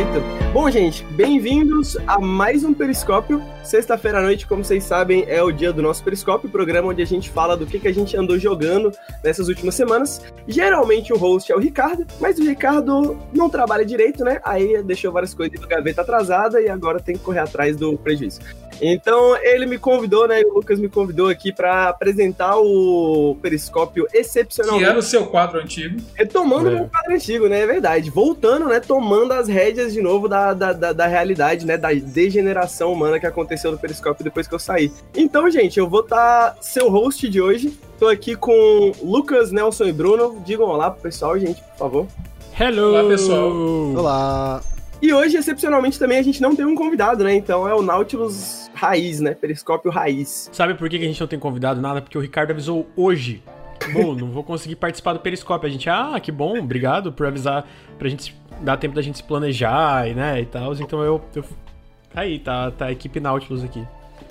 Perfeito. Bom, gente, bem-vindos a mais um Periscópio. Sexta-feira à noite, como vocês sabem, é o dia do nosso Periscópio, programa onde a gente fala do que, que a gente andou jogando nessas últimas semanas. Geralmente o host é o Ricardo, mas o Ricardo não trabalha direito, né? Aí deixou várias coisas no gaveta atrasada e agora tem que correr atrás do prejuízo. Então ele me convidou, né? O Lucas me convidou aqui para apresentar o Periscópio excepcionalmente. Que era o seu quadro antigo. Retomando é. meu quadro antigo, né? É verdade. Voltando, né? Tomando as rédeas de novo da, da, da, da realidade, né? Da degeneração humana que aconteceu no Periscópio depois que eu saí. Então, gente, eu vou estar tá seu host de hoje. Tô aqui com Lucas, Nelson e Bruno. Digam olá pro pessoal, gente, por favor. Hello! Olá, pessoal. Olá. E hoje, excepcionalmente, também a gente não tem um convidado, né? Então é o Nautilus raiz, né? Periscópio raiz. Sabe por que a gente não tem convidado nada? Porque o Ricardo avisou hoje. Bom, não vou conseguir participar do Periscópio. A gente, ah, que bom, obrigado por avisar pra gente dar tempo da gente se planejar e, né, e tal. Então eu, eu. Aí, tá, tá a equipe Nautilus aqui.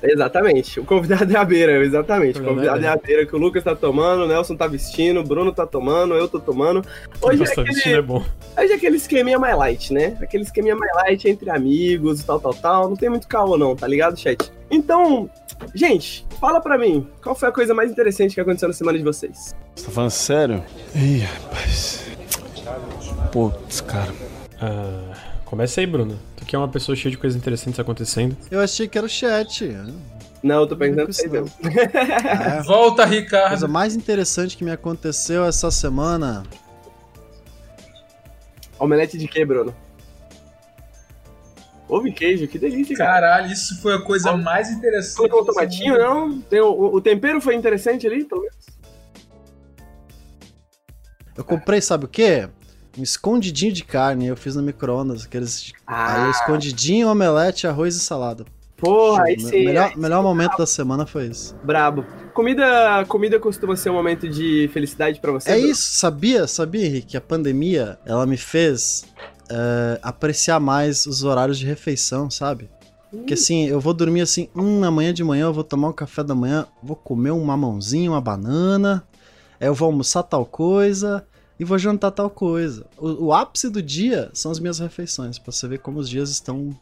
Exatamente. O convidado é a beira, exatamente. O convidado é a beira que o Lucas tá tomando, o Nelson tá vestindo, o Bruno tá tomando, eu tô tomando. Hoje é aquele, é bom. Hoje é aquele esqueminha mais light, né? Aquele esqueminha mais light entre amigos, tal, tal, tal. Não tem muito caô não, tá ligado, chat? Então, gente, fala pra mim, qual foi a coisa mais interessante que aconteceu na semana de vocês? Você tá falando sério? Ih, rapaz. Putz, cara. Uh, começa aí, Bruno que é uma pessoa cheia de coisas interessantes acontecendo. Eu achei que era o chat. Não, eu tô pensando que você é. Volta, Ricardo. A coisa mais interessante que me aconteceu essa semana. Omelete de quê, Bruno? Ovo queijo, que delícia, cara. Caralho, isso foi a coisa mais interessante. Colocou o tomatinho, não? Tem o, o, tempero foi interessante ali, pelo menos? Eu comprei, sabe o quê? Um escondidinho de carne. Eu fiz no micro-ondas. Aqueles. Ah. Aí, escondidinho, omelete, arroz e salada. Porra, aí sim. Melhor, melhor momento da semana foi isso. Brabo. Comida, comida costuma ser um momento de felicidade para você? É isso, sabia? Sabia, Henrique? A pandemia, ela me fez uh, apreciar mais os horários de refeição, sabe? Porque assim, eu vou dormir assim, hum, amanhã de manhã eu vou tomar um café da manhã, vou comer um mamãozinho, uma banana, aí eu vou almoçar tal coisa, e vou jantar tal coisa. O, o ápice do dia são as minhas refeições, para você ver como os dias estão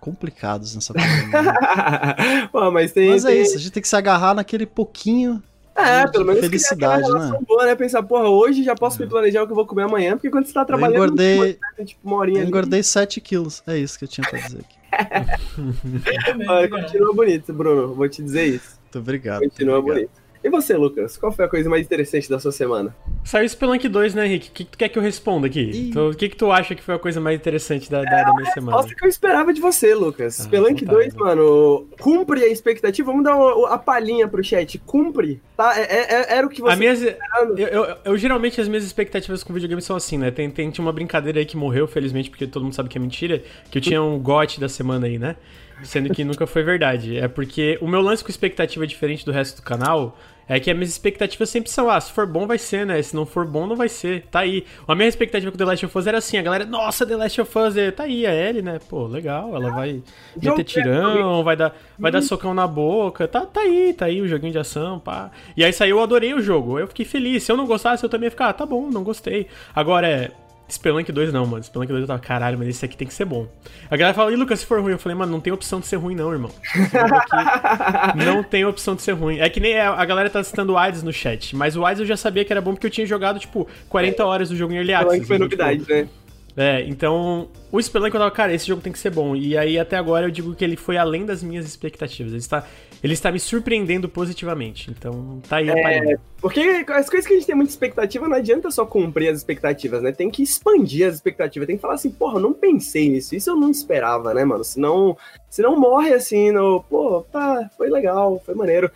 complicados nessa pandemia. Pô, mas tem, mas é tem... isso, a gente tem que se agarrar naquele pouquinho é, pelo menos felicidade, né? boa, né? Pensar, porra, hoje já posso é. me planejar o que eu vou comer amanhã, porque quando você tá trabalhando. Eu engordei, tem, tipo, uma horinha eu engordei ali. 7 quilos. É isso que eu tinha pra dizer aqui. Olha, continua bonito, Bruno. Vou te dizer isso. Muito obrigado. Continua obrigado. bonito. E você, Lucas? Qual foi a coisa mais interessante da sua semana? Saiu Spelunk 2, né, Henrique? O que, que tu quer que eu responda aqui? Então, o que, que tu acha que foi a coisa mais interessante da, da, é da minha é semana? É que eu esperava de você, Lucas. Ah, Spelunk 2, então tá, mano, cumpre a expectativa. Vamos dar a palhinha pro chat. Cumpre, tá? É, é, é era o que você minhas, eu, eu, eu, geralmente, as minhas expectativas com videogame são assim, né? Tem, tem, tinha uma brincadeira aí que morreu, felizmente, porque todo mundo sabe que é mentira, que eu tinha um gote da semana aí, né? Sendo que nunca foi verdade. É porque o meu lance com expectativa é diferente do resto do canal é que as minhas expectativas sempre são, ah, se for bom vai ser, né? Se não for bom, não vai ser. Tá aí. A minha expectativa com The Last of Us era assim, a galera, nossa, The Last of Us, é, tá aí, a Ellie, né? Pô, legal, ela vai meter tirão, vai dar, vai dar socão na boca, tá, tá aí, tá aí o joguinho de ação, pá. E aí saiu, eu adorei o jogo, eu fiquei feliz. Se eu não gostasse, eu também ia ficar, ah, tá bom, não gostei. Agora é, Spelunk 2 não, mano. Spelunk 2 eu tava, caralho, mas esse aqui tem que ser bom. A galera fala, e Lucas, se for ruim? Eu falei, mano, não tem opção de ser ruim, não, irmão. não tem opção de ser ruim. É que nem a galera tá citando o AIDS no chat, mas o AIDS eu já sabia que era bom porque eu tinha jogado, tipo, 40 horas do jogo em Early Access. foi novidade, tipo, né? É, então o Spelunk eu tava, cara, esse jogo tem que ser bom. E aí até agora eu digo que ele foi além das minhas expectativas. Ele está, ele está me surpreendendo positivamente. Então tá aí a é, Porque as coisas que a gente tem muita expectativa não adianta só cumprir as expectativas, né? Tem que expandir as expectativas. Tem que falar assim, porra, não pensei nisso. Isso eu não esperava, né, mano? Senão, senão morre assim, no, pô, tá, foi legal, foi maneiro.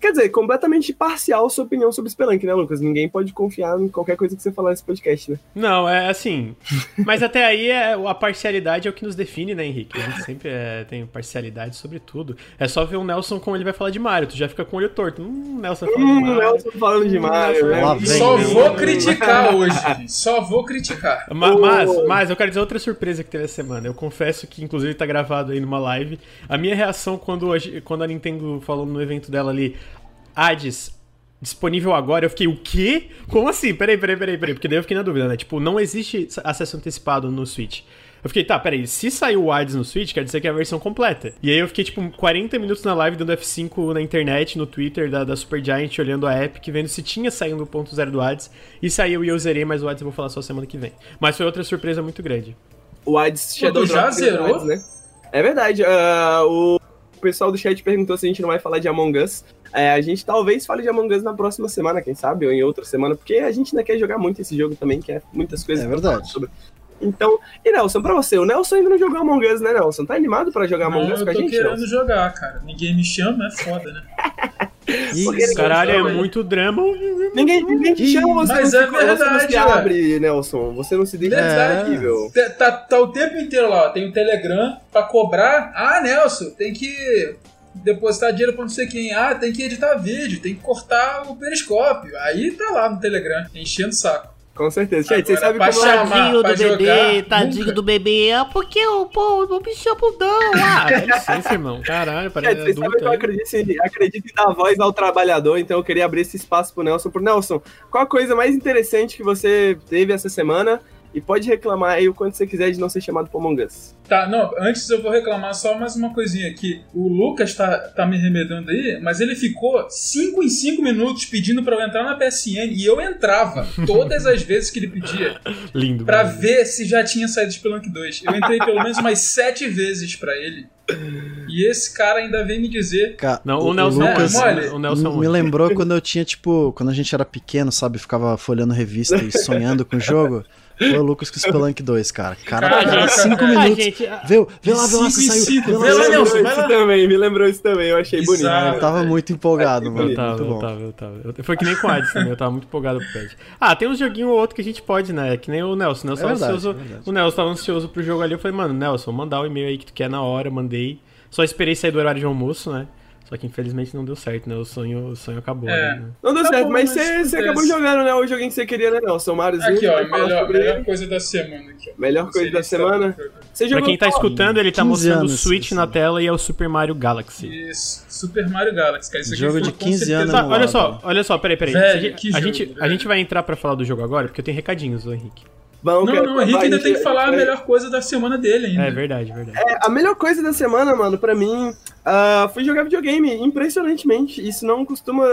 Quer dizer, completamente parcial sua opinião sobre Spelunk, né, Lucas? Ninguém pode confiar em qualquer coisa que você falar nesse podcast, né? Não, é assim. mas até aí é, a parcialidade é o que nos define, né, Henrique? A gente sempre é, tem parcialidade sobre tudo. É só ver o Nelson como ele vai falar de Mario, tu já fica com o olho torto. Hum, Nelson falando hum, de Mario. Nelson falando de Mario, né? Só vou criticar hoje. Só vou criticar. Mas, mas, mas, eu quero dizer outra surpresa que teve essa semana. Eu confesso que, inclusive, tá gravado aí numa live. A minha reação quando, quando a Nintendo falou no evento dela ali Hades disponível agora, eu fiquei, o quê? Como assim? Peraí, peraí, peraí, peraí. Porque daí eu fiquei na dúvida, né? Tipo, não existe acesso antecipado no Switch. Eu fiquei, tá, peraí, se saiu o ADS no Switch, quer dizer que é a versão completa. E aí eu fiquei, tipo, 40 minutos na live dando F5 na internet, no Twitter da, da Supergiant, olhando a Epic, vendo se tinha saído o ponto zero do ADS. E saiu e eu zerei, mas o ADS eu vou falar só semana que vem. Mas foi outra surpresa muito grande. O ADS Shadow já Drop zerou? ADS, né? É verdade. ah, o pessoal do chat perguntou se a gente não vai falar de Among Us. É, a gente talvez fale de Among Us na próxima semana, quem sabe, ou em outra semana, porque a gente ainda quer jogar muito esse jogo também, quer muitas coisas É verdade. sobre. Então, e Nelson, pra você, o Nelson ainda não jogou Among Us, né, Nelson? Tá animado pra jogar Among Não, Us eu com a tô gente, querendo Nelson? jogar, cara. Ninguém me chama, é foda, né? Ih, Caralho, é muito drama. Ninguém, ninguém te chama, você, Mas não, é se, você não se verdade, abre, Nelson. Você não se deixa Verdade. acessível. Tá, tá, tá o tempo inteiro lá, ó. Tem o Telegram pra cobrar. Ah, Nelson, tem que depositar dinheiro pra não sei quem. Ah, tem que editar vídeo, tem que cortar o periscópio. Aí tá lá no Telegram, enchendo o saco. Com certeza. Chat, você Agora, sabe pra como chamar- é. Tadinho do bebê, jogar, tadinho nunca. do bebê. É porque o pô, o bicho é bundão. Ah, dá licença, irmão. Caralho, parece vocês sabem que eu acredito em dar voz ao trabalhador, então eu queria abrir esse espaço pro Nelson. Pro Nelson, qual a coisa mais interessante que você teve essa semana? E pode reclamar aí o quanto você quiser de não ser chamado pro Among Us. Tá, não, antes eu vou reclamar só mais uma coisinha aqui. O Lucas tá, tá me remedando aí, mas ele ficou 5 em 5 minutos pedindo pra eu entrar na PSN e eu entrava todas as vezes que ele pedia Lindo. pra mano. ver se já tinha saído Spelunk 2. Eu entrei pelo menos umas 7 vezes pra ele. E esse cara ainda vem me dizer Ca- Não, o Nelson Lucas é mole. O Nelson me lembrou quando eu tinha, tipo, quando a gente era pequeno, sabe? Ficava folhando revista e sonhando com o jogo. Foi o Lucas com o Spelunk 2, cara. Cara, Caraca, cara. Ah, minutos. gente, Vê, vê lá, vê lá em saiu. Vê lá, vê lá. Nelson, vai lá. também, me lembrou isso também, eu achei bonito. Bizarro. Eu tava muito empolgado, Ai, mano. Eu tava, Muito eu bom. tava, eu tava. Eu- Foi que nem com o Adson também, eu tava muito empolgado pro pad. Ah, tem um joguinho ou outro que a gente pode, né? Que nem o Nelson. O Nelson, É tava verdade, ansioso, é o Nelson tava ansioso pro jogo ali. Eu falei, mano, Nelson, mandar o e-mail aí que tu quer na hora, mandei. Só esperei sair do horário de almoço, né? Só que infelizmente não deu certo, né? O sonho, o sonho acabou. É. né? Não deu Tá certo, bom, mas você, acontece. acabou jogando, né? O joguinho que você queria, né, Nelson? Mariozinho. Aqui, ó, melhor, melhor coisa da semana. Aqui, ó. Melhor Não coisa da tá semana. Você Pra quem tá qual? escutando, ele tá 15 mostrando o Switch na tela e é o Super Mario Galaxy. Isso, Super Mario Galaxy, cara. Isso aqui Jogo de com 15 certeza- anos, Tá, olha só, olha só, peraí, peraí. Velho, a, jogo, gente, a gente vai entrar pra falar do jogo agora, porque eu tenho recadinhos, ô Henrique. Não, não, o Henrique ainda tem que falar a melhor coisa da semana dele ainda. É verdade, verdade. É, a melhor coisa da semana, mano, pra mim, ah, foi jogar videogame, impressionantemente. Isso não costuma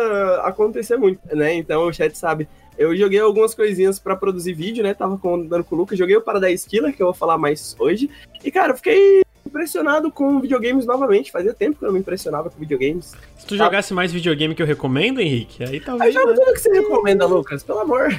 acontecer muito, né? Então o chat sabe. Eu joguei algumas coisinhas pra produzir vídeo, né? Tava contando com o Lucas. Joguei o Paradise Killer, que eu vou falar mais hoje. E, cara, eu fiquei impressionado com videogames novamente. Fazia tempo que eu não me impressionava com videogames. Se tu jogasse mais videogame que eu recomendo, Henrique, aí Aí talvez. joga né? tudo que você recomenda, Lucas, pelo amor.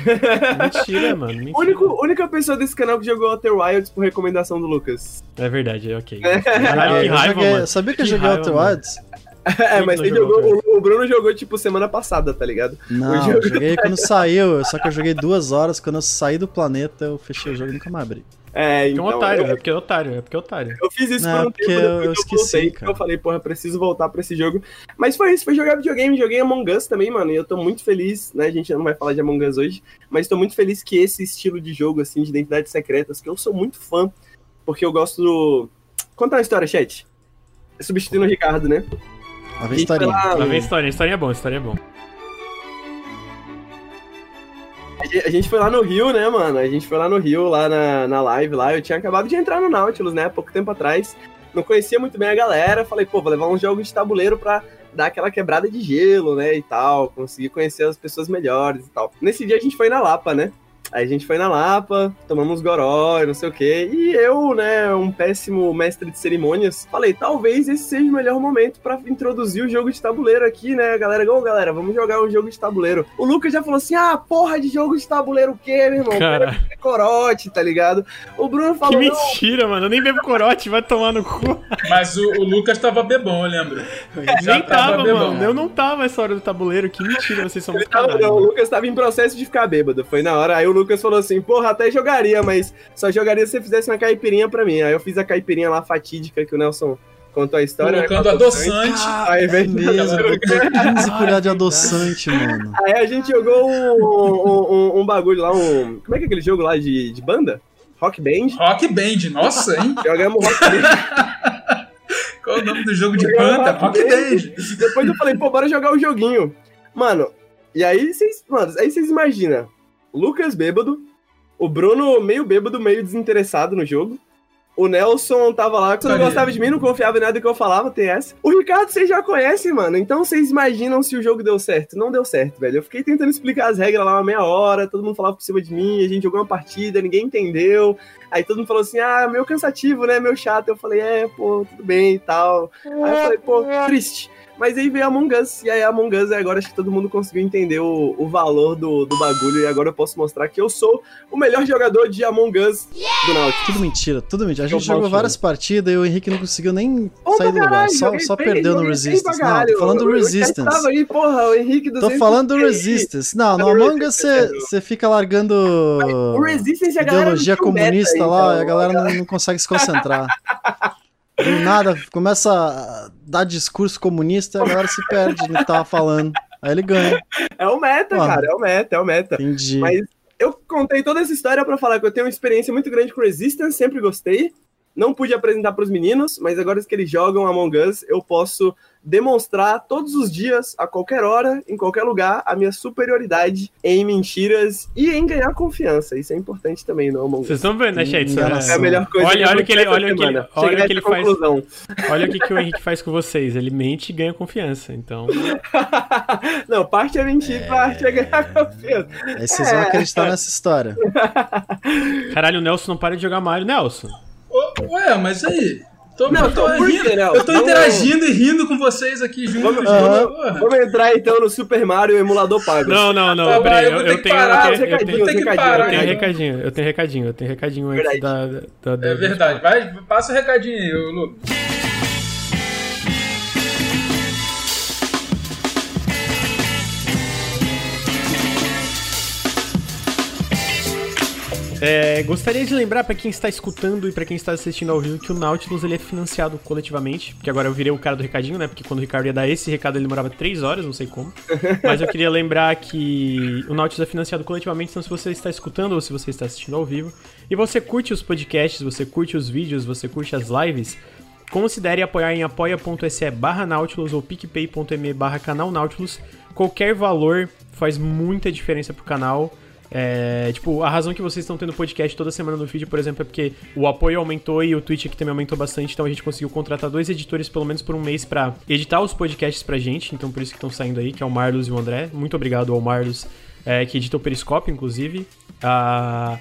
Mentira, mano. Mentira. Único, única pessoa desse canal que jogou Outer Wilds por recomendação do Lucas. É verdade, ok. Caralho, É, que eu raiva, joguei- mano. Sabia que eu Que joguei raiva, Outer mano. Wilds? É, mas jogou, jogou, o, Bruno jogou, tipo, semana passada, tá ligado? Não, jogo- eu joguei quando saiu, só que eu joguei duas horas. Quando eu saí do planeta, eu fechei o jogo e nunca mais abri. É, Porque é um então. otário, eu- é porque é otário, é porque é otário. Eu fiz isso Não, por um porque tempo, eu- depois eu eu, esqueci, voltei, cara. eu falei, porra, preciso voltar pra esse jogo. Mas foi isso, foi jogar videogame, joguei Among Us também, mano, e eu tô muito feliz, né, a gente não vai falar de Among Us hoje, mas tô muito feliz que esse estilo de jogo, assim, de identidades secretas, que eu sou muito fã, porque eu gosto do... Conta uma história, chat. Substituindo o Ricardo, né? Lá vem historinha. lá, vem a história, a história é bom, a história é bom. A gente- foi lá no Rio, né, mano? A gente foi lá no Rio, lá na, na live, lá. Eu tinha acabado de entrar no Nautilus, né, há pouco tempo atrás. Não conhecia muito bem a galera. Falei, pô, vou levar uns jogos de tabuleiro pra dar aquela quebrada de gelo, né, e tal. Conseguir conhecer as pessoas melhores e tal. Nesse dia a gente foi na Lapa, né? Aí a gente foi na Lapa, tomamos goró e não sei o quê. E eu, né, um péssimo mestre de cerimônias, falei, talvez esse seja o melhor momento pra introduzir o jogo de tabuleiro aqui, né? A galera, ô galera, vamos jogar um jogo de tabuleiro. O Lucas já falou assim: ah, porra de jogo de tabuleiro o quê, meu irmão? Cara, É corote, tá ligado? O Bruno que falou, não, mentira, mano. Eu nem bebo corote, vai tomar no cu. Mas o, o Lucas tava bebão, eu lembro. Já Nem tava, bebão. mano. Eu não tava essa hora do tabuleiro. Que mentira, vocês são muito tava, não, o. Lucas tava em processo de ficar bêbado. Foi na hora. Aí o Lucas falou assim: porra, até jogaria, mas só jogaria se você fizesse uma caipirinha pra mim. Aí eu fiz a caipirinha lá fatídica que o Nelson contou a história. né, Colocando adoçante. Aí É vem mesmo, botou 15 colheres de adoçante, mano. Aí a gente jogou um, um, um- um bagulho lá, um. Como é que é aquele jogo lá de, de banda? Rock Band. Rock Band, nossa, hein? Jogamos Rock Band. Qual é o nome do jogo de Jogamos banda? Rock Band. Depois eu falei, pô, bora jogar o joguinho. Mano, e aí vocês. Mano, aí vocês imaginam. Lucas bêbado, o Bruno meio bêbado, meio desinteressado no jogo. O Nelson tava lá, você não gostava de mim, não confiava em nada que eu falava, essa. O Ricardo vocês já conhecem, mano. Então vocês imaginam se o jogo deu certo. Não deu certo, velho. Eu fiquei tentando explicar as regras lá uma meia hora, todo mundo falava por cima de mim, a gente jogou uma partida, ninguém entendeu. Aí todo mundo falou assim: ah, meio cansativo, né? Meio chato. Eu falei: é, pô, tudo bem e tal. Aí eu falei: pô, triste. Mas aí veio Among Us, e aí Among Us, agora acho que todo mundo conseguiu entender o, o valor do, do bagulho, e agora eu posso mostrar que eu sou o melhor jogador de Among Us do Náutico. Tudo mentira, tudo mentira. A gente Eu jogou posso, várias partidas e o Henrique não conseguiu nem Ô, sair do lugar. caralho, Só, só bem, perdeu no Resistance. Não, tô falando do Resistance. Tava aí, porra, o Henrique Tô 200 falando do e- Resistance. Não, no Among Us você fica largando O Resistance é a ideologia do comunista lá então. e a galera não, não consegue se concentrar. Do nada, começa a dar discurso comunista a galera se perde no que tava falando. Aí ele ganha. É o meta, Porra. cara, é o meta, é o meta. Entendi. Mas eu contei toda essa história pra falar que eu tenho uma experiência muito grande com Resistance, sempre gostei. Não pude apresentar pros meninos, mas agora que eles jogam Among Us, eu posso demonstrar todos os dias, a qualquer hora, em qualquer lugar, a minha superioridade em mentiras e em ganhar confiança. Isso é importante também no Among Us. Vocês estão vendo, né, chat? Enganação. É a melhor coisa Olha- que olha o que ele- olha o que ele- olha que ele faz. Olha o que, que o Henrique faz com vocês. Ele mente e ganha confiança. Então, Não, parte é mentir, parte é ganhar confiança. Aí vocês vão acreditar nessa história. caralho, o Nelson não para de jogar Mario. Nelson, Ué, mas aí. Tô, Não, eu tô, por rindo- eu tô Vamos- interagindo e rindo com vocês aqui juntos. Vamos, vamos, vamos entrar então no Super Mario emulador pago. Não, não, não. Tá, peraí, eu eu, tenho. eu tenho, eu recadinho, tenho, eu tenho recadinho, eu tenho recadinho, eu tenho recadinho antes da, da, da- É verdade. Vai, passa o recadinho aí, ô, Lu. É, gostaria de lembrar pra quem está escutando e pra quem está assistindo ao vivo que o Nautilus ele é financiado coletivamente, porque agora eu virei o cara do recadinho, né? Porque quando o Ricardo ia dar esse recado ele demorava 3 horas, não sei como. Mas eu queria lembrar que o Nautilus é financiado coletivamente, então se você está escutando ou se você está assistindo ao vivo e você curte os podcasts, você curte os vídeos, você curte as lives, considere apoiar em apoia.se barra Nautilus ou picpay.me barra canal Nautilus. Qualquer valor faz muita diferença pro canal. É, tipo, a razão que vocês estão tendo podcast toda semana no feed, por exemplo, é porque o apoio aumentou e o Twitch aqui também aumentou bastante, então a gente conseguiu contratar dois editores pelo menos por um mês pra editar os podcasts pra gente, então por isso que estão saindo aí, que é o Marlos e o André. Muito obrigado ao Marlos, é, que edita o Periscope, inclusive. Ah,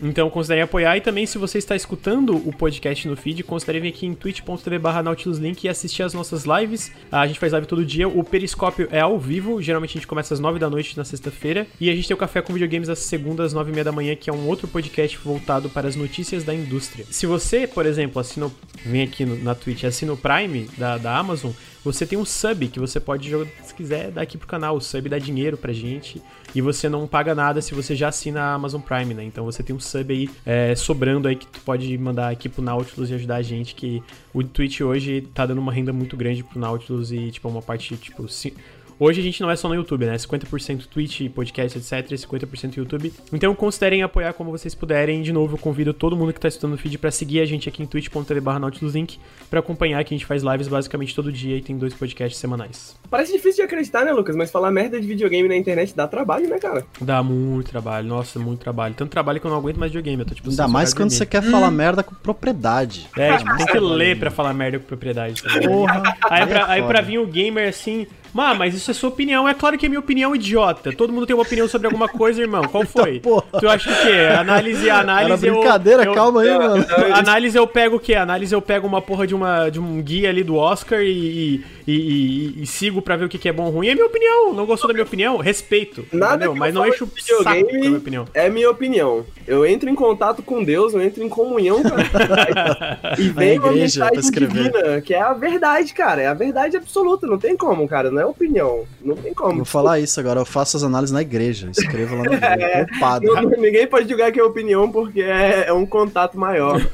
então considere apoiar e também se você está escutando o podcast no feed, considere vir aqui em twitch.tv barra nautiluslink e assistir as nossas lives. Ah, A gente faz live todo dia, o Periscópio é ao vivo, geralmente a gente começa às 9 da noite na sexta-feira e a gente tem o Café com Videogames às segundas, 9 e meia da manhã, que é um outro podcast voltado para as notícias da indústria. Se você, por exemplo, assina, vem aqui no- na Twitch assina o Prime da, da Amazon, você tem um sub que você pode, jogar, se quiser, dar aqui pro canal. O sub dá dinheiro pra gente e você não paga nada se você já assina a Amazon Prime, né? Então você tem um sub aí é, sobrando aí que tu pode mandar aqui pro Nautilus e ajudar a gente, que o Twitch hoje tá dando uma renda muito grande pro Nautilus e, tipo, uma parte, tipo... Hoje a gente não é só no YouTube, né? 50% Twitch, podcast, etc. e 50% YouTube. Então considerem apoiar como vocês puderem. De novo, eu convido todo mundo que tá estudando o feed pra seguir a gente aqui em twitch.tv barra nautiluslink pra acompanhar que a gente faz lives basicamente todo dia e tem dois podcasts semanais. Parece difícil de acreditar, né, Lucas? Mas falar merda de videogame na internet dá trabalho, né, cara? Dá muito trabalho, nossa, muito trabalho. Tanto trabalho que eu não aguento mais videogame. Eu tô, tipo, Ainda mais quando você quer falar merda com propriedade. É, tipo, tem que ler pra falar merda com propriedade. tá? Porra. Aí pra, é aí pra foda. vir o gamer assim, Má, mas isso é sua opinião. É claro que é minha opinião idiota. Todo mundo tem uma opinião sobre alguma coisa, irmão. Qual foi? porra. Tu acha que o quê? Análise, Era análise. eu- brincadeira, eu, calma aí, mano. Análise eu pego o quê? Análise eu pego uma porra de, uma, de um guia ali do Oscar e, e, e- e- e sigo pra ver o que, que é bom ou ruim. É minha opinião. Não gostou da minha opinião? Respeito. Nada eu Mas não enche o saco da minha opinião. É minha opinião. Eu entro em contato com Deus, eu entro em comunhão com a verdade. e vem uma igreja pra mensagem escrever. divina, que é a verdade, cara. É a verdade absoluta. Não tem como, cara. Não é opinião. Não tem como. Vou falar isso agora, eu faço as análises na igreja. Escrevo lá na igreja. Padre. Não- ninguém pode julgar que é opinião porque é, é um contato maior.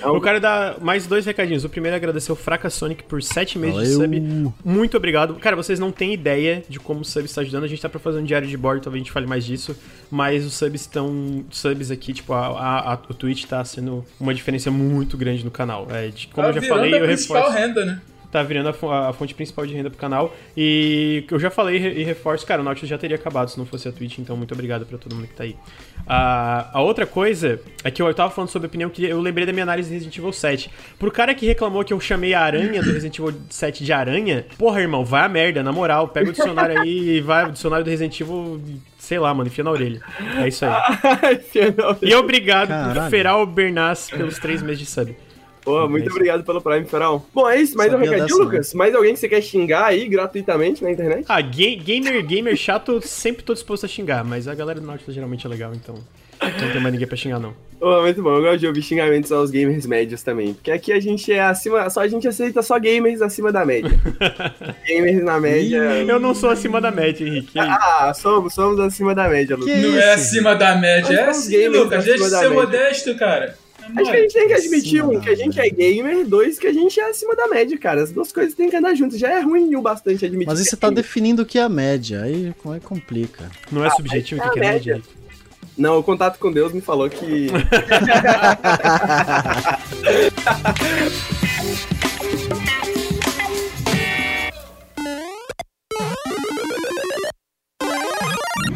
É um Eu quero dar mais dois recadinhos. O primeiro é agradecer o Fraca Sonic por sete meses de Valeu. sub. Muito obrigado. Cara, vocês não têm ideia de como o sub está ajudando. A gente tá pra fazer um diário de bordo, talvez a gente fale mais disso. Mas os subs estão. Subs aqui, tipo, a, a- a- o Twitch tá sendo uma diferença muito grande no canal. É, de- como Tá eu já virando falei, eu reforço. renda, né? Tá virando a, fo- a fonte principal de renda pro canal. E eu já falei e reforço, cara, o Nautilus já teria acabado se não fosse a Twitch, então muito obrigado pra todo mundo que tá aí. A, a outra coisa é que eu tava falando sobre opinião que eu lembrei da minha análise de Resident Evil 7. Pro cara que reclamou que eu chamei a aranha do Resident Evil 7 de aranha, porra, irmão, vai a merda, na moral, pega o dicionário aí e vai, o dicionário do Resident Evil, sei lá, mano, enfia na orelha. É isso aí. E obrigado por Caralho. Feral Bernas pelos três meses de sub. Pô, muito obrigado pelo Prime, Feral. Bom, é isso. Mais um Sabia recadinho, dessa, Lucas? Mais alguém que você quer xingar aí gratuitamente na internet? Ah, ga- gamer, gamer chato, eu sempre tô disposto a xingar, mas a galera do Nautilus geralmente é legal, então não tem mais ninguém pra xingar, não. Pô, muito bom. Eu gosto de ouvir xingamentos aos gamers médios também. Porque aqui a gente é acima. Só a gente aceita só gamers acima da média. gamers na média. Eu não sou acima da média, Henrique. Ah, somos, somos acima da média, Lucas. Não é acima da média, Nós é assim, Lucas. Deixa de ser média. modesto, cara. É Acho que a gente tem que admitir, um, que a gente é gamer, dois, que a gente é acima da média, cara. As duas coisas têm que andar juntas. Já é ruim o bastante admitir. Mas aí que você é tá definindo o que é a média, aí como é complica. Não é subjetivo o que é que é a média. média. Não, o contato com Deus me falou que.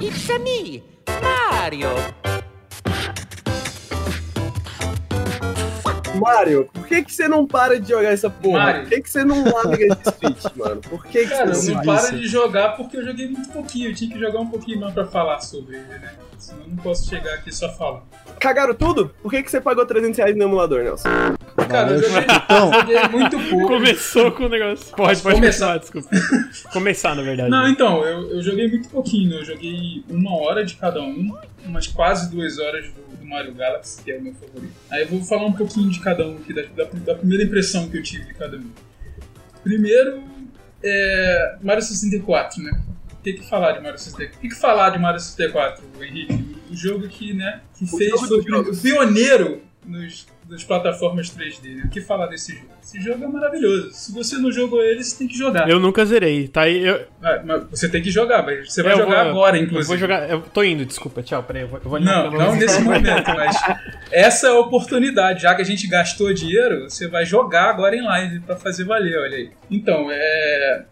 It's me, Mario. Mário, por que, que você não para de jogar essa porra? Mário. Por que, que você não larga esse Switch, mano? Por que, que Cara, você eu não paro de jogar porque eu joguei muito pouquinho. Eu tinha que jogar um pouquinho mais pra falar sobre ele, né? Senão eu não posso chegar aqui só falando. Cagaram tudo? Por que, que você pagou 300 reais no emulador, Nelson? Cara, eu Valeu, joguei, eu joguei muito pouco. Começou com o negócio. Pode, pode começar? começar, desculpa. Começar, na verdade. Não, então, eu, eu joguei muito pouquinho. né? Eu joguei uma hora de cada um, umas quase duas horas do Mario Galaxy, que é o meu favorito. Aí eu vou falar um pouquinho de cada um aqui, da, da, da primeira impressão que eu tive de cada um. Primeiro, é, Mario 64, né? O que, que falar de Mario 64? O que, que falar de Mario 64, Henrique? O jogo que, né, que O fez, foi pioneiro nos, nas plataformas 3D. Né? O que falar desse jogo? Esse jogo é maravilhoso. Se você não jogou ele, você tem que jogar. Eu nunca zerei, tá aí. Eu, Ah, mas você tem que jogar, mas você vai eu jogar vou- agora, Eu inclusive. vou jogar. Eu tô indo, desculpa, tchau, peraí. Eu vou, eu vou Não, não nesse momento, mas essa é a oportunidade. Já que a gente gastou dinheiro, você vai jogar agora em live pra fazer valer, olha aí. Então, é.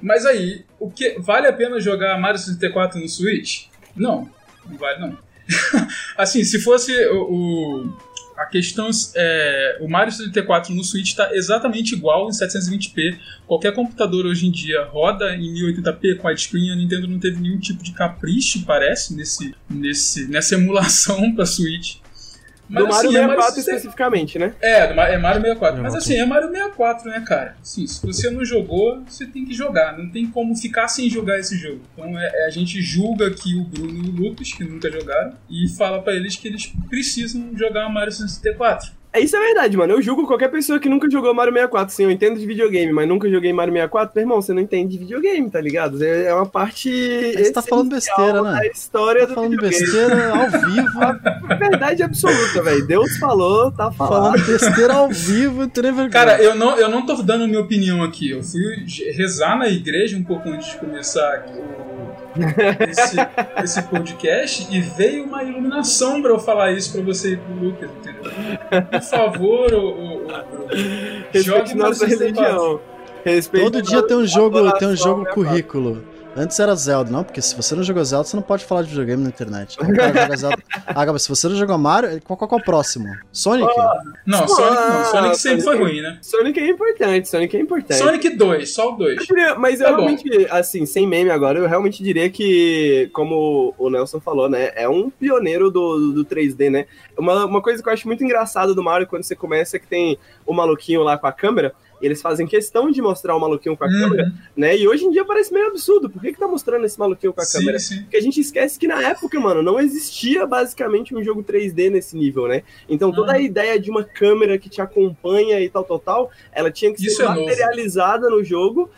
Mas aí, o que vale a pena jogar Mario 64 no Switch? Não, não vale não. assim, se fosse o, o- a questão é, o Mario 64 no Switch está exatamente igual em 720p. Qualquer computador hoje em dia roda em 1080p com widescreen. A Nintendo não teve nenhum tipo de capricho, parece, nesse, nesse, nessa emulação para Switch. Do Mario é 64 60 especificamente, né? é, é Mario 64. Mas Não, assim, é Mario 64, né, cara? Assim, se você não jogou, você tem que jogar. Não tem como ficar sem jogar esse jogo. Então é, é- a gente julga aqui o Bruno e o Lucas, que nunca jogaram, e fala pra eles que eles precisam jogar Mario 64. É, isso é verdade, mano. Eu julgo qualquer pessoa que nunca jogou Mario 64. Sim, eu entendo de videogame, mas nunca joguei Mario 64. Meu irmão, você não entende de videogame, tá ligado? É é uma parte. Você tá falando besteira, né? história Tá do falando videogame. besteira ao vivo. Verdade absoluta, velho. Deus falou, tá falando. falando besteira ao vivo, vergonha. Cara, eu não, eu não tô dando minha opinião aqui. Eu fui rezar na igreja um pouco antes de começar o- esse, esse podcast e veio uma iluminação pra eu falar isso pra você e pro Lucas, entendeu? Por favor, ô, Bruno, Respeite jogue nossa Mario 64. religião. Respeite Todo dia tem um jogo, tem um jogo adoração, currículo. Antes era Zelda, não, porque se você não jogou Zelda, você não pode falar de videogame na internet. Ah, Gabriel, se você não jogou Mario, qual, qual que é o próximo? Sonic? Não, Só- Sonic não. Sonic sempre foi Sonic- ruim, né? Sonic é importante, Sonic é importante. Sonic 2, só o 2. Eu diria- mas eu Tá bom. realmente, assim, sem meme agora, eu realmente diria que, como o Nelson falou, né, é um pioneiro do, do 3D, né? Uma, uma coisa que eu acho muito engraçada do Mario quando você começa é que tem o maluquinho lá com a câmera, eles fazem questão de mostrar o maluquinho com a câmera, Uhum. né? E hoje em dia parece meio absurdo. Por que, que tá mostrando esse maluquinho com a Sim, câmera? sim. Porque a gente esquece que na época, mano, não existia basicamente um jogo 3D nesse nível, né? Então toda a Uhum. ideia de uma câmera que te acompanha e tal, tal, tal, ela tinha que Isso ser é novo. materializada no jogo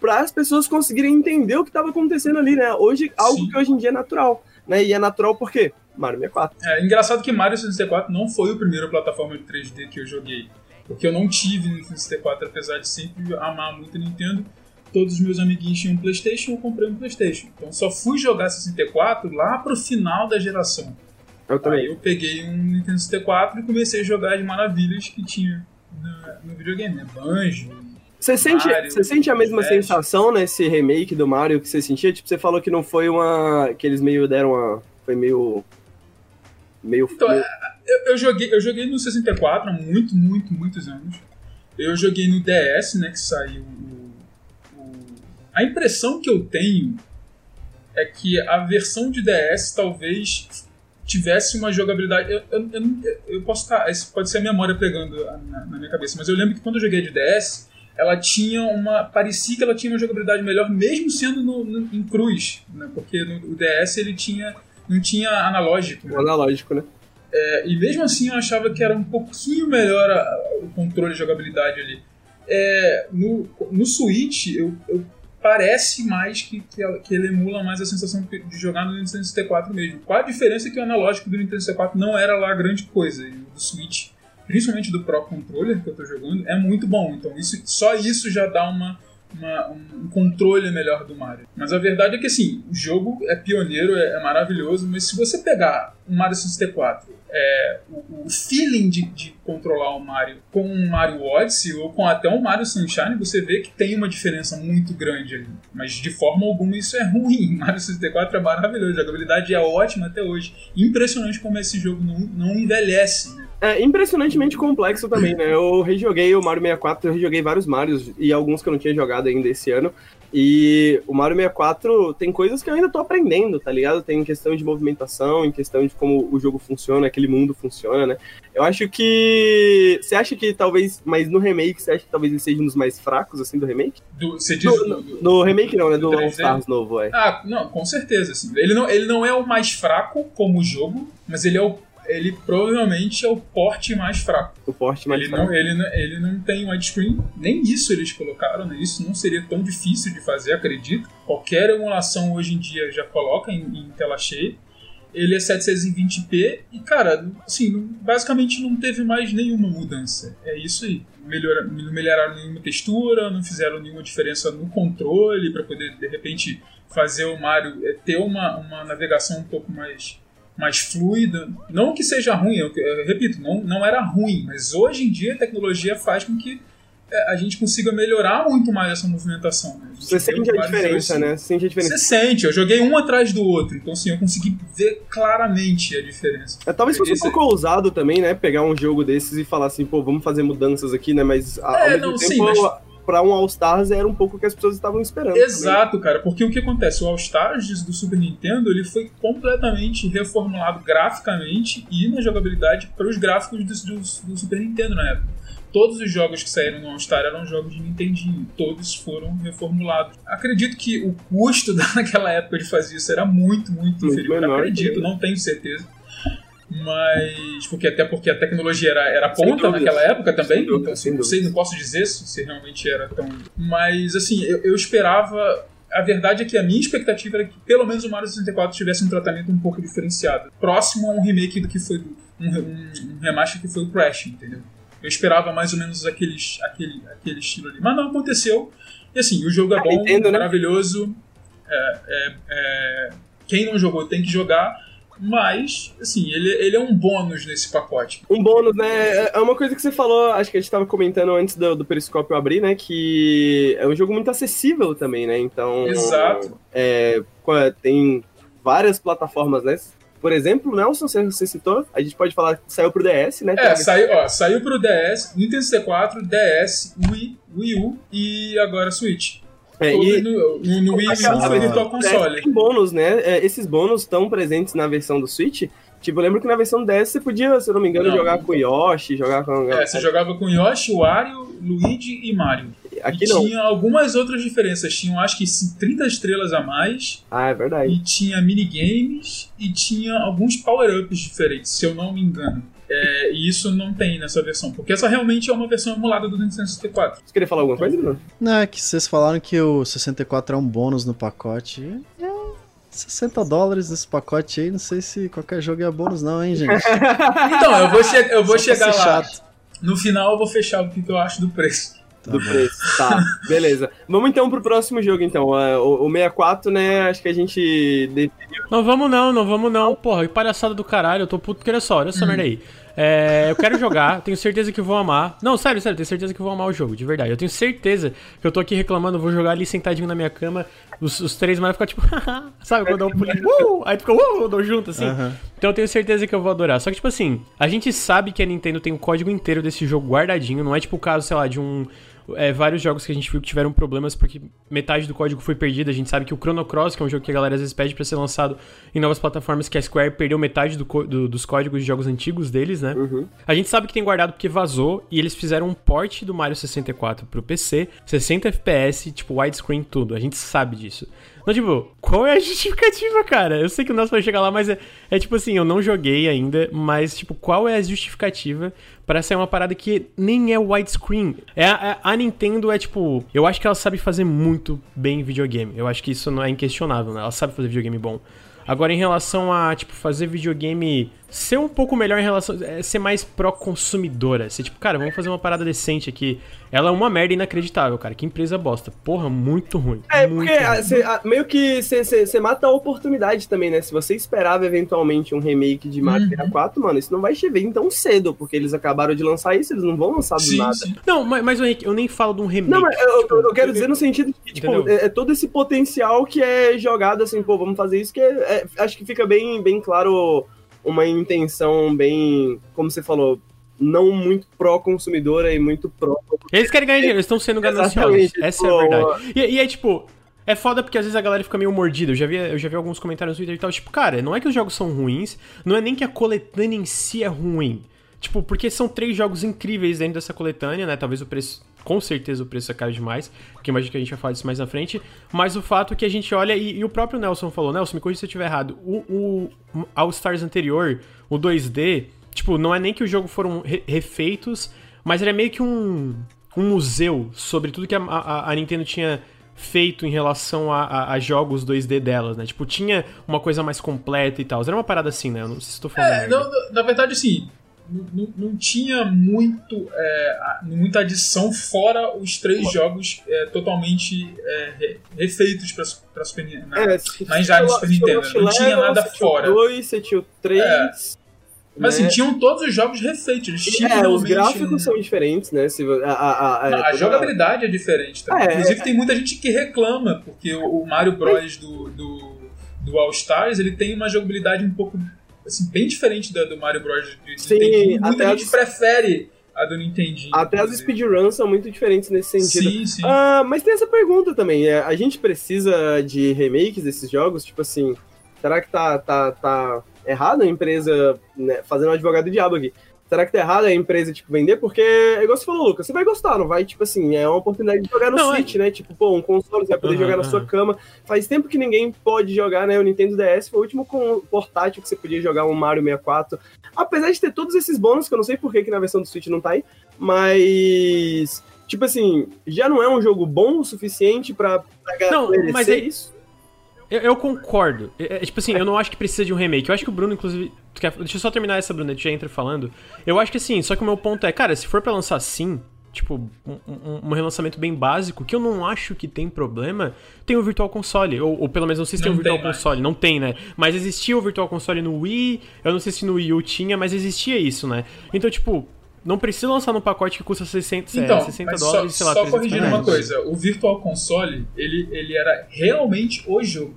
para as pessoas conseguirem entender o que estava acontecendo ali, né? Hoje, algo Sim. que hoje em dia é natural, né? E é natural por quê? Mario 64. É engraçado que Mario 64 não foi o primeiro plataforma de 3D que eu joguei. Porque eu não tive no 64, apesar de sempre amar muito a Nintendo. Todos os meus amiguinhos tinham um PlayStation, eu comprei um PlayStation. Então só fui jogar 64 lá pro final da geração. Eu Aí também. eu peguei um Nintendo 64 e comecei a jogar as maravilhas que tinha na- no videogame, né? Banjo, Você sente, Mario, você sente a mesma Smash. sensação nesse remake do Mario que você sentia? Tipo, você falou que não foi uma. que eles meio deram uma. Foi meio. Meio. Então, meio- Eu, eu joguei, eu joguei no 64 há muito, muito, muitos anos. Eu joguei no DS, né, que saiu o, o- A impressão que eu tenho é que a versão de DS talvez tivesse uma jogabilidade. Eu, eu, eu, eu posso estar. Isso pode ser a memória pegando na, na minha cabeça, mas eu lembro que quando eu joguei de DS, ela tinha uma. Parecia que ela tinha uma jogabilidade melhor, mesmo sendo no, no- em cruz. Né, porque no, o DS ele tinha. Não tinha analógico. né? um analógico, né? É, e mesmo assim eu achava que era um pouquinho melhor a- a- o controle de jogabilidade ali. É, no, no Switch, eu, eu- parece mais que, que, ela- que ele emula mais a sensação de jogar no Nintendo 64 mesmo. Qual a diferença é que o analógico do Nintendo 64 não era lá grande coisa. E o do Switch, principalmente do Pro Controller que eu tô jogando, é muito bom. Então isso, só isso já dá uma, uma- um controle melhor do Mario. Mas a verdade é que assim, o jogo é pioneiro, é, é maravilhoso, mas se você pegar um Mario 64, é, o, o feeling de, de controlar o Mario com um Mario Odyssey ou com até um Mario Sunshine, você vê que tem uma diferença muito grande ali. Mas de forma alguma isso é ruim. Mario 64 é maravilhoso, a jogabilidade é ótima até hoje. Impressionante como esse jogo não, não envelhece. né? É impressionantemente complexo também, né? Eu rejoguei o Mario 64, eu rejoguei vários Marios e alguns que eu não tinha jogado ainda esse ano. E o Mario 64 tem coisas que eu ainda tô aprendendo, tá ligado? Tem em questão de movimentação, em questão de como o jogo funciona, aquele mundo funciona, né? Eu acho que. Você acha que talvez. Mas no remake, você acha que talvez ele seja um dos mais fracos, assim, do remake? Do, você diz No, no- no remake não, né? Do All 3D? Stars novo, é. Ah, não, com certeza. Assim. Ele, não, ele não é o mais fraco como jogo, mas ele é o. Ele provavelmente é o porte mais fraco. O porte mais Ele fraco. não, ele, não, ele não tem widescreen, nem isso eles colocaram, né? isso não seria tão difícil de fazer, acredito. Qualquer emulação hoje em dia já coloca em, em tela cheia. Ele é 720p e, cara, assim, basicamente não teve mais nenhuma mudança. É isso aí. Melhora, não melhoraram nenhuma textura, não fizeram nenhuma diferença no controle para poder, de repente, fazer o Mario é, ter uma, uma navegação um pouco mais mais fluida. Não que seja ruim, eu, eu repito, não, não era ruim, mas hoje em dia a tecnologia faz com que é, a gente consiga melhorar muito mais essa movimentação. né? Você sente a diferença, né? Você sente a diferença. Você sente, eu joguei um atrás do outro, então assim, eu consegui ver claramente a diferença. É, talvez fosse um Esse- pouco ousado também, né? Pegar um jogo desses e falar assim, pô, vamos fazer mudanças aqui, né? Mas a- ao É, mesmo não, tempo, sim, mas- pra um All Stars era um pouco o que as pessoas estavam esperando. também. Exato, cara, porque o que acontece? O All Stars do Super Nintendo ele foi completamente reformulado graficamente e na jogabilidade para os gráficos do, do- do Super Nintendo na época. Todos os jogos que saíram no All Star eram jogos de Nintendinho, todos foram reformulados. Acredito que o custo naquela época de fazer isso era muito, muito, Muito inferior. menor, Acredito, sim. não tenho certeza. Mas. Porque até porque a tecnologia era, era ponta naquela época também. Então, assim, não sei, não posso dizer se, se realmente era tão. Mas assim, eu, eu esperava. A verdade é que a minha expectativa era que pelo menos o Mario 64 tivesse um tratamento um pouco diferenciado. Próximo a um remake do que foi. Um, um, um remaster que foi o Crash, entendeu? Eu esperava mais ou menos aqueles, aquele, aquele estilo ali. Mas não aconteceu. E assim, o jogo é Ah, bom, Nintendo, né? maravilhoso. É, é, é, quem não jogou tem que jogar. Mas, assim, ele, ele é um bônus nesse pacote. Um bônus, né? É uma coisa que você falou, acho que a gente tava comentando antes do, do Periscópio abrir, né? Que é um jogo muito acessível também, né? Então. Exato. É, é, tem várias plataformas, né? Por exemplo, Nelson, você, você citou, a gente pode falar que saiu pro DS, né? É, saiu, ó, saiu pro DS, Nintendo 64, DS, Wii, Wii U e agora Switch. É, e- no, no, no Wii Aquela- foi Virtual É, Console. tem bônus, né? É, esses bônus estão presentes na versão do Switch. Tipo, eu lembro que na versão DS você podia, se eu não me engano, Não. jogar com Yoshi, jogar com. É, você jogava com Yoshi, Wario, Luigi e Mario. Aqui e não. tinha algumas outras diferenças. Tinham, acho que, 30 estrelas a mais. Ah, é verdade. E tinha minigames e tinha alguns power-ups diferentes, se eu não me engano. É, e isso não tem nessa versão, porque essa realmente é uma versão emulada do Nintendo 64. Você queria falar alguma coisa, Bruno? Não, é que vocês falaram que o 64 é um bônus no pacote. É 60 dólares nesse pacote aí, não sei se qualquer jogo é bônus não, hein, gente? Então, eu vou, che- eu vou chegar lá. chato. No final eu vou fechar o que eu acho do preço. do preço. Tá, beleza. Vamos então pro próximo jogo, então. É, O, o 64, né? Acho que a gente. definiu. Não vamos não, não vamos não. Porra, que palhaçada do caralho, eu tô puto que olha só, olha essa merda aí. É, eu quero jogar, tenho certeza que vou amar. Não, sério, sério, tenho certeza que vou amar o jogo, de verdade. Eu tenho certeza que eu tô aqui reclamando, vou jogar ali sentadinho na minha cama. Os, os três mais ficam tipo, sabe, quando eu dou um pulinho, uh, aí fica, uh, eu dou junto, assim. Aham. Então eu tenho certeza que eu vou adorar. Só que, tipo assim, a gente sabe que a Nintendo tem o código inteiro desse jogo guardadinho. Não é tipo o caso, sei lá, de um. É, vários jogos que a gente viu que tiveram problemas porque metade do código foi perdida. A gente sabe que o Chrono Cross, que é um jogo que a galera às vezes pede pra ser lançado em novas plataformas, que a Square perdeu metade do do- dos códigos de jogos antigos deles, né? A gente sabe que tem guardado porque vazou e eles fizeram um port do Mario 64 pro PC, 60 FPS, tipo widescreen tudo. A gente sabe disso. Então, tipo, qual é a justificativa, cara? Eu sei que o nosso vai chegar lá, mas é, é tipo assim, eu não joguei ainda, mas, tipo, qual é a justificativa para sair uma parada que nem é widescreen? É, a- a Nintendo é, tipo, eu acho que ela sabe fazer muito bem videogame. Eu acho que isso não é inquestionável, né? Ela sabe fazer videogame bom. Agora, em relação a, tipo, fazer videogame ser um pouco melhor em relação. é, ser mais pró-consumidora. Ser tipo, cara, vamos fazer uma parada decente aqui. Ela é uma merda inacreditável, cara. Que empresa bosta. Porra, muito ruim. É, muito porque ruim. cê, meio que você mata a oportunidade também, né? Se você esperava eventualmente um remake de Mario Uhum. 64, mano, isso não vai chegar tão cedo, porque eles acabaram de lançar isso, eles não vão lançar do Sim, nada. sim. Não, mas, mas Henrique, eu nem falo de um remake. Não, mas eu, Tipo, eu- eu quero dizer no sentido de que, tipo, é, é todo esse potencial que é jogado assim, pô, vamos fazer isso, que é- é- acho que fica bem, bem claro uma intenção bem, como você falou, não muito pró-consumidora e muito pró. Eles querem ganhar dinheiro, eles estão sendo gananciosos. Essa é a tipo, verdade. E, e é tipo. É foda porque às vezes a galera fica meio mordida. Eu já vi, eu já vi alguns comentários no Twitter e tal. Tipo, cara, não é que os jogos são ruins, não é nem que a coletânea em si é ruim. Tipo, porque são três jogos incríveis dentro dessa coletânea, né? Talvez o preço. Com certeza o preço é caro demais. Porque imagino que a gente vai falar disso mais na frente. Mas o fato que a gente olha, e, e o próprio Nelson falou, Nelson, me corrija se eu estiver errado. O, o All Stars anterior, o 2D, tipo, não é nem que os jogos foram re- refeitos, mas ele é meio que um, um museu sobre tudo que a, a- a Nintendo tinha feito em relação a, a- a jogos 2D delas, né? Tipo, tinha uma coisa mais completa e tal. Era uma parada assim, né? Eu não sei se estou falando É, não, na- na verdade, assim, não, tinha muito, é, muita adição fora os três jogos é, totalmente é, re- refeitos para Super Nintendo. né? É, Na engine Super Nintendo, não tinha nada você tinha o fora. dois, você tinha o 3. Mas assim, tinham todos os jogos refeitos. Eles tinham É, os gráficos um- são diferentes, né? Se, a, a, a, Não, a toda- jogabilidade é diferente também. Ah, é, Inclusive, é. tem muita gente que reclama, porque o, o Mario Bros. do, do, do All Stars ele tem uma jogabilidade um pouco assim, bem diferente da do Mario Bros. do Sim, Nintendinho. Muita gente as- prefere a do Nintendinho. Até as inclusive. speedruns são muito diferentes nesse sentido. Sim, sim. Ah, mas tem essa pergunta também. é, A gente precisa de remakes desses jogos? Tipo assim, será que tá, tá, tá errado a empresa, né, fazendo um advogado do diabo aqui? Será que tá errado a empresa, tipo, vender? Porque, é igual você falou, Lucas, você vai gostar, não vai? Tipo assim, é uma oportunidade de jogar no Não, é- Switch, né? Tipo, pô, um console, você vai poder Aham, jogar na sua aham. cama. Faz tempo que ninguém pode jogar, né? O Nintendo DS foi o último com- portátil que você podia jogar um Mario 64. Apesar de ter todos esses bônus, que eu não sei por que que na versão do Switch não tá aí, mas... Tipo assim, já não é um jogo bom o suficiente pra, pra Não, mas é- isso? Eu, eu concordo. É, é, tipo assim, eu não acho que precisa de um remake. Eu acho que o Bruno, inclusive. quer- deixa eu só terminar essa, Bruno, a gente já entra falando. Eu acho que assim, só que o meu ponto é, cara, se for pra lançar assim, tipo, um, um- um relançamento bem básico, que eu não acho que tem problema, tem o Virtual Console. Ou, ou pelo menos não sei se tem Não o Virtual tem mais. Console. Não tem, né? Mas existia o Virtual Console no Wii. Eu não sei se no Wii U tinha, mas existia isso, né? Então, tipo. Não precisa lançar num pacote que custa 60, é, Então, 60 mas dólares, só, sei lá, só 300 corrigindo uma coisa, o Virtual Console, ele, ele era realmente o jogo.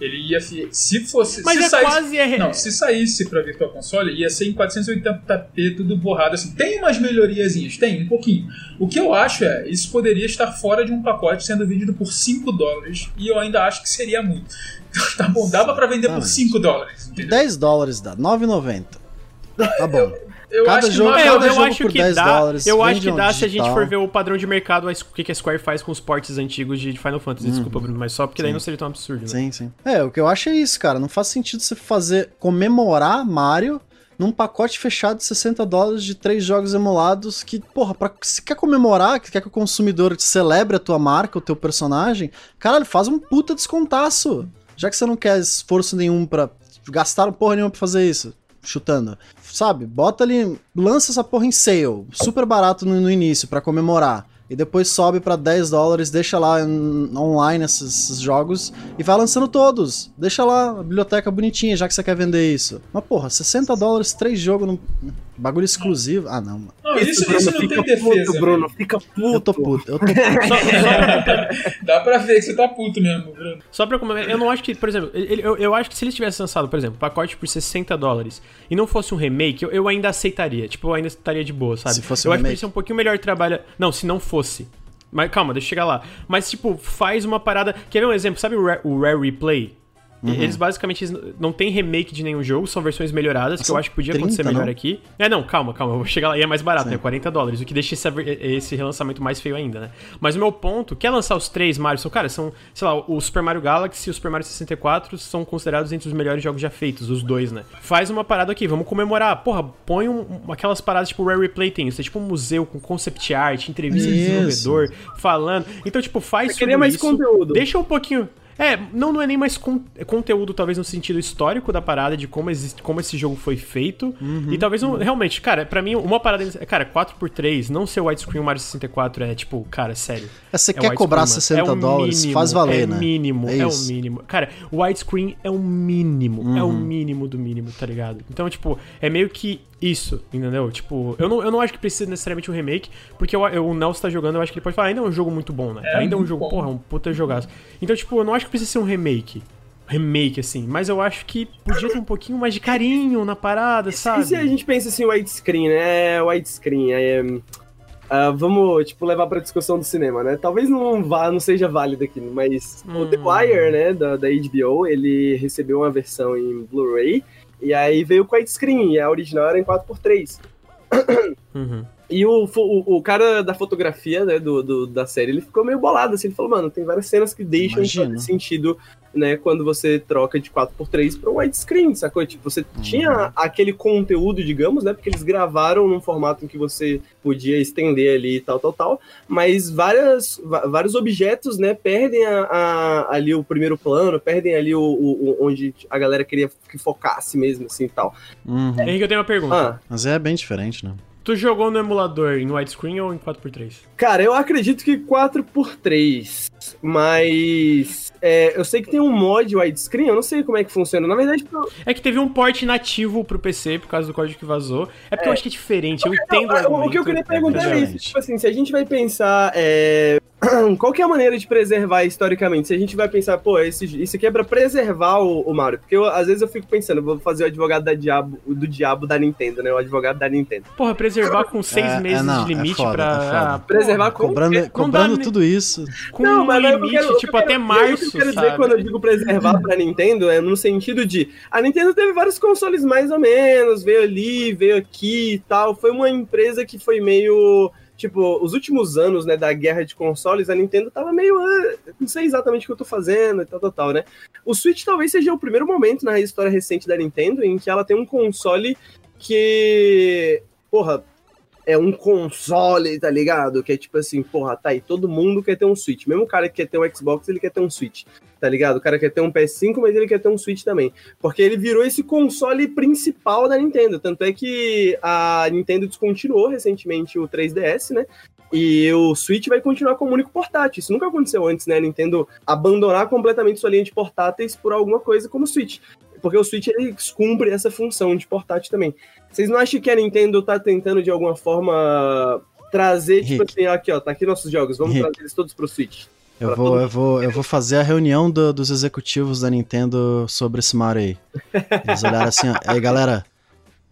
Ele ia se fosse Mas se é saísse, quase. É... Não, se saísse pra Virtual Console, ia ser em 480p, tudo borrado. Assim, tem umas melhoriazinhas, tem, um pouquinho. O que eu acho é, isso poderia estar fora de um pacote sendo vendido por 5 dólares, e eu ainda acho que seria muito. tá bom, dava pra vender por Exatamente. 5 dólares, entendeu? 10 dólares dá, 9,90. Tá bom. Eu Cada acho que jogo- É, cada eu, jogo acho por que 10 dá. dólares, eu acho que dá se a gente digital. for ver o padrão de mercado, o que que a Square faz com os portes antigos de Final Fantasy. Desculpa, Bruno, mas só porque daí Sim. não seria tão absurdo, né? Sim, sim. É, o que eu acho é isso, cara. Não faz sentido você fazer comemorar Mario num pacote fechado de 60 dólares de três jogos emulados que, porra, pra, se quer comemorar, que quer que o consumidor celebre a tua marca, o teu personagem, caralho, faz um puta descontaço. Já que você não quer esforço nenhum pra gastar porra nenhuma pra fazer isso, chutando. Sabe, bota ali, lança essa porra em sale, super barato no, no início pra comemorar. E depois sobe pra 10 dólares, deixa lá online esses, esses jogos e vai lançando todos. Deixa lá a biblioteca bonitinha, já que você quer vender isso. Mas porra, 60 dólares, três jogos, não... Bagulho exclusivo. Ah, não, mano. Não, isso, Bruno, isso não fica tem defesa. puto, Bruno, fica Eu tô puto. puto, eu tô puto. Dá pra ver que você tá puto mesmo, Bruno. Só pra comentar, eu não acho que, por exemplo, ele- eu, eu acho que se eles tivessem lançado, por exemplo, pacote por 60 dólares e não fosse um remake, eu, eu ainda aceitaria. Tipo, eu ainda estaria de boa, sabe? Se fosse eu um acho que remake. eles são um pouquinho melhor trabalho. Não, se não fosse. Mas calma, deixa eu chegar lá. Mas, tipo, faz uma parada. Quer ver um exemplo? Sabe o Rare, o Rare Replay? Uhum. Eles basicamente não tem remake de nenhum jogo, são versões melhoradas, que eu acho que podia 30, acontecer melhor não? aqui. É, não, calma, calma, eu vou chegar lá e é mais barato, Sim. né? 40 dólares, o que deixa esse, esse relançamento mais feio ainda, né? Mas o meu ponto, quer lançar os três Mario, são, cara, são, sei lá, o Super Mario Galaxy e o Super Mario 64 são considerados entre os melhores jogos já feitos, os dois, né? Faz uma parada aqui, vamos comemorar. Porra, põe um- aquelas paradas tipo o Rare Replay tem, isso é tipo um museu com concept art, entrevista de desenvolvedor, falando. Então, tipo, faz Eu queria tudo mais isso, conteúdo. Deixa um pouquinho. É, não, não é nem mais con- é conteúdo, talvez no sentido histórico da parada, de como, existe, como esse jogo foi feito. Uhum. E talvez, um, realmente, cara, pra mim, uma parada. Cara, 4x3, não ser widescreen Mario 64 é tipo, cara, sério. É, Você É quer cobrar mano. 60 É dólares, mínimo, faz valer, é né? Mínimo, É é, o mínimo. Cara, o widescreen é o mínimo. É Uhum. o mínimo do mínimo, tá ligado? Então, tipo, é meio que isso, entendeu? Tipo, eu não, eu não acho que precisa necessariamente um remake, porque eu, eu- o Nelson tá jogando, eu acho que ele pode falar, ainda é um jogo muito bom, né? É ainda é um jogo, bom. porra, um puta jogaço. Então, tipo, eu não acho que precisa ser um remake. Remake, assim, mas eu acho que podia ter um pouquinho mais de carinho na parada, sabe? E se a gente pensa assim, widescreen, né? Widescreen, é, ah, vamos, tipo, levar pra discussão do cinema, né? Talvez não vá, não seja válido aqui, mas o Hum. The Wire, né, da, da HBO, ele recebeu uma versão em Blu-ray, e aí veio com widescreen, e a original era em 4x3. Uhum. E o, o, o cara da fotografia, né, do, do- da série, ele ficou meio bolado, assim, ele falou, mano, tem várias cenas que deixam de sentido, né, quando você troca de 4x3 pra widescreen, sacou? Tipo, você Uhum. tinha aquele conteúdo, digamos, né, porque eles gravaram num formato em que você podia estender ali e tal, tal, tal, mas várias, vários objetos, né, perdem a, a- ali o primeiro plano, perdem ali o, o- o- onde a galera queria que focasse mesmo, assim, e tal. Uhum. Henrique, eu tenho uma pergunta. Ah, Mas é bem diferente, né? Tu jogou no emulador em widescreen ou em 4x3? Cara, eu acredito que 4x3, mas é, eu sei que tem um mod widescreen, eu não sei como é que funciona. Na verdade, eu- É que teve um port nativo pro PC por causa do código que vazou. É porque eu acho que é diferente, eu não, entendo o o- o que eu queria perguntar é isso. Tipo assim, se a gente vai pensar. é, Qual que é a maneira de preservar historicamente? Se a gente vai pensar, pô, esse, isso aqui é pra preservar o, o Mario. Porque eu, às vezes eu fico pensando, vou fazer o advogado da diabo, do diabo da Nintendo, né? O advogado da Nintendo. Porra, preservar com seis É, é, meses não, de é limite foda, pra. é foda. Ah, Preservar com Cobrando, cobrando tudo isso. com Não, um mas é o que eu limite, quero- o que tipo, eu até quero- o março, que eu quero sabe? dizer quando eu digo preservar pra Nintendo é no sentido de a Nintendo teve vários consoles mais ou menos, veio ali, veio aqui e tal. Foi uma empresa que foi meio tipo, os últimos anos, né, da guerra de consoles, a Nintendo tava meio, ah, não sei exatamente o que eu tô fazendo e tal, tal, tal, né? O Switch talvez seja o primeiro momento na história recente da Nintendo em que ela tem um console que, porra, é um console, tá ligado? Que é tipo assim, porra, tá aí, todo mundo quer ter um Switch. Mesmo o cara que quer ter um Xbox, ele quer ter um Switch, tá ligado? O cara quer ter um PS5, mas ele quer ter um Switch também. Porque ele virou esse console principal da Nintendo. Tanto é que a Nintendo descontinuou recentemente o 3DS, né? E o Switch vai continuar como único portátil. Isso nunca aconteceu antes, né? A Nintendo abandonar completamente sua linha de portáteis por alguma coisa como o Switch. Porque o Switch ele cumpre essa função de portátil também. Vocês não acham que a Nintendo tá tentando de alguma forma trazer, tipo Rick. assim, aqui ó, tá aqui nossos jogos, vamos Rick. trazer eles todos pro Switch. Eu Pra vou, eu, vou, eu vou fazer a reunião do- dos executivos da Nintendo sobre esse Mario aí. Eles olharam assim, ó. Aí, galera,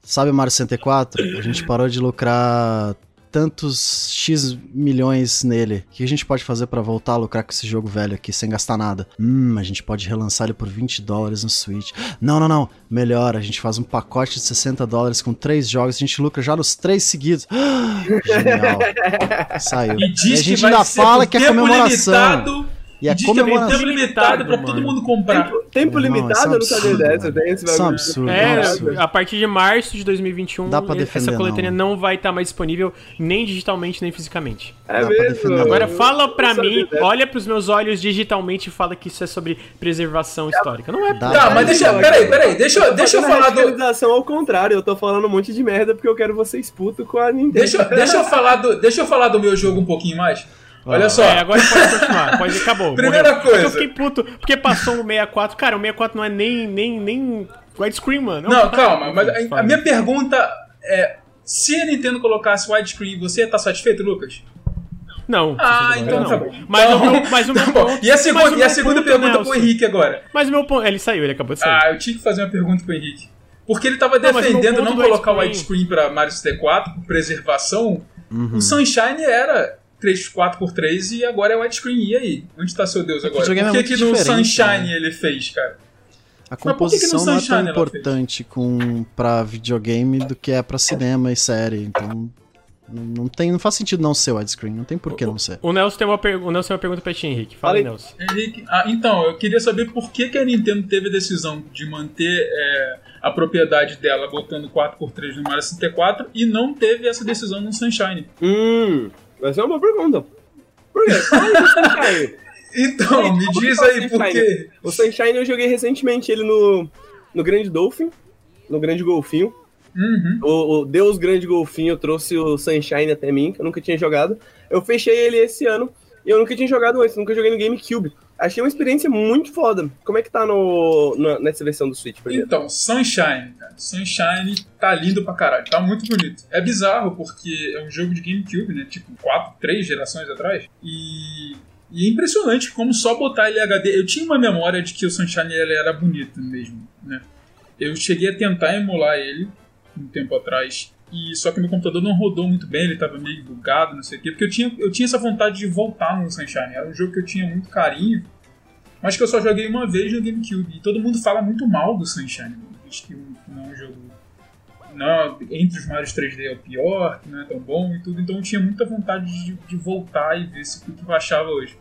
sabe o Mario 64? A gente parou de lucrar tantos X milhões nele. O que a gente pode fazer pra voltar a lucrar com esse jogo velho aqui sem gastar nada? Hum, a gente pode relançar ele por 20 dólares no Switch. Não, não, não. Melhor, a gente faz um pacote de 60 dólares com três jogos, a gente lucra já nos três seguidos. Genial. Saiu. E E diz a gente ainda fala que é comemoração. limitado. E a que é comemoração. tempo limitado pra Mano. todo mundo comprar. Tempo, tempo Irmão, limitado, isso é eu não sabia absurdo, dessa. mano. Tem esse Isso é um absurdo. É, absurdo. a partir de março de 2021, Dá pra essa defender, coletânea não. não, vai estar mais disponível nem digitalmente nem fisicamente. É Dá mesmo. Agora fala pra mim, dessa. olha pros meus olhos digitalmente e fala que isso é sobre preservação histórica. Não é, Dá. Tá, mas deixa. Peraí, peraí. Deixa, eu- deixa eu falar do. ao contrário, eu tô falando um monte de merda porque eu quero vocês putos com a Nintendo. Deixa, deixa eu falar do. Deixa eu falar do meu jogo um pouquinho mais. Olha só. É, agora pode continuar. Pode, acabou. Primeira morreu. coisa. Eu fiquei puto, porque passou no 64. Cara, o 64 não é nem, nem, nem widescreen, mano. É um Não, carro. calma, mas a, a minha pergunta é. Se a Nintendo colocasse widescreen, você ia estar satisfeito, Lucas? Não. Ah, então não. tá bom. Mas, Então- o meu, mas o meu Tá bom. ponto. E a segunda, o e a segunda ponto, pergunta Nelson, pro Henrique agora. Mas o meu ponto. Ele saiu, ele acabou de sair. Ah, eu tinha que fazer uma pergunta pro Henrique. Porque ele tava Não, o defendendo não do colocar o widescreen- pra Mario 64 por preservação. Uhum. O Sunshine era 3, 4x3 e agora é widescreen. E aí? Onde tá seu Deus agora? videogame Por é que, muito que no Sunshine né? ele fez, cara? A por que que composição não é tão importante com, pra videogame do que é pra cinema e série. Então. Não, tem, não faz sentido não ser widescreen, não tem por que não ser. O Nelson tem uma, o Nelson tem uma pergunta pra ti, Henrique. Fala aí. Nelson. Henrique, ah, então, eu queria saber por que, que a Nintendo teve a decisão de manter é, a propriedade dela botando 4x3 no Mario 64 e não teve essa decisão no Sunshine. Hum, vai ser uma boa pergunta. Por quê? Do Sunshine. Então, me Como diz tá aí por quê. O Sunshine eu joguei recentemente ele no, no Grande Dolphin, no Grande Golfinho. Uhum. O, o Deus Grande Golfinho trouxe o Sunshine até mim, que eu nunca tinha jogado. Eu fechei ele esse ano e eu nunca tinha jogado antes, nunca joguei no GameCube. Achei uma experiência muito foda. Como é que tá no, nessa versão do Switch, exemplo? Então, Sunshine, cara. Sunshine tá lindo pra caralho, tá muito bonito. É bizarro porque é um jogo de GameCube, né? Tipo, quatro, três gerações atrás. E, e é impressionante como só botar ele HD. Eu tinha uma memória de que o Sunshine era bonito mesmo, né? Eu cheguei a tentar emular ele um tempo atrás. E só que meu computador não rodou muito bem, ele tava meio bugado, não sei o quê, porque eu tinha, eu tinha essa vontade de voltar no Sunshine. Era um jogo que eu tinha muito carinho, mas que eu só joguei uma vez no GameCube. E todo mundo fala muito mal do Sunshine. Diz que não é um jogo. Não, entre os Mario 3D é o pior, que não é tão bom e tudo. Então eu tinha muita vontade de, de voltar e ver se o que eu achava hoje.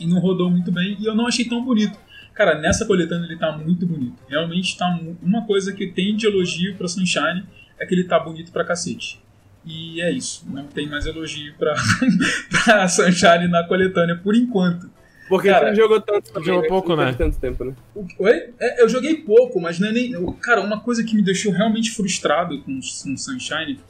E não rodou muito bem e eu não achei tão bonito. Cara, nessa coletânea ele tá muito bonito. Realmente tá uma coisa que tem de elogio pra Sunshine é que ele tá bonito pra cacete. E é isso. Não tem mais elogio pra, pra Sunshine na coletânea por enquanto. Porque Cara, você não jogou tanto também, jogou né? pouco, Não né? tanto tempo, né? O- Oi? É, eu joguei pouco, mas não é nem. Cara, uma coisa que me deixou realmente frustrado com, com Sunshine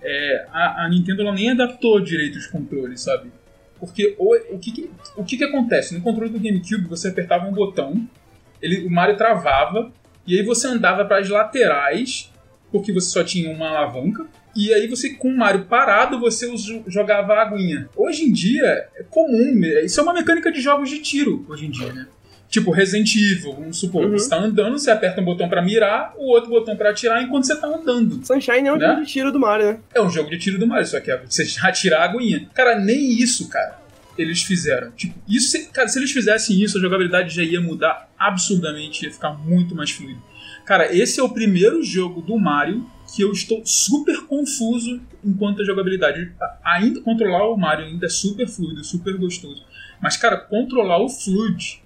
é a, a Nintendo ela nem adaptou direito os controles, sabe? Porque o, o, que, que- o que, que acontece? No controle do GameCube você apertava um botão, ele, o Mario travava, e aí você andava para as laterais, porque você só tinha uma alavanca. E aí você, com o Mario parado, você jogava a aguinha. Hoje em dia, é comum, né? isso é uma mecânica de jogos de tiro, hoje em dia, né? Tipo Resident Evil, vamos supor, Uhum. você tá andando, você aperta um botão pra mirar, o outro botão pra atirar enquanto você tá andando. Sunshine é um Né? jogo de tiro do Mario, né? É um jogo de tiro do Mario, só que é você atirar a aguinha. Cara, nem isso, cara, eles fizeram. Tipo, isso, cara, se eles fizessem isso, a jogabilidade já ia mudar absurdamente, ia ficar muito mais fluido. Cara, esse é o primeiro jogo do Mario que eu estou super confuso enquanto a jogabilidade. Ainda controlar o Mario ainda é super fluido, super gostoso. Mas, cara, controlar o Flood,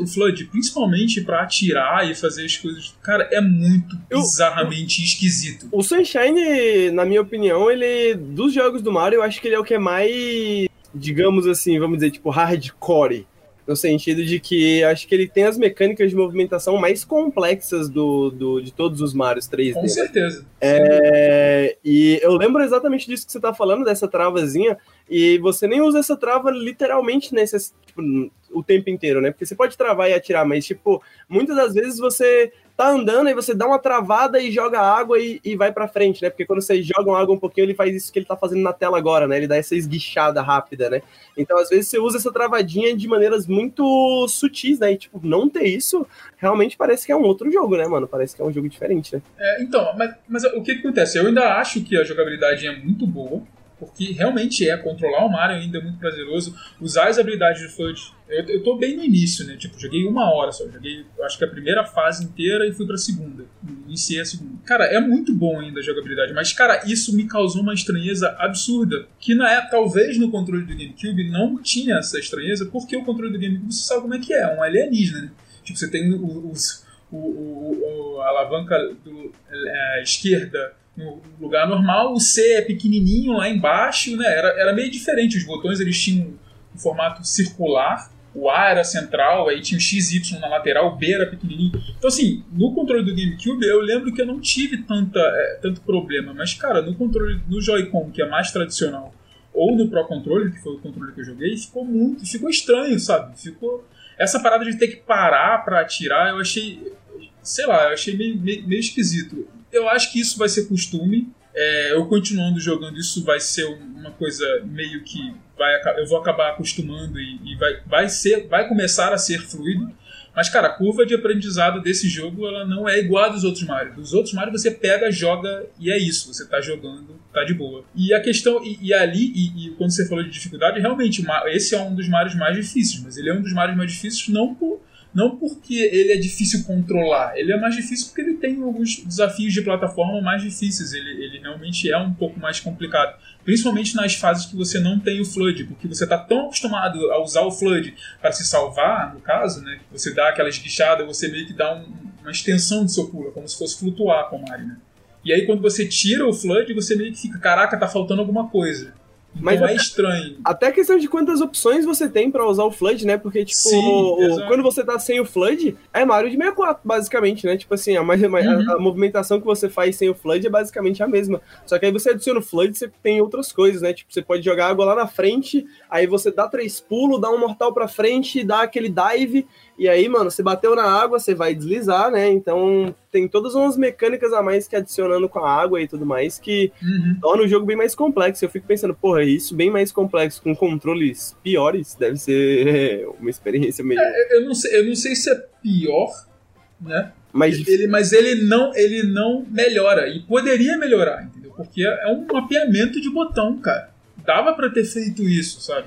o Flood, principalmente pra atirar e fazer as coisas, cara, é muito Eu- bizarramente esquisito. O Sunshine, na minha opinião, ele. Dos jogos do Mario, eu acho que ele é o que é mais. Digamos assim, vamos dizer, tipo, hardcore. No sentido de que acho que ele tem as mecânicas de movimentação mais complexas do, do, de todos os Marios 3D. Com certeza. É, e eu lembro exatamente disso que você tá falando, dessa travazinha, e você nem usa essa trava literalmente nesse, tipo, o tempo inteiro, né? Porque você pode travar e atirar, mas, tipo, muitas das vezes você tá andando e você dá uma travada e joga água e, e vai pra frente, né? Porque quando você joga uma água um pouquinho, ele faz isso que ele tá fazendo na tela agora, né? Ele dá essa esguichada rápida, né? Então, às vezes, você usa essa travadinha de maneiras muito sutis, né? E, tipo, não ter isso realmente parece que é um outro jogo, né, mano? Parece que é um jogo diferente, né? É, então, mas, mas o que acontece? Eu ainda acho que a jogabilidade é muito boa, porque realmente é controlar o Mario ainda é muito prazeroso. Usar as habilidades do Flood. Eu, eu tô bem no início, né? Tipo, joguei uma hora só. Joguei, acho que a primeira fase inteira e fui pra segunda. Iniciei a segunda. Cara, é muito bom ainda a jogabilidade, mas, cara, isso me causou uma estranheza absurda. Que na época, talvez no controle do GameCube não tinha essa estranheza, porque o controle do GameCube você sabe como é que é, um alienígena, né? Tipo, você tem os, o, o- o- a alavanca do, é, esquerda no lugar normal, o C é pequenininho lá embaixo, né? Era, era meio diferente. Os botões eles tinham um formato circular, o A era central, aí tinha o XY na lateral, o B era pequenininho. Então, assim, no controle do GameCube, eu lembro que eu não tive tanta, é, tanto problema, mas, cara, no controle no Joy-Con, que é mais tradicional, ou no Pro Controller, que foi o controle que eu joguei, ficou muito, ficou estranho, sabe? Ficou essa parada de ter que parar pra atirar, eu achei, sei lá, eu achei meio, meio, meio esquisito. Eu acho que isso vai ser costume, É, eu continuando jogando, isso vai ser uma coisa meio que vai, eu vou acabar acostumando e, e vai, vai, ser, vai começar a ser fluido. Mas, cara, a curva de aprendizado desse jogo ela não é igual a dos outros Mario. Dos outros Mario você pega, joga e é isso. Você tá jogando, tá de boa. E a questão, e, e ali, e, e quando você falou de dificuldade, realmente, esse é um dos Marios mais difíceis. Mas ele é um dos Marios mais difíceis não por, não porque ele é difícil controlar, ele é mais difícil porque ele tem alguns desafios de plataforma mais difíceis. Ele, ele realmente é um pouco mais complicado. Principalmente nas fases que você não tem o Flood, porque você está tão acostumado a usar o Flood para se salvar, no caso, né? Você dá aquela esguichada, você meio que dá um- uma extensão do seu pulo, como se fosse flutuar com o Mario, né? E aí quando você tira o Flood, você meio que fica, caraca, tá faltando alguma coisa. Mas é até- estranho. Até a questão de quantas opções você tem pra usar o Flood, né? Porque, tipo, Sim, o- quando você tá sem o Flood, é Mario de 64, basicamente, né? Tipo assim, a, mais- a- Uhum. a movimentação que você faz sem o Flood é basicamente a mesma. Só que aí você adiciona o Flood, você tem outras coisas, né? Tipo, você pode jogar água lá na frente, aí você dá três pulos, dá um mortal pra frente, dá aquele dive, e aí, mano, você bateu na água, você vai deslizar, né? Então tem todas umas mecânicas a mais que adicionando com a água e tudo mais que Uhum. torna o jogo bem mais complexo. Eu fico pensando, porra, isso bem mais complexo, com controles piores, deve ser uma experiência meio. Eu não sei, eu não sei se é pior, né? mais Ele, mas ele não, ele não melhora. E poderia melhorar, entendeu? Porque é um mapeamento de botão, cara. Dava pra ter feito isso, sabe?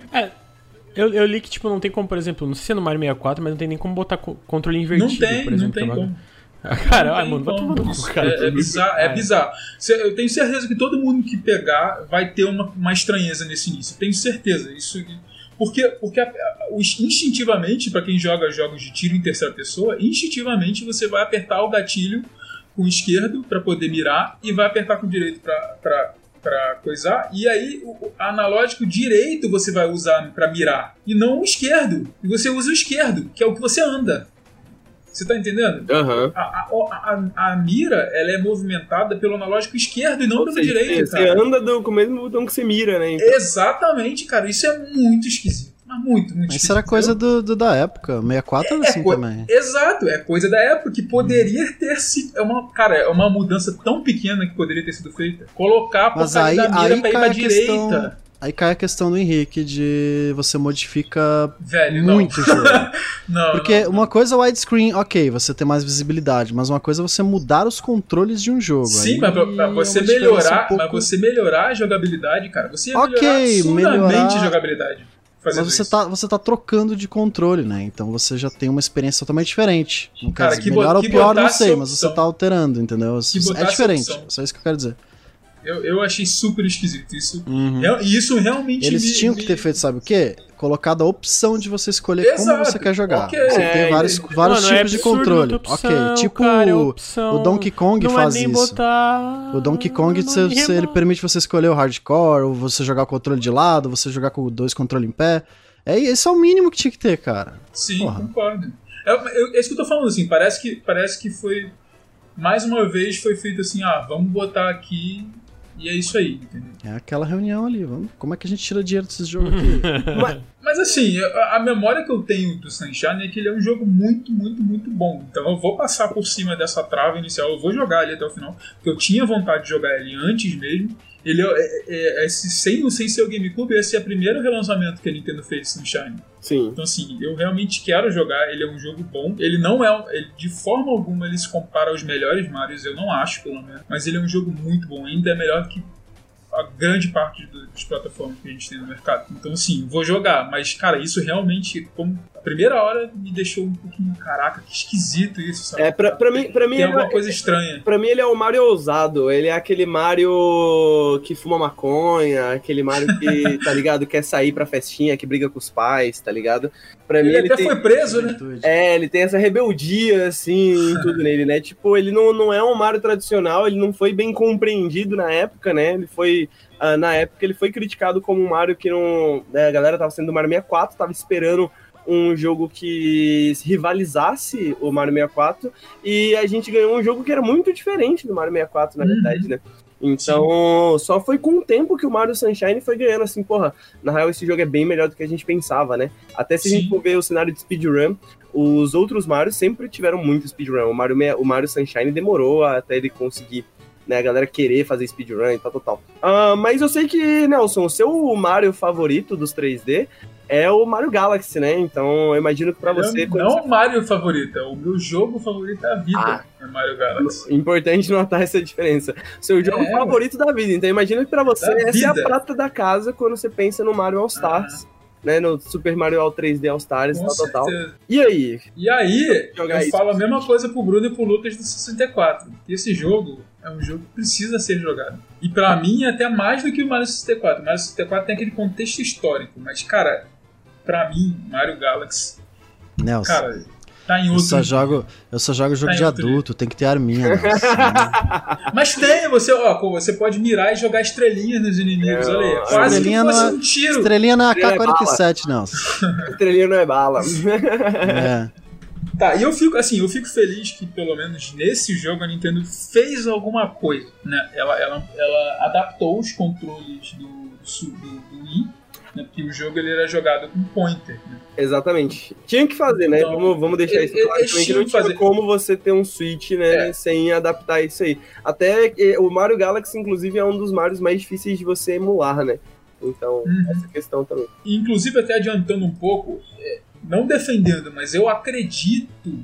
Eu, eu li que, tipo, não tem como, por exemplo, não sei se é no Mario 64, mas não tem nem como botar co- controle invertido, não tem, por não exemplo. tem é uma- como. Cara, Não ai, tem mano, vai tomar no cu, cara. É, é bizarro, é bizarro. Cê- Eu tenho certeza que todo mundo que pegar vai ter uma, uma estranheza nesse início. Tenho certeza. Isso, porque porque instintivamente, pra quem joga jogos de tiro em terceira pessoa, instintivamente você vai apertar o gatilho com o esquerdo pra poder mirar e vai apertar com o direito pra, pra, pra coisar. E aí o analógico direito você vai usar pra mirar e não o esquerdo. E você usa o esquerdo, que é o que você anda. Você tá entendendo? Aham. A, a, a, a mira ela é movimentada pelo analógico esquerdo e não Ou pelo seja, direito, você cara. anda do- com o mesmo botão que você mira, né? Exatamente, cara. Isso é muito esquisito. Mas muito, muito Mas isso era coisa do, do- da época. 64 era assim co- também. Exato, é coisa da época que poderia ter sido. É uma, cara, é uma mudança tão pequena que poderia ter sido feita. Colocar a Mas porcaria aí, da mira aí pra ir pra a direita. questão. Aí cai a questão do Henrique de você modifica Velho, muito o jogo. não. Porque não. uma coisa é widescreen, ok, você tem mais visibilidade, mas uma coisa é você mudar os controles de um jogo. Sim, mas pra, é você melhorar, um pouco- mas você melhorar a jogabilidade, cara, você ia Ok, melhorar absurdamente melhorar- a jogabilidade. Mas você isso. tá, você tá trocando de controle, né? Então você já tem uma experiência totalmente diferente. No Cara, caso, que melhor ou pior, não sei, mas você tá alterando, entendeu? É diferente, só isso que eu quero dizer. Eu, eu achei super esquisito isso. Uhum. E isso realmente Eles me- tinham que me- ter feito, sabe o quê? Colocado a opção de você escolher como Exato, você quer jogar. ok. Você É, tem vários, entendi. vários Mano, é tipos de absurdo controle. opção, ok, tipo cara, é o- opção. o Donkey Kong não faz é nem isso. botar... O Donkey Kong, não você- você- ele permite você escolher o hardcore, ou você jogar o controle de lado, você jogar com dois controles em pé. É, esse é o mínimo que tinha que ter, cara. Sim, Porra. concordo. É, eu- é isso que eu tô falando, assim, parece que, parece que foi. Mais uma vez foi feito assim, ah, vamos botar aqui e é isso aí, entendeu? É aquela reunião ali. Vamos, como é que a gente tira dinheiro desse jogo aqui? Mas, Mas assim, a, a memória que eu tenho do Sunshine é que ele é um jogo muito, muito, muito bom. Então eu vou passar por cima dessa trava inicial, eu vou jogar ele até o final, porque eu tinha vontade de jogar ele antes mesmo. Ele é, é, é- esse, sem, sem ser o GameCube, esse é o primeiro relançamento que a Nintendo fez Sunshine. sim. Então, assim, eu realmente quero jogar. Ele é um jogo bom. Ele não é. Ele, de forma alguma ele se compara aos melhores Marios, eu não acho, pelo menos. Mas ele é um jogo muito bom. Ainda é melhor que a grande parte do- das plataformas que a gente tem no mercado. Então, assim, vou jogar. Mas, cara, isso realmente, como primeira hora, me deixou um pouquinho. Caraca, que esquisito isso, sabe? É, pra, pra mim, pra mim Tem ele alguma é- coisa estranha. Pra mim ele é o Mario ousado, ele é aquele Mario que fuma maconha, aquele Mario que, tá ligado, quer sair pra festinha, que briga com os pais, tá ligado? Pra mim Ele, ele até tem... foi preso, né? É, ele tem essa rebeldia, assim, tudo nele, né? Tipo, ele não, não é um Mario tradicional, ele não foi bem compreendido na época, né? Ele foi, ah, na época, ele foi criticado como um Mario que não... né, a galera tava sendo do Mario 64, tava esperando um jogo que rivalizasse o Mario 64, e a gente ganhou um jogo que era muito diferente do Mario 64, na Uhum. verdade, né? Então, só foi com o tempo que o Mario Sunshine foi ganhando, assim, porra, na real esse jogo é bem melhor do que a gente pensava, né? Até se a gente Sim. for ver o cenário de speedrun, os outros Marios sempre tiveram muito speedrun. O Mario, o Mario Sunshine demorou até ele conseguir né? A galera querer fazer speedrun e tal, tal, tal. Ah, mas eu sei que, Nelson, o seu Mario favorito dos 3D é o Mario Galaxy, né? Então eu imagino que pra você. Não, não o Mario favorito, é o meu jogo favorito da vida Ah. é Mario Galaxy. Importante notar essa diferença. Seu jogo É. favorito da vida. Então imagina que pra você essa é a vida. prata da casa quando você pensa no Mario All Stars. Né, no Super Mario All 3D All Stars, tal, tal, tal. E aí? E aí, eu falo a mesma coisa pro Bruno e pro Lucas do 64. Que esse jogo é um jogo que precisa ser jogado. E pra mim, até mais do que o Mario 64. O Mario 64 tem aquele contexto histórico. Mas, cara, pra mim, Mario Galaxy, Nelson, cara, tá em eu outro só jogo, eu só jogo jogo Tá de adulto, tem que ter arminha. Mas tem, você, ó, você pode mirar e jogar estrelinhas nos inimigos, É, olha aí. Quase que estrelinha fosse não é- um tiro. Estrelinha na é AK-47, Nelson. Estrelinha não é bala. É. Tá, e eu fico, assim, eu fico feliz que pelo menos nesse jogo a Nintendo fez alguma coisa, né? Ela, ela, ela adaptou os controles do, do, do, do Wii, né? Porque o jogo ele era jogado com pointer, né? Exatamente. Tinha que fazer, né? Então, vamos, vamos deixar isso claro. tinham não tinha fazer. como você ter um Switch, né? É. Sem adaptar isso aí. Até o Mario Galaxy, inclusive, é um dos Marios mais difíceis de você emular, né? Então, Uhum. essa questão também. Inclusive, até adiantando um pouco, é, não defendendo, mas eu acredito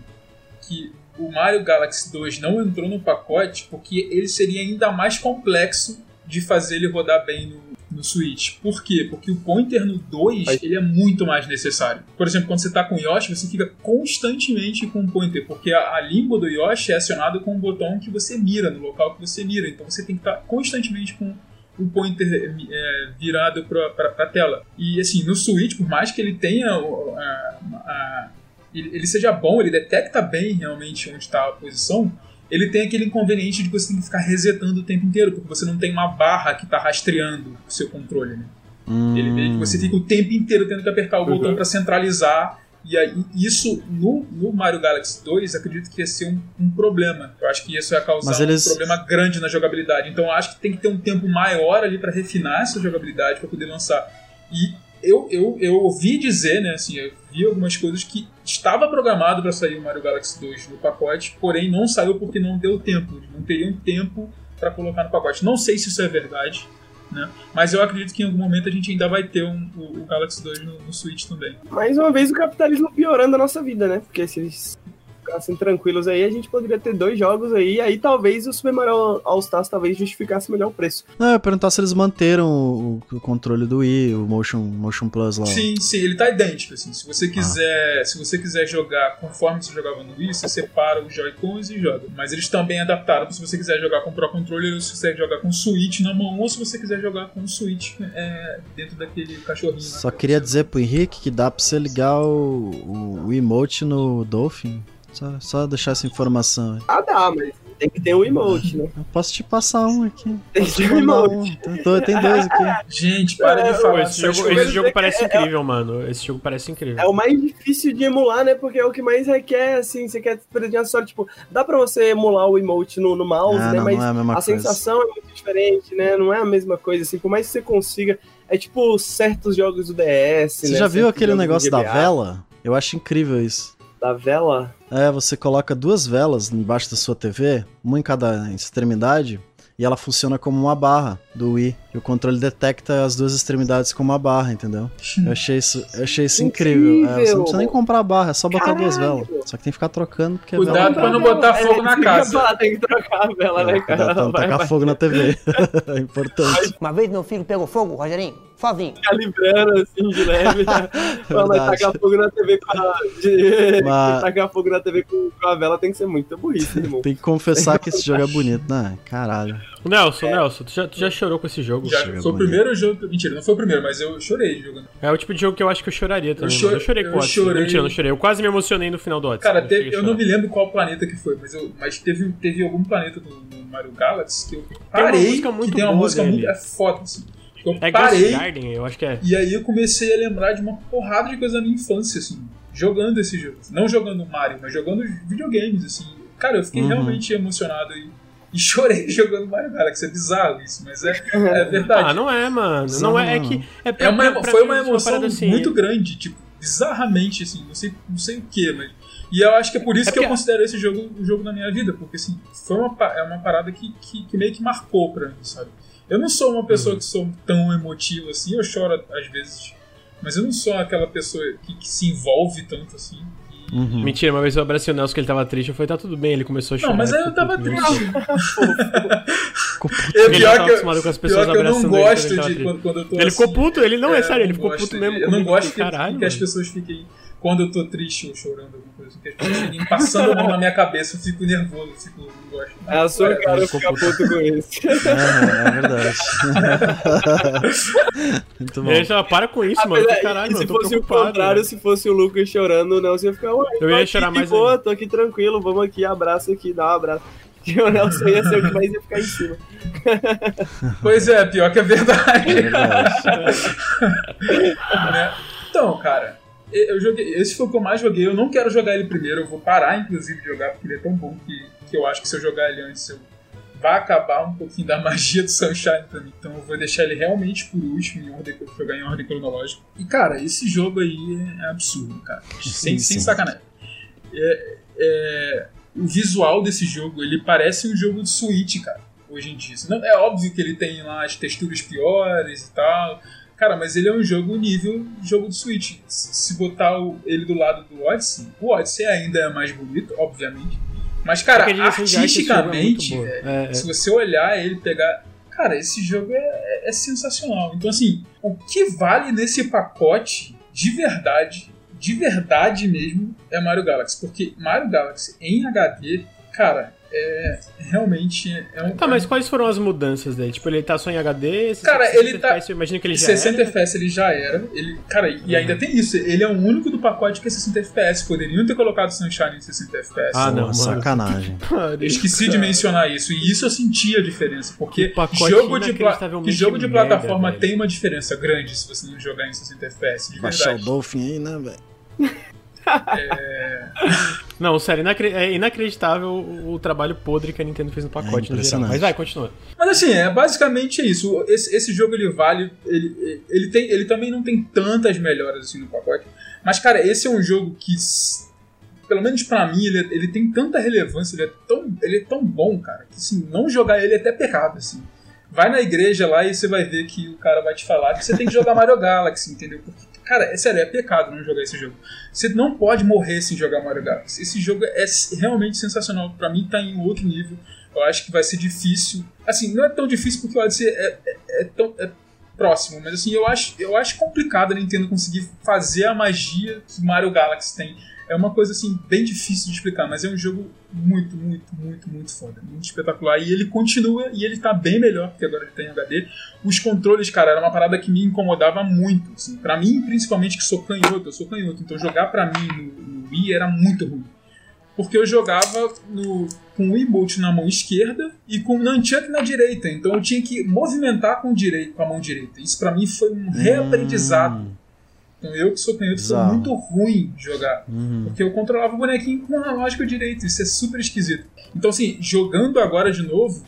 que o Mario Galaxy 2 não entrou no pacote porque ele seria ainda mais complexo de fazer ele rodar bem no, no Switch. Por quê? Porque o pointer no 2 Aí- ele é muito mais necessário. Por exemplo, quando você tá com o Yoshi, você fica constantemente com o pointer, porque a, a língua do Yoshi é acionada com o botão que você mira, no local que você mira. Então você tem que estar constantemente com o pointer é, virado pra, pra tela. E assim, no Switch, por mais que ele tenha a- a- ele, ele seja bom, ele detecta bem realmente onde está a posição, ele tem aquele inconveniente de que você tem que ficar resetando o tempo inteiro, porque você não tem uma barra que está rastreando o seu controle, né? Hum, Ele meio que você fica o tempo inteiro tendo que apertar o Uhum. botão para centralizar. E aí, isso no, no Mario Galaxy 2, acredito que ia ser um, um problema. Eu acho que isso ia causar Mas um eles- problema grande na jogabilidade. Então, eu acho que tem que ter um tempo maior ali para refinar essa jogabilidade para poder lançar. E eu, eu, eu ouvi dizer, né, assim, eu vi algumas coisas que estava programado para sair o Mario Galaxy 2 no pacote, porém não saiu porque não deu tempo. Não teriam tempo para colocar no pacote. Não sei se isso é verdade, né? Mas eu acredito que em algum momento a gente ainda vai ter um- o, o Galaxy 2 no, no Switch também. Mais uma vez o capitalismo piorando a nossa vida, né? Porque se ficassem tranquilos aí, a gente poderia ter dois jogos aí, e aí talvez o Super Mario All Stars talvez justificasse melhor o preço. Não, eu ia perguntar se eles manteram o, o controle do Wii, o Motion, Motion Plus lá. Sim, sim, ele tá idêntico, assim. Se Ah. você quiser, se você quiser jogar conforme você jogava no Wii, você separa os Joy-Cons e joga. Mas eles também adaptaram se você quiser jogar com Pro Controller, se você quiser jogar com o Switch na mão, ou se você quiser jogar com o Switch é, dentro daquele cachorrinho. Só queria dizer pro Henrique que dá pra você ligar o, o, o emote no Dolphin. Só, só deixar essa informação aí. Ah, dá, mas tem que ter um emote, né? Eu posso te passar um aqui. Tem que te ter um emote. um. Tem, dois- tem dois aqui. Gente, para É, de falar esse jogo, esse jogo é- parece é- incrível, mano. Esse jogo parece incrível. É o mais difícil de emular, né? Porque é o que mais requer, assim, você quer perder a sorte. Tipo, dá pra você emular o emote no, no mouse, Ah, né? não, Mas não é a mesma a coisa. sensação é muito diferente, né? Não é a mesma coisa, assim. Por mais que você consiga. É tipo certos jogos do DS, Você né? já viu aquele negócio da vela? Eu acho incrível isso. Da vela? É, você coloca duas velas embaixo da sua TV, uma em cada extremidade, e ela funciona como uma barra do Wii. E o controle detecta as duas extremidades como uma barra, entendeu? Eu achei isso, eu achei isso incrível. É, você não Incrível. precisa nem comprar a barra, é só botar duas Caralho. velas. Só que tem que ficar trocando, porque a Cuidado vela... pra não botar fogo na É, casa. Falar, tem que trocar a vela, né, É, cuidado cara? pra não Vai, tacar vai fogo na TV. é importante. Uma vez meu filho pegou fogo, Rogerinho, sozinho. calibrando, assim, de leve. Verdade. tacar fogo na TV com a... De... Mas- tacar fogo na TV com, com a vela tem que ser muito burrice, irmão. Tem que confessar que esse jogo é bonito, né? Caralho. Nelson, Nelson, tu já, tu já chorou com esse jogo? Já, foi o primeiro jogo. Mentira, não foi o primeiro, mas eu chorei jogando. É o tipo de jogo que eu acho que eu choraria também. cho- mano. eu chorei eu com o Odyssey. chorei. Mentira, eu não chorei. Eu quase me emocionei no final do Odyssey. Cara, teve- eu não me lembro qual planeta que foi, mas, eu, mas teve, teve algum planeta no, no Mario Galaxy que eu uma parei. música muito que tem uma boa música dele. muito. É foda, assim. Eu É Ghost parei. Garden, eu acho que é. E aí eu comecei a lembrar de uma porrada de coisa da minha infância, assim, jogando esse jogo. Não jogando Mario, mas jogando videogames, assim. Cara, eu fiquei Uhum. realmente emocionado e, e chorei jogando Mario Galaxy. É bizarro isso, mas é, é verdade. Ah, não é, mano. Não é, é que. É, É uma, pra- pra foi mim, uma emoção parada assim, muito grande, tipo, bizarramente, assim, não sei, não sei o que, mas. E eu acho que é por isso É que eu considero esse jogo o jogo da minha vida, porque assim, foi uma, é uma parada que, que, que meio que marcou pra mim, sabe? Eu não sou uma pessoa que sou tão emotivo assim, eu choro às vezes, mas eu não sou aquela pessoa que, que se envolve tanto assim. E- Uhum. Mentira, uma vez eu abracei o Nelson que ele tava triste, eu falei, tá tudo bem, ele começou a chorar. Não, mas aí eu ficou tava triste. mesmo. É Ele pior tava que, acostumado com as eu, pessoas pior que eu não abraçando ele gosto ele de quando, quando eu tô Ele assim, ficou puto, ele não, é, É, sério, ele eu ficou gosto puto de- mesmo. Eu não gosto que, Caralho, que as pessoas fiquem. Quando eu tô triste ou chorando, alguma coisa assim, que as pessoas passando a mão na minha cabeça, eu fico nervoso, eu fico, não gosto. É a sua É, cara ficar puto com isso. É, é verdade. Muito bom. Já para com isso, mano. Apesar- Caralho, e mano, se fosse o contrário, se fosse o Lucas chorando, o Nelson ia ficar, ué, Eu tô ia aqui chorar mais boa, tô aqui tranquilo, vamos aqui, abraço aqui, dá um abraço. E o Nelson ia ser o que mais ia ficar em cima. Pois é, pior que é verdade. É verdade. né? Então, cara, eu joguei. Esse foi o que eu mais joguei. Eu não quero jogar ele primeiro, eu vou parar, inclusive, de jogar, porque ele é tão bom que, que eu acho que se eu jogar ele antes, eu vai acabar um pouquinho da magia do Sunshine pra mim. Então eu vou deixar ele realmente por último, em ordem, jogar em ordem cronológica. E, cara, esse jogo aí é absurdo, cara. Sem, Sim, sem sim. sacanagem. É- é, o visual desse jogo, ele parece um jogo de Switch, cara, hoje em dia. Não, é óbvio que ele tem lá as texturas piores e tal. Cara, mas ele é um jogo nível jogo de Switch. Se botar o- ele do lado do Odyssey, o Odyssey ainda é mais bonito, obviamente. Mas, cara, é artisticamente, é, É, é. se você olhar ele pegar. Cara, esse jogo é, é- é sensacional. Então, assim, o que vale nesse pacote, de verdade, de verdade mesmo, é Mario Galaxy. Porque Mario Galaxy em HD, cara, é realmente é um. Tá, mas quais foram as mudanças daí? Tipo, ele tá só em HD? esse Cara, 60 ele tá- FPS, Eu imagino que ele já 60 era. FPS ele já era. Ele, cara, e ainda tem isso. Ele é o único do pacote que é 60 FPS. Poderiam ter colocado Sunshine em 60 FPS. Ah, não, mano. sacanagem. Eu esqueci de mencionar isso, e isso eu senti a diferença, porque jogo de, pla que jogo de plataforma tem uma diferença grande se você não jogar em 60 FPS, de Baixar o verdade. Dolphin aí, né, velho? Não, sério, é inacreditável o, o trabalho podre que a Nintendo fez no pacote no geral. Mas vai, continua. Mas assim, é basicamente isso. Esse, esse jogo ele vale. Ele, ele, tem, ele também não tem tantas melhoras assim no pacote. Mas, cara, esse é um jogo que, pelo menos pra mim, ele, ele tem tanta relevância, ele é, tão, ele é tão bom, cara, que assim, não jogar ele é até pecado, assim. Vai na igreja lá e você vai ver que o cara vai te falar que você tem que jogar Mario Galaxy, entendeu? Porque, cara, é sério, é pecado não jogar esse jogo. Você não pode morrer sem jogar Mario Galaxy. Esse jogo é realmente sensacional. Pra mim, tá em outro nível. Eu acho que vai ser difícil. Assim, não é tão difícil porque o Odyssey é, é, é tão é próximo, mas assim, eu acho, eu acho complicado a Nintendo conseguir fazer a magia que Mario Galaxy tem. É uma coisa assim bem difícil de explicar, mas é um jogo muito, muito, muito, muito foda, muito espetacular. E ele continua e ele tá bem melhor porque agora ele tem HD. Os controles, cara, era uma parada que me incomodava muito. Assim. Para mim, principalmente que sou canhoto, eu sou canhoto, então jogar pra mim no, no Wii era muito ruim. Porque eu jogava no, com o emote na mão esquerda e com o Nunchuck na direita. Então eu tinha que movimentar com, o direi- com a mão direita. Isso pra mim foi um reaprendizado. Hum, Então eu que sou canhoto Bizarro. muito ruim jogar. uhum. Porque eu controlava o bonequinho com o analógico direito. Isso é super esquisito. Então, assim, jogando agora de novo,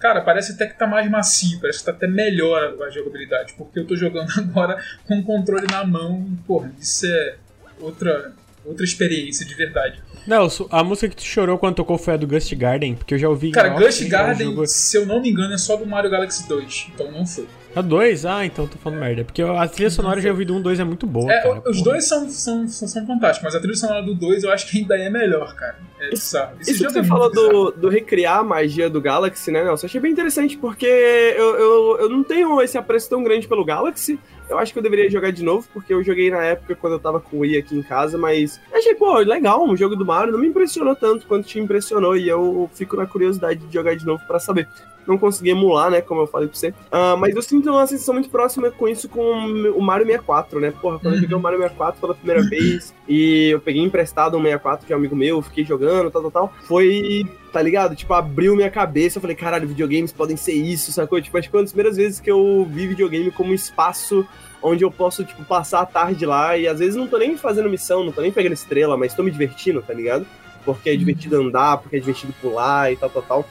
cara, parece até que tá mais macio, parece que tá até melhor a jogabilidade. Porque eu tô jogando agora com o controle na mão e, porra, isso é outra, outra experiência de verdade. Nelson, a música que tu chorou quando tocou foi a do Gust Garden, porque eu já ouvi. Cara, né, Garden, jogo- se eu não me engano, é só do Mario Galaxy 2. Então não foi. A 2? Ah, então tô falando merda. Porque a trilha sonora eu já ouvi do 1, 2 é muito boa. É, cara, os porra. dois são, são, são, são fantásticos, mas a trilha sonora do 2 eu acho que ainda é melhor, cara. É bizarro. Esse Isso que você é falou do, do recriar a magia do Galaxy, né, Nelson? Achei bem interessante, porque eu, eu, eu não tenho esse apreço tão grande pelo Galaxy. Eu acho que eu deveria jogar de novo, porque eu joguei na época quando eu tava com o Wii aqui em casa, mas achei, pô, legal, um jogo do Mario não me impressionou tanto quanto te impressionou, e eu fico na curiosidade de jogar de novo pra saber. Não consegui emular, né, como eu falei pra você. Ah, mas eu sinto uma sensação muito próxima com isso com o Mario 64, né? Porra, quando eu joguei o Mario 64 pela primeira vez, e eu peguei emprestado um 64 que é um amigo meu, fiquei jogando, tal, tal, tal, foi tá ligado? Tipo, abriu minha cabeça. Eu falei, caralho, videogames podem ser isso, sacou? Tipo, acho que foi uma das primeiras vezes que eu vi videogame como um espaço onde eu posso, tipo, passar a tarde lá e às vezes não tô nem fazendo missão, não tô nem pegando estrela, mas tô me divertindo, tá ligado? Porque é divertido andar, porque é divertido pular e tal, tal, tal.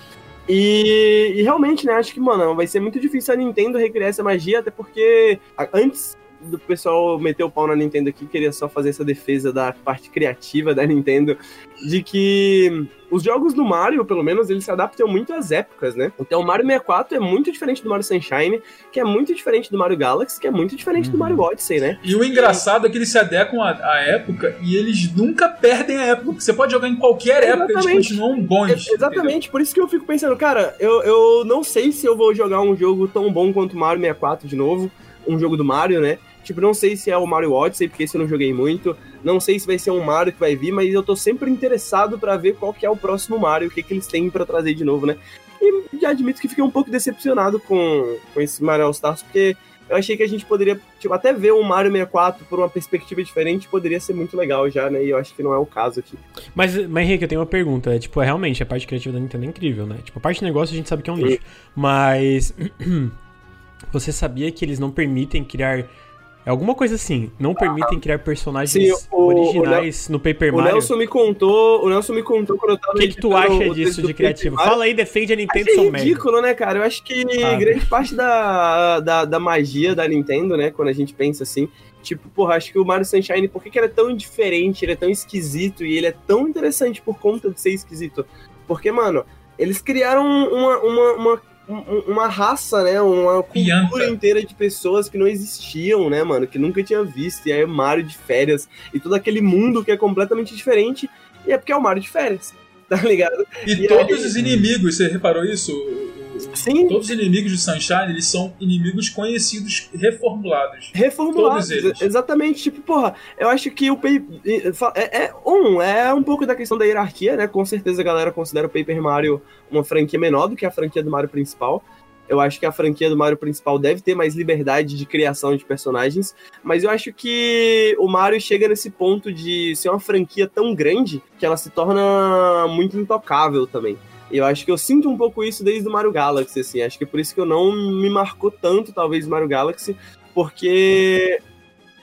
E, e realmente, né, acho que, mano, vai ser muito difícil a Nintendo recriar essa magia, até porque antes do pessoal meter o pau na Nintendo aqui, queria só fazer essa defesa da parte criativa da Nintendo, de que os jogos do Mario, pelo menos, eles se adaptam muito às épocas, né? Então o Mario 64 é muito diferente do Mario Sunshine, que é muito diferente do Mario Galaxy, que é muito diferente do Mario Odyssey, né? E o engraçado é que eles se adequam à, à época e eles nunca perdem a época. Você pode jogar em qualquer época, eles Exatamente. continuam bons. É, exatamente, por isso que eu fico pensando, cara, eu, eu não sei se eu vou jogar um jogo tão bom quanto o Mario 64 de novo, um jogo do Mario, né? Tipo, não sei se é o Mario Odyssey, porque esse eu não joguei muito. Não sei se vai ser um Mario que vai vir, mas eu tô sempre interessado pra ver qual que é o próximo Mario, o que, que eles têm pra trazer de novo, né? E já admito que fiquei um pouco decepcionado com, com esse Mario All Stars, porque eu achei que a gente poderia, tipo, até ver um Mario 64 por uma perspectiva diferente poderia ser muito legal já, né? E eu acho que não é o caso aqui. Mas, mas Henrique, eu tenho uma pergunta. É, tipo, é, realmente, a parte criativa da Nintendo é incrível, né? Tipo, a parte de negócio a gente sabe que é um lixo. Mas. Você sabia que eles não permitem criar. É alguma coisa assim. Não permitem criar personagens Sim, o- originais no Paper O Mario. Nelson me contou, o Nelson me contou quando eu tava O que, que tu acha o disso de criativo? Fala aí, defende a Nintendo, Achei merda. ridículo, né, cara? Eu acho que Ah. grande parte da, da, da magia da Nintendo, né, quando a gente pensa assim, tipo, porra, acho que o Mario Sunshine, por que, que ele é tão diferente, ele é tão esquisito e ele é tão interessante por conta de ser esquisito? Porque, mano, eles criaram uma, uma, uma, um- uma raça, né, uma cultura inteira de pessoas que não existiam, né, mano, que nunca tinha visto, e aí o Mario de férias, e todo aquele mundo que é completamente diferente, e é porque é o Mario de férias, tá ligado? E, E todos aí- os inimigos, você reparou isso? Sim. Todos os inimigos de Sunshine, eles são inimigos conhecidos reformulados. reformulados. Exatamente. Tipo, porra, eu acho que o Paper. É, é- um, é um pouco da questão da hierarquia, né? Com certeza a galera considera o Paper Mario uma franquia menor do que a franquia do Mario principal. Eu acho que a franquia do Mario principal deve ter mais liberdade de criação de personagens, mas eu acho que o Mario chega nesse ponto de ser uma franquia tão grande que ela se torna muito intocável também. Eu acho que eu sinto um pouco isso desde o Mario Galaxy, assim. Acho que é por isso que eu não me marcou tanto, talvez, Mario Galaxy, porque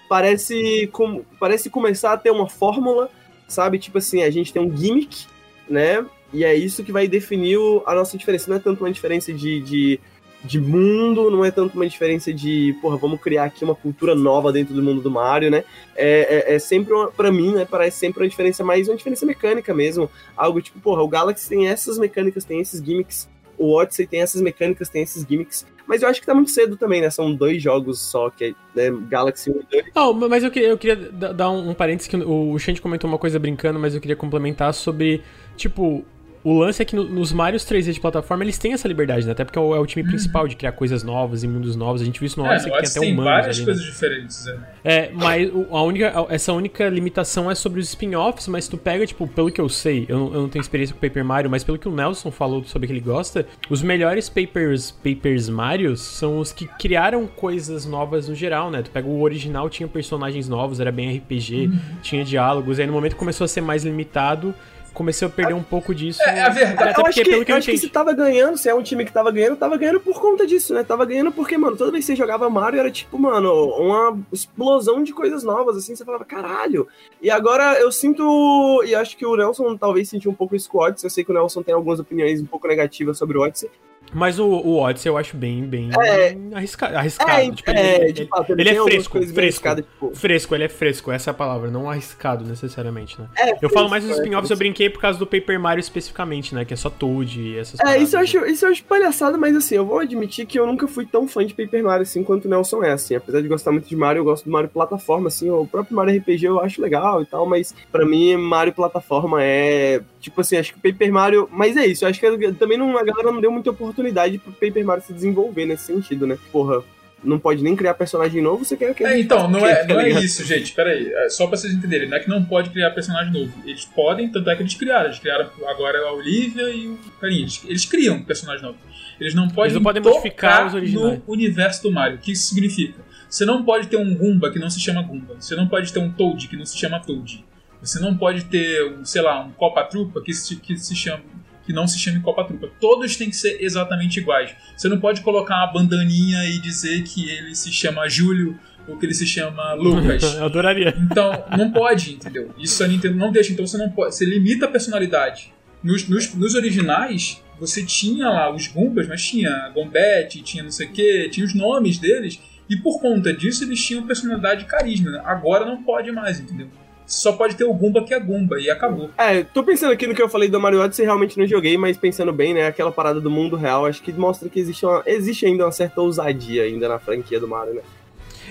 parece, com, parece começar a ter uma fórmula, sabe? Tipo assim, a gente tem um gimmick, né? E é isso que vai definir o- a nossa diferença. Não é tanto uma diferença de, de, de mundo, não é tanto uma diferença de, porra, vamos criar aqui uma cultura nova dentro do mundo do Mario, né? É, é, é sempre, uma, pra mim, né? Parece sempre uma diferença mais uma diferença mecânica mesmo. Algo tipo, porra, o Galaxy tem essas mecânicas, tem esses gimmicks. O Odyssey tem essas mecânicas, tem esses gimmicks. Mas eu acho que tá muito cedo também, né? São dois jogos só, que é né, Galaxy 1 e 2. Não, mas eu queria, eu queria da- dar um parênteses que o Shanti comentou uma coisa brincando, mas eu queria complementar sobre, tipo, o lance é que no- nos Marios 3D de plataforma eles têm essa liberdade, né? Até porque é o, é o time principal de criar coisas novas e mundos novos. A gente viu isso no É, Odyssey, que tem Odyssey até tem humanos várias ali, né? coisas diferentes. É. É, mas a única, essa única limitação é sobre os spin-offs, mas tu pega, tipo, pelo que eu sei, eu não, eu não tenho experiência com Paper Mario, mas pelo que o Nelson falou sobre que ele gosta, os melhores Papers, Papers Marios são os que criaram coisas novas no geral, né? Tu pega o original, tinha personagens novos, era bem RPG, Uhum. tinha diálogos, aí no momento começou a ser mais limitado, comecei a perder um pouco disso. É, a verdade- Até eu acho porque, que, pelo que eu eu acho que se tava ganhando, se é um time que tava ganhando, tava ganhando por conta disso, né? Tava ganhando porque, mano, toda vez que você jogava Mario era tipo, mano, uma explosão de coisas novas, assim, você falava, caralho. E agora eu sinto, e acho que o Nelson talvez sentiu um pouco isso com o Odyssey, eu sei que o Nelson tem algumas opiniões um pouco negativas sobre o Odyssey. Mas o, o Odyssey eu acho bem, bem É. arriscado. arriscado. É, Tipo, é, ele, de ele- fato, ele tem é fresco, coisas fresco. tipo, Fresco, ele é fresco, essa é a palavra, não arriscado necessariamente, né? é, Eu falo mais dos fresco, é, spin-offs, eu brinquei por causa do Paper Mario especificamente, né? Que é só Toad e essas É, paradas. isso eu, acho, isso eu acho palhaçada, mas assim, eu vou admitir que eu nunca fui tão fã de Paper Mario assim quanto o Nelson é, assim. Apesar de gostar muito de Mario, eu gosto do Mario plataforma, assim. O próprio Mario RPG eu acho legal e tal, mas pra mim, Mario plataforma é. Tipo assim, acho que o Paper Mario. Mas é isso, acho que também não, a galera não deu muita oportunidade pro Paper Mario se desenvolver nesse sentido, né? Porra, não pode nem criar personagem novo, você quer que. É, então, não é, Tá não é ligado? isso, gente. Pera aí. É Só pra vocês entenderem. Não é que não pode criar personagem novo. Eles podem, tanto é que eles criaram. Eles criaram agora a Olivia e o Carinha. Eles, eles criam personagem novo. Eles não podem, Eles não podem tocar modificar os originais. no universo do Mario. O que isso significa? Você não pode ter um Goomba que não se chama Goomba. Você não pode ter um Toad que não se chama Toad. Você não pode ter, um, sei lá, um Copa Trupa que se, que se chama que não se chame Copa Trupa. Todos têm que ser exatamente iguais. Você não pode colocar uma bandaninha e dizer que ele se chama Júlio ou que ele se chama Lucas. Eu adoraria. Então, não pode, entendeu? Isso a Nintendo não deixa. Então você não pode. Você limita a personalidade. Nos, nos, nos originais, você tinha lá os Goombas, mas tinha Gombet, tinha não sei o que, tinha os nomes deles. E por conta disso, eles tinham personalidade e carisma. Agora não pode mais, entendeu? Só pode ter o Gumba que é Gumba, e acabou. É, tô pensando aqui no que eu falei do Mario Odyssey, realmente não joguei, mas pensando bem, né, aquela parada do mundo real, acho que mostra que existe, uma, existe ainda uma certa ousadia ainda na franquia do Mario, né?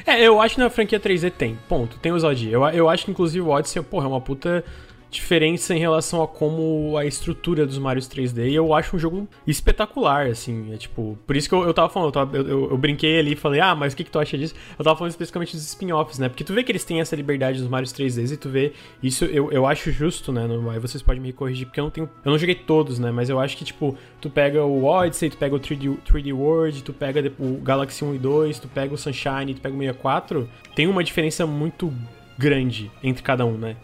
É, eu acho que na franquia 3D tem. Ponto. Tem ousadia. Eu, eu acho que, inclusive, o Odyssey, porra, é uma puta diferença em relação a como a estrutura dos Marios 3D. E eu acho um jogo espetacular, assim. É tipo, por isso que eu, eu tava falando, eu, tava, eu, eu, brinquei ali e falei, ah, mas o que, que tu acha disso? Eu tava falando especificamente dos spin-offs, né? Porque tu vê que eles têm essa liberdade dos Marios 3Ds e tu vê. Isso eu, eu acho justo, né? Aí vocês podem me corrigir, porque eu não tenho. Eu não joguei todos, né? Mas eu acho que, tipo, tu pega o Odyssey, tu pega o 3D, 3D World, tu pega o Galaxy 1 e 2, tu pega o Sunshine, tu pega o 64. Tem uma diferença muito grande entre cada um, né?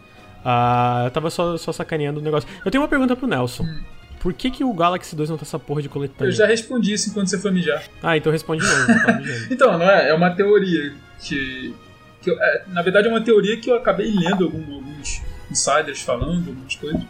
Ah, eu tava só, só sacaneando o negócio. Eu tenho uma pergunta pro Nelson. Hum. Por que, que o Galaxy 2 não tem essa porra de coletânea? Eu já respondi isso enquanto você foi mijar. Ah, então responde de novo. então, não é? É uma teoria que. que eu, é, na verdade, é uma teoria que eu acabei lendo algum, alguns insiders falando, algumas coisas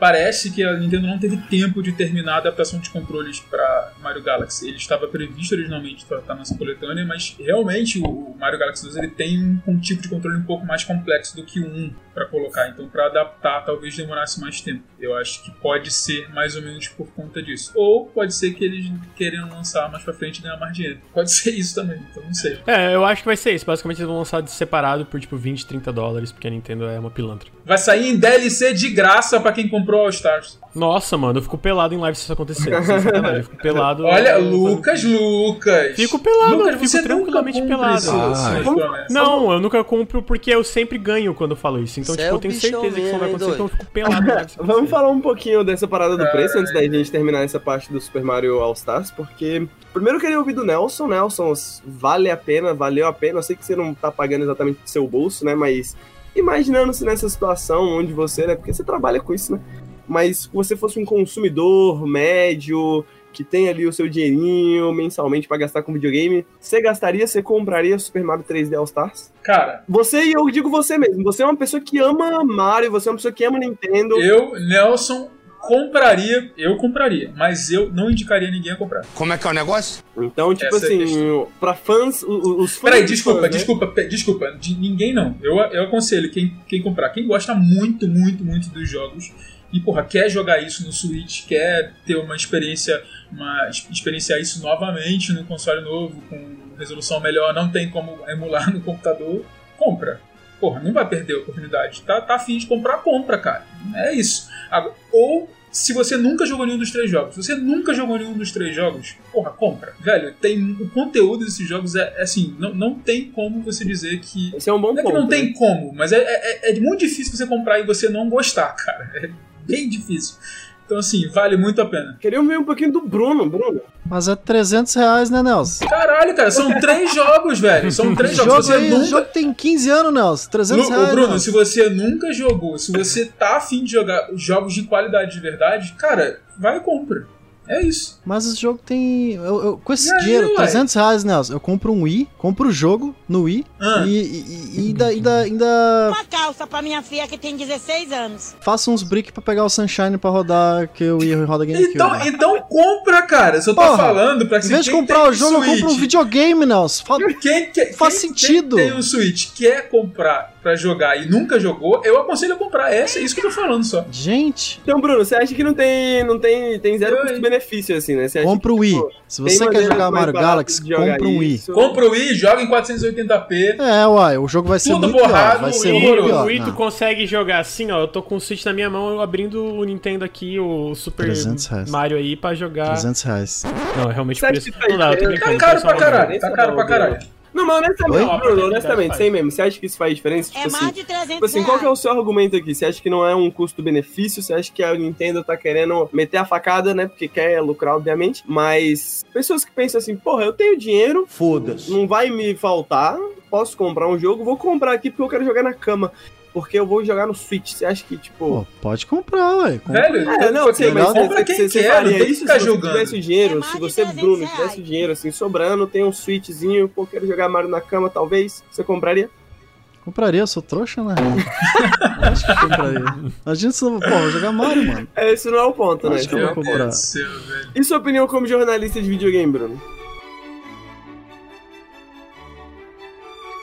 parece que a Nintendo não teve tempo de terminar a adaptação de controles para Mario Galaxy. Ele estava previsto originalmente para estar nessa coletânea, mas realmente o Mario Galaxy 2 ele tem um, um tipo de controle um pouco mais complexo do que o 1 para colocar. Então, para adaptar, talvez demorasse mais tempo. Eu acho que pode ser mais ou menos por conta disso. Ou pode ser que eles queiram lançar mais para frente e ganhar mais dinheiro. Pode ser isso também, então não sei. É, eu acho que vai ser isso. Basicamente, eles vão lançar separado por tipo 20, 30 dólares, porque a Nintendo é uma pilantra. Vai sair em DLC de graça para quem comprou All Stars. Nossa, mano, eu fico pelado em live se isso acontecer. eu fico pelado. Olha, Lucas, Lucas. Fico pelado, Lucas, fico tranquilamente pelado. Isso, ah, não, eu nunca compro porque eu sempre ganho quando eu falo isso. Então, Cê tipo, é eu tenho certeza que isso não vai acontecer, então eu fico pelado. Vamos falar um pouquinho dessa parada do preço antes da gente terminar essa parte do Super Mario All Stars, porque primeiro eu queria ouvir do Nelson. Nelson, vale a pena, valeu a pena. Eu sei que você não tá pagando exatamente do seu bolso, né? Mas imaginando-se nessa situação onde você, né? Porque você trabalha com isso, né? Mas se você fosse um consumidor médio, que tem ali o seu dinheirinho mensalmente para gastar com videogame, você gastaria, você compraria Super Mario 3D All Stars? Cara. Você e eu digo você mesmo, você é uma pessoa que ama Mario, você é uma pessoa que ama Nintendo. Eu, Nelson, compraria, eu compraria, mas eu não indicaria ninguém a comprar. Como é que é o negócio? Então, tipo Essa é assim, é pra fãs, os fãs. Peraí, desculpa, fãs, desculpa, né? desculpa, de ninguém não. Eu, eu aconselho quem, quem comprar. Quem gosta muito, muito, muito dos jogos e, porra, quer jogar isso no Switch, quer ter uma experiência, uma, experienciar isso novamente no console novo, com resolução melhor, não tem como emular no computador, compra. Porra, não vai perder a oportunidade. Tá, tá afim de comprar, compra, cara. É isso. Ou se você nunca jogou nenhum dos três jogos, se você nunca jogou nenhum dos três jogos, porra, compra. Velho, tem o conteúdo desses jogos é, é assim, não, não tem como você dizer que. Esse é um bom não ponto. É que não tem né? como, mas é, é, é, muito difícil você comprar e você não gostar, cara. É bem difícil. Então, assim, vale muito a pena. Queria ver um pouquinho do Bruno, Bruno. Mas é 300 reais, né, Nelson? Caralho, cara, são três jogos, velho. São três jogos. Jogo você aí, nunca... O jogo tem 15 anos, Nelson. 300 Lu, reais. Bruno, Nelson. se você nunca jogou, se você tá afim de jogar jogos de qualidade de verdade, cara, vai e compra. É isso. Mas o jogo tem. Eu, eu, com esse dinheiro, aí, 300 reais, Nelson, eu compro um Wii, compro o jogo no Wii ah. e, e, e ainda, ainda, ainda. Uma calça pra minha filha que tem 16 anos. Faço uns brick pra pegar o Sunshine pra rodar, que o Wii roda GameCube. Então, então compra, cara. Se eu tô Porra, falando pra que Em vez de comprar o jogo, Switch, eu compro um videogame, Nelson. Fa quem, quem, faz quem, sentido. Quem tem um Switch quer comprar pra jogar e nunca jogou, eu aconselho a comprar. É isso que eu tô falando só. Gente. Então, Bruno, você acha que não tem, não tem, tem zero custo-benefício, assim, né? Você compra o Wii. Tipo, Se você quer jogar Mario Galaxy, compra um Wii. Compra o Wii, joga em 480p. É, uai, o jogo vai ser Tudo muito borrado, pior. Vai ser e muito pior. o Wii tu consegue jogar assim, ó. Eu tô com o Switch na minha mão, eu abrindo o Nintendo aqui, o Super Mario aí pra jogar. 300 reais. Não, realmente preço. Não dá, eu tô brincando. Tá caro pra caralho, tá caro pra caralho. Não, mas honestamente, Oi? Bruno, honestamente, sem mesmo, você acha que isso faz diferença? Tipo é assim, mais de 300 tipo assim, qual que é o seu argumento aqui? Você acha que não é um custo-benefício? Você acha que a Nintendo tá querendo meter a facada, né? Porque quer lucrar, obviamente. Mas pessoas que pensam assim, porra, eu tenho dinheiro. Foda-se. Não vai me faltar. Posso comprar um jogo, vou comprar aqui porque eu quero jogar na cama porque eu vou jogar no Switch. Você acha que, tipo. Pô, pode comprar, ué. Velho, é, não, sei, mas compra quem você, quer, faria isso se jogando. você tivesse dinheiro, é se você, Bruno, tivesse dinheiro assim, sobrando, tem um Switchzinho, pô, quero jogar Mario na cama, talvez, você compraria? Compraria, eu sou trouxa, né? Acho que compraria. Imagina se eu pô, vou jogar Mario, mano. É, esse não é o ponto, né? Acho que eu vou comprar. E sua opinião como jornalista de videogame, Bruno?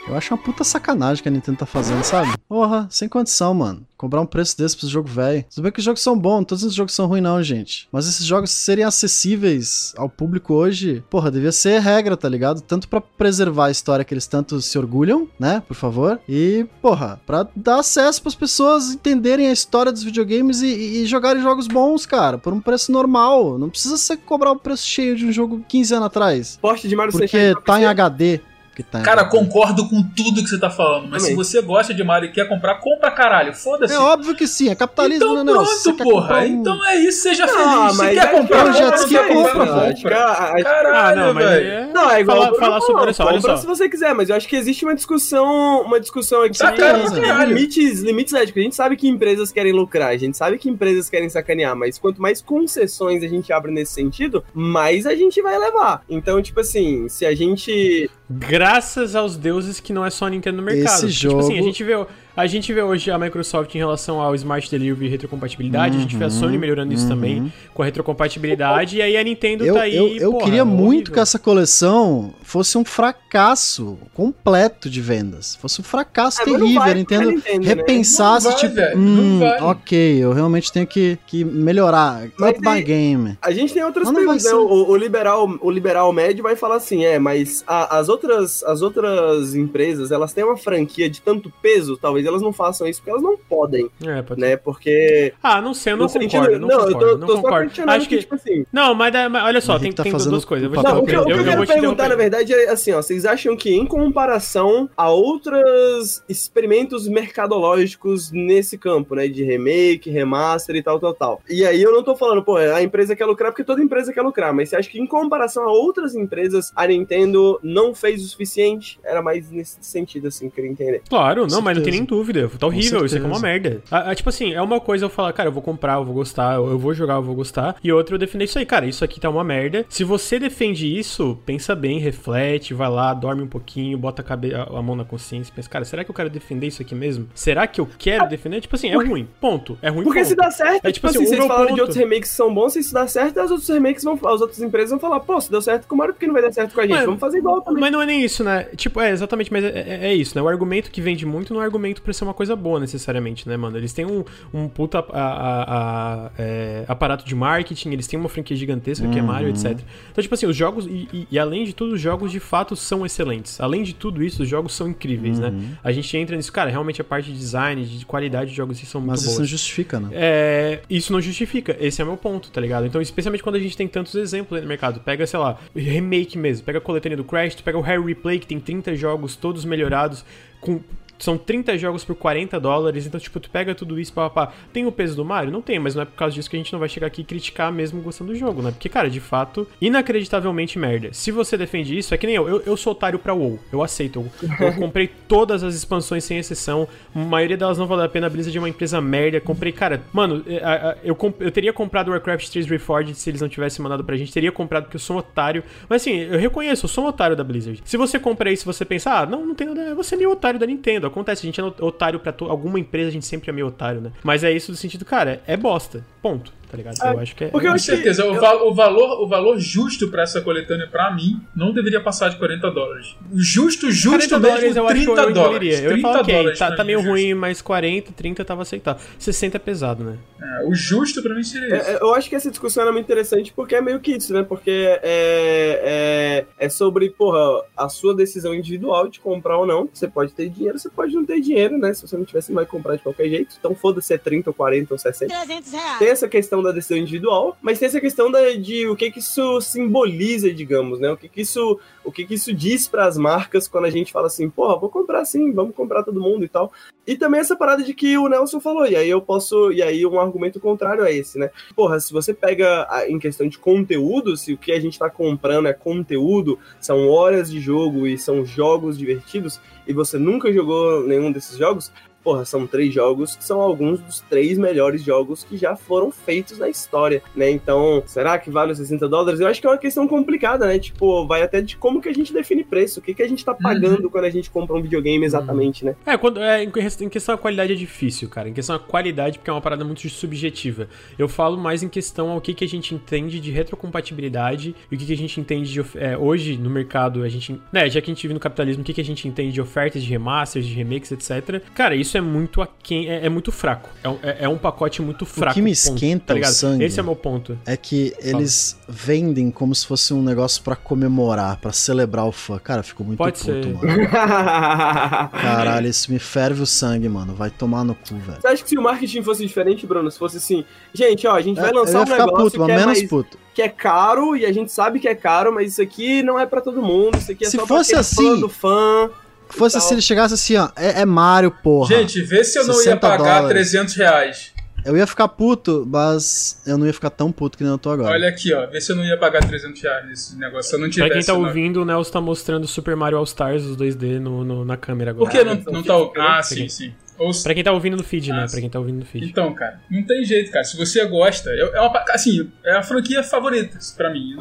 Eu acho uma puta sacanagem que a Nintendo tá fazendo, sabe? Porra, sem condição, mano. Cobrar um preço desse pro jogo velho. Tudo bem que os jogos são bons, todos os jogos são ruins não, gente. Mas esses jogos serem acessíveis ao público hoje, porra, devia ser regra, tá ligado? Tanto pra preservar a história que eles tanto se orgulham, né, por favor, e, porra, pra dar acesso pras pessoas entenderem a história dos videogames e, e jogarem jogos bons, cara, por um preço normal. Não precisa ser cobrar o preço cheio de um jogo 15 anos atrás. Porte de Mario Porque tá em. HD. Que tá Cara, concordo com tudo que você tá falando, mas Também. se você gosta de Mario e quer comprar, compra caralho. Foda-se. É óbvio que sim, é capitalismo, Então né? Você pronto, quer porra. um- Então é isso, seja Não, feliz. Você mas quer que comprar é um jet ski, compra, compra, não, acho que a- a- Ah, Caralho, não, mas aí velho. é... Não, é igual falar, falar sobre isso, olha compra só. se você quiser, mas eu acho que existe uma discussão, uma discussão aqui Tá de caralho. limites, limites éticos. A gente sabe que empresas querem lucrar, a gente sabe que empresas querem sacanear, mas quanto mais concessões a gente abre nesse sentido, mais a gente vai levar. Então, tipo assim, se a gente Graças aos deuses que não é só a Nintendo no mercado. Esse Tipo assim, a jogo- gente vê, a gente vê hoje a Microsoft em relação ao Smart Delivery e retrocompatibilidade, a gente vê a Sony melhorando isso também com a retrocompatibilidade, e aí a Nintendo Eu, tá aí. eu, eu porra, queria muito horrível. que essa coleção fosse um fracasso completo de vendas. Fosse um fracasso não terrível. vai A Nintendo Nintendo, né? repensasse, Não vai, tipo, velho, hum, ok, eu realmente tenho que, que melhorar. Mas Up my game. A gente tem outras perguntas, né? O, o liberal, o liberal médio vai falar assim, é, mas a- as outras, as outras empresas, elas têm uma franquia de tanto peso, talvez elas não façam isso porque elas não podem, É, pode né? Porque Ah, não sei, eu não no sentido- concordo, não, não, concordo, eu tô, não tô só concordo. Acho que, tipo assim, não, mas, mas olha só, tem, tá tem duas coisas. Eu vou o te Não, o que, eu- o que eu, eu, eu quero perguntar, na verdade, é assim, ó, vocês acham que em comparação a outros experimentos mercadológicos nesse campo, né, de remake, remaster e tal, tal, tal. E aí eu não tô falando, pô, a empresa quer lucrar porque toda empresa quer lucrar, mas você acha que em comparação a outras empresas, a Nintendo não fez o suficiente? Era mais nesse sentido, assim, que eu queria entender. Claro, não, mas não tem nem dúvida. Tá horrível, isso aqui é uma certeza. merda. Ah, ah, tipo assim, é uma coisa eu falar, cara, eu vou comprar, eu vou gostar, eu vou jogar, eu vou gostar. E outra eu defender isso aí, cara, isso aqui tá uma merda. Se você defende isso, pensa bem, reflete, vai lá, dorme um pouquinho, bota a, cabe- a- a mão na consciência, pensa, cara, será que eu quero defender isso aqui mesmo? Será que eu quero defender? Tipo assim, é ruim, ponto. É ruim, Porque ponto. se dá certo, É tipo, tipo assim, assim, vocês falaram de outros remakes que são bons, se isso dá certo, as outros remakes vão, as outras empresas vão falar, pô, se deu certo com o Mario, por que não vai dar certo com a gente? Mas- Vamos fazer igual também. Mas não é nem isso, né? Tipo, é exatamente, mas é, é- é isso, né? O argumento que vende muito não é argumento pra ser uma coisa boa, necessariamente, né, mano? Eles têm um, um puta a- a- a- é, aparato de marketing, eles têm uma franquia gigantesca que é Mario, etc. Então, tipo assim, os jogos, e, e- e além de tudo, os jogos de fato são excelentes. Além de tudo isso, os jogos são incríveis, né? A gente entra nisso, cara, realmente a parte de design, de qualidade de jogos são muito Mas boas. isso não justifica, né? É, isso não justifica. Esse é o meu ponto, tá ligado? Então, especialmente quando a gente tem tantos exemplos aí no mercado. Pega, sei lá, remake mesmo. Pega a coletânea do Crash, tu pega o Harry Replay, que tem 30 jogos todos melhorados, com. São 30 jogos por 40 dólares, então, tipo, tu pega tudo isso, pá, pá, pá. Tem o peso do Mario? Não tem, mas não é por causa disso que a gente não vai chegar aqui e criticar mesmo gostando do jogo, né? Porque, cara, de fato, inacreditavelmente merda. Se você defende isso, é que nem eu. Eu, eu sou otário pra WoW. Eu aceito. Eu, eu comprei todas as expansões sem exceção. A maioria delas não valeu a pena. A Blizzard é uma empresa merda. Comprei, cara, mano, é, eu, comp- eu teria comprado Warcraft 3 Reforged se eles não tivessem mandado pra gente. Teria comprado porque eu sou um otário. Mas assim, eu reconheço, eu sou um otário da Blizzard. Se você compra isso você pensa, ah, não, não tem nada. Você é meio otário da Nintendo. Acontece, a gente é otário pra alguma empresa, a gente sempre é meio otário, né? Mas é isso do sentido, cara, é bosta. Ponto. Tá ligado? eu acho que é. porque eu Com acho que- certeza. O, val- o valor, o valor justo pra essa coletânea, pra mim, não deveria passar de 40 dólares. O Justo, justo 40 mesmo, dólares eu acho que 30 eu dólares. Eu ia 30 falar, ok, dólares tá, tá meio justo. ruim, mas 40, 30 tava aceitável. 60 é pesado, né? É, o justo pra mim seria isso. É, é, eu acho que essa discussão era muito interessante porque é meio que isso, né? Porque é, é, é sobre, porra, a sua decisão individual de comprar ou não. Você pode ter dinheiro, você pode não ter dinheiro, né? Se você não tiver, você vai comprar de qualquer jeito. Então foda-se é 30 ou 40 ou 60. 300 reais. Tem essa questão da decisão individual, mas tem essa questão da, de o que que isso simboliza, digamos, né? O que que isso, o que que isso diz para as marcas quando a gente fala assim, porra, vou comprar sim, vamos comprar todo mundo e tal. E também essa parada de que o Nelson falou, e aí eu posso, e aí um argumento contrário é esse, né? Porra, se você pega a- em questão de conteúdo, se o que a gente tá comprando é conteúdo, são horas de jogo e são jogos divertidos, e você nunca jogou nenhum desses jogos, porra, são três jogos que são alguns dos três melhores jogos que já foram feitos na história, né? Então, será que vale os 60 dólares? Eu acho que é uma questão complicada, né? Tipo, vai até de como que a gente define preço, o que, que a gente tá pagando quando a gente compra um videogame exatamente, né? É, quando, é, em ques- em questão da qualidade é difícil, cara. Em questão da qualidade, porque é uma parada muito subjetiva. Eu falo mais em questão ao que, que a gente entende de retrocompatibilidade e o que, que a gente entende de. é, hoje, no mercado, a gente. Né, já que a gente vive no capitalismo, o que, que a gente entende de ofertas de remasters, de remakes, etc. Cara, isso é muito aquém, é, é muito fraco. É, um- é- é um pacote muito fraco. que me ponto, esquenta tá o sangue Esse é o meu ponto. É que eles vendem como se fosse um negócio pra comemorar, pra celebrar o fã. Cara, eu fico muito Pode puto, ser. mano. Caralho, isso me ferve o sangue, mano. Vai tomar no cu, velho. Você acha que se o marketing fosse diferente, Bruno, se fosse assim, gente, ó, a gente vai É, lançar eu ia um ficar negócio puto, mas que, é menos mais- puto. que é caro e a gente sabe que é caro, mas isso aqui não é pra todo mundo, isso aqui é Se só fosse pra quem é fã assim, do fã. Fosse Tal. se ele chegasse assim, ó, é, é Mario, porra. Gente, vê se eu não ia 60 pagar dólares. 300 reais. Eu ia ficar puto, mas eu não ia ficar tão puto que nem eu tô agora. Olha aqui, ó. Vê se eu não ia pagar 300 reais nesse negócio. Se eu não tivesse. Pra quem tá não. ouvindo, o Nelson tá mostrando Super Mario All Stars, os 2D, no, no- na câmera agora. Por que não, Ah, não tá. Ah, né? sim, sim. Ou Pra quem tá ouvindo no feed, Ah, né? sim. Pra quem tá ouvindo no feed. Então, cara, não tem jeito, cara. Se você gosta, é é uma, assim, é a franquia favorita pra mim.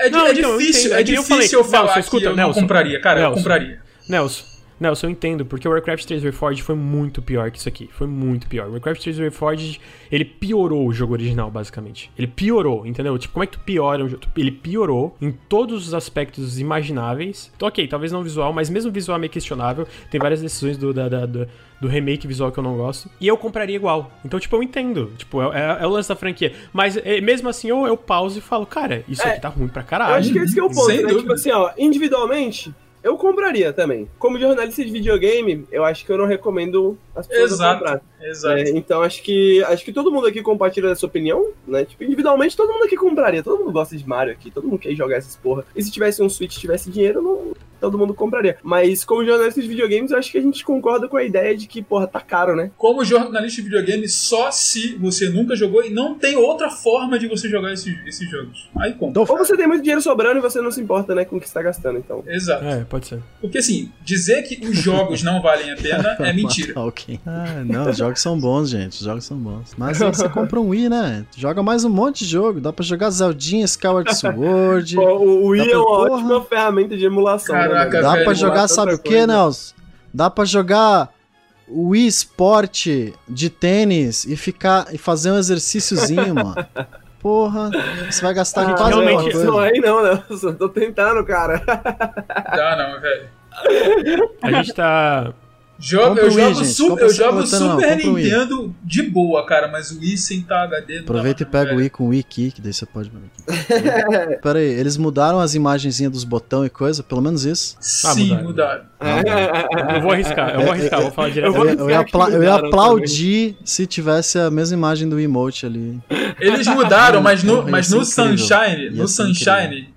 É, Não, é então, eu difícil, é É que eu difícil eu, falei. falar Nelson, escuta, que eu Nelson. não compraria, cara. Eu Nelson. compraria. Nelson, Nelson, eu entendo, porque o Warcraft 3 Reforged foi muito pior que isso aqui. Foi muito pior. O Warcraft 3 Reforged, ele piorou o jogo original, basicamente. Ele piorou, entendeu? Tipo, como é que tu piora um jogo? Ele piorou em todos os aspectos imagináveis. Então, ok, talvez não visual, mas mesmo visual é meio questionável. Tem várias decisões do, da- da- do, do remake visual que eu não gosto. E eu compraria igual. Então, tipo, eu entendo. Tipo, é, é- é o lance da franquia. Mas é, mesmo assim, eu, eu pauso e falo, cara, isso É, aqui tá ruim pra Eu caralho. acho que esse que é o ponto, Sem né? dúvida. Tipo assim, ó, individualmente, eu compraria também. Como jornalista de videogame, eu acho que eu não recomendo as pessoas Exato. comprar. Exato. É, então acho que acho que todo mundo aqui compartilha dessa opinião, né? Tipo, individualmente todo mundo aqui compraria. Todo mundo gosta de Mario aqui, todo mundo quer jogar essas porra. E se tivesse um Switch, tivesse dinheiro, não, todo mundo compraria. Mas como jornalista de videogames, eu acho que a gente concorda com a ideia de que, porra, tá caro, né? Como jornalista de videogame, só se você nunca jogou e não tem outra forma de você jogar esses, esses jogos. Aí compra. Então, Ou você tem muito dinheiro sobrando e você não se importa, né, com o que você tá gastando, então. Exato. É, pode ser. Porque assim, dizer que os jogos não valem a pena é mentira. Matar alguém. Ah, não, os jogos são bons, gente. Os jogos são bons. Mas aí você compra um Wii, né? Tu Joga mais um monte de jogo. Dá pra jogar Zeldinha, Skyward Sword. Pô, o Wii Dá é pra- uma porra. ótima ferramenta de emulação. né, Caraca, mano? Dá velho, pra jogar, sabe o que. Nelson? Dá pra jogar Wii Sport de tênis e ficar e fazer um exercíciozinho, mano. Porra, você vai gastar Ah, quase realmente, coisa. Não aí não, Nelson. Tô tentando, cara. Dá não, velho. A gente tá. Eu o Wii, jogo, gente. super, eu jogo não. Super o Wii. Nintendo de boa, cara, mas o Wii sem tá HD não dá Aproveita e pega o velho. Wii com o Wii Kick, daí você pode. Pera aí, eles mudaram as imagenzinhas dos botão e coisa, pelo menos isso. Ah, Sim, mudaram. mudaram. Eu vou arriscar, eu vou arriscar, vou falar direto. Eu vou Eu ia, eu ia que apla- eu ia aplaudir se tivesse a mesma imagem do emote ali. Eles mudaram, mas no, mas no incrível. Sunshine, no Sunshine,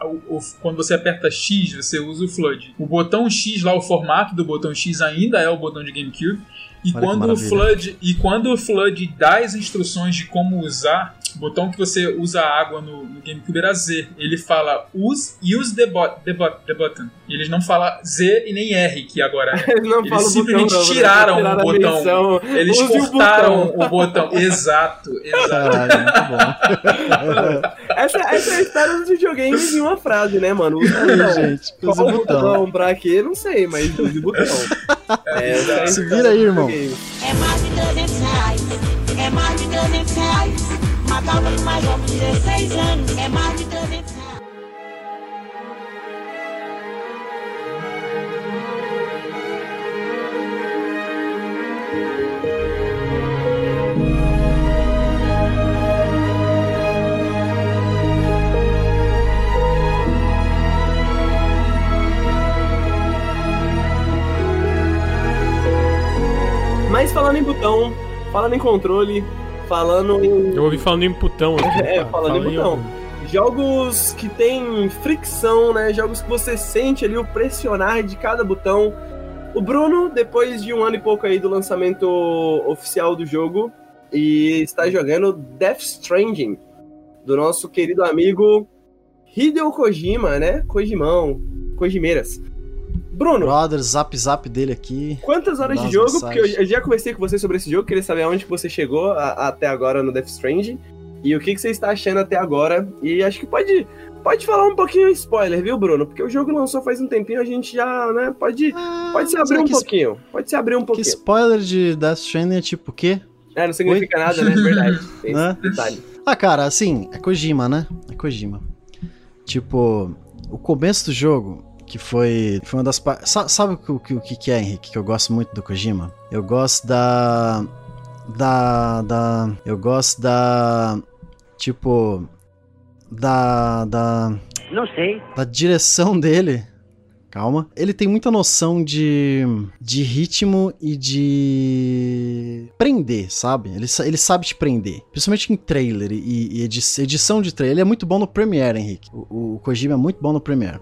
a- o- o- quando você aperta X, você usa o Flood. O botão X lá, o formato do botão X ainda é o botão de GameCube. E Olha quando o. Flood e quando o Flood dá as instruções de como usar, o botão que você usa a água no, no GameCube era Z. Ele fala use, use the, bot, the, bot, the button. E eles não falam Z e nem R, que agora é. Eles não Eles simplesmente botão, não, né? tiraram Tiraram o a botão. Eles Use o cortaram botão. o botão. Exato, exato. Caralho, muito bom. Essa, essa é a história dos videogames em uma frase, né, mano? Use o Aí, botão. gente, use o botão. botão pra quê? Não sei, mas use o botão. É, é Se vira aí, irmão. Videogames. É mais de 300 reais. É mais de 300 reais. Matava no mais jovem, 16 anos. É mais de 300 reais. Mas falando em botão, falando em controle, falando em Eu ouvi falando em putão aqui. É, falando fala em botão. jogos que tem fricção, né? Jogos que você sente ali o pressionar de cada botão. O Bruno, depois de um ano e pouco aí do lançamento oficial do jogo, e está jogando Death Stranding, do nosso querido amigo Hideo Kojima, né? Kojimão, Kojimeiras. Bruno, Brother, zap zap dele aqui. quantas horas de jogo? mensagens. Porque eu, eu já conversei com você sobre esse jogo, queria saber aonde que você chegou a- até agora no Death Stranding. E o que, que você está achando até agora. E acho que pode, pode falar um pouquinho spoiler, viu, Bruno? Porque o jogo lançou faz um tempinho, a gente já, né, pode, pode se abrir um que pouquinho. Pode se abrir um Que pouquinho. spoiler de Death Stranding é tipo o quê? É, não significa nada, né? É verdade. Tem Né? detalhe. Ah, cara, assim, é Kojima, né? É Kojima. Tipo, o começo do jogo, que foi, foi uma das partes. Sabe o que, o que- é, Henrique? Que eu gosto muito do Kojima? Eu gosto da. Da. Da. Eu gosto da. Tipo. Da. Da. Não sei. da direção dele. Calma. Ele tem muita noção de, de ritmo e de prender, sabe? Ele, ele sabe te prender. Principalmente em trailer e, e edi- edição de trailer. Ele é muito bom no Premiere, Henrique. O, o Kojima é muito bom no Premiere.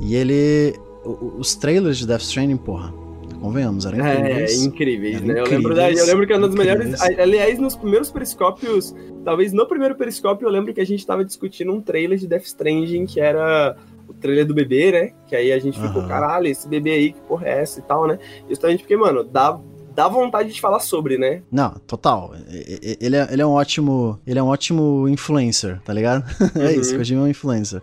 E ele. os trailers de Death Stranding, porra. Convenhamos, eram É, incríveis. incríveis, Eram né? Eu lembro, da, incríveis, eu lembro que é uma das incríveis. melhores. Aliás, nos primeiros periscópios, talvez no primeiro periscópio, eu lembro que a gente tava discutindo um trailer de Death Stranding, que era o trailer do bebê, né? Que aí a gente ficou, caralho, esse bebê aí, que porra é essa e tal, né? Justamente porque, mano, dá, dá vontade de falar sobre, né? Não, total. Ele é, ele é um ótimo. Ele é um ótimo influencer, tá ligado? é Uhum. isso, Kojima é um influencer.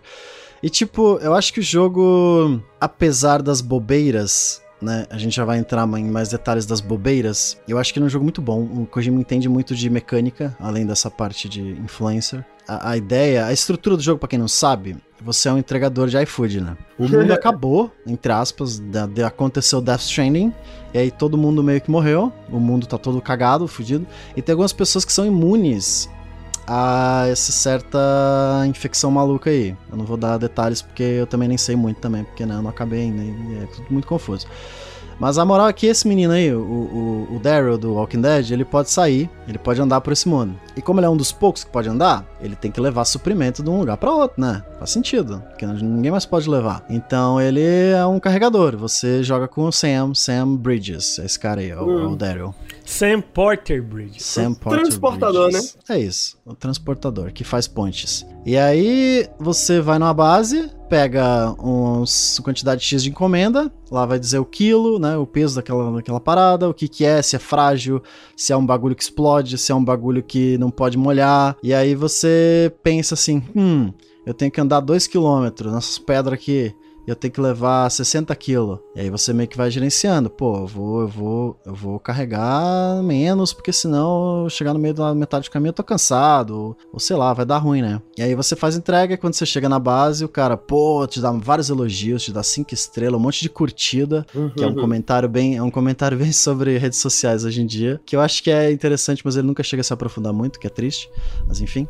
E tipo, eu acho que o jogo, apesar das bobeiras, né? A gente já vai entrar em mais detalhes das bobeiras. Eu acho que é um jogo muito bom. O Kojima entende muito de mecânica, além dessa parte de influencer. A, a ideia, a estrutura do jogo, pra quem não sabe, você é um entregador de iFood, né? O mundo acabou, entre aspas, da, de, aconteceu Death Stranding, e aí todo mundo meio que morreu, o mundo tá todo cagado, fudido, e tem algumas pessoas que são imunes a essa certa infecção maluca aí. Eu não vou dar detalhes porque eu também nem sei muito também, porque né, eu não acabei ainda, e é tudo muito confuso. Mas a moral é que esse menino aí, o, o, o Daryl do Walking Dead, ele pode sair, ele pode andar por esse mundo. E como ele é um dos poucos que pode andar, ele tem que levar suprimento de um lugar para outro, né? Faz sentido, porque ninguém mais pode levar. Então ele é um carregador. Você joga com o Sam, Sam Bridges, esse cara aí, é o, é o Daryl. Sam Porter Bridge. Sam Porter transportador, Bridges. É isso, o transportador que faz pontes. E aí você vai numa base, pega uns quantidade X de encomenda, lá vai dizer o quilo, né, o peso daquela, daquela parada, o que que é, se é frágil, se é um bagulho que explode, se é um bagulho que não pode molhar. E aí você pensa assim, hum, eu tenho que andar 2 km nessas pedras aqui. Eu tenho que levar 60 quilos. E aí você meio que vai gerenciando. Pô, eu vou, eu vou, eu vou carregar menos, porque senão eu chegar no meio da metade do caminho eu tô cansado. Ou, ou sei lá, vai dar ruim, né? E aí você faz entrega e quando você chega na base, o cara, pô, te dá vários elogios, te dá cinco estrelas, um monte de curtida, que é um comentário bem, é um comentário bem sobre redes sociais hoje em dia, que eu acho que é interessante, mas ele nunca chega a se aprofundar muito, que é triste. Mas enfim.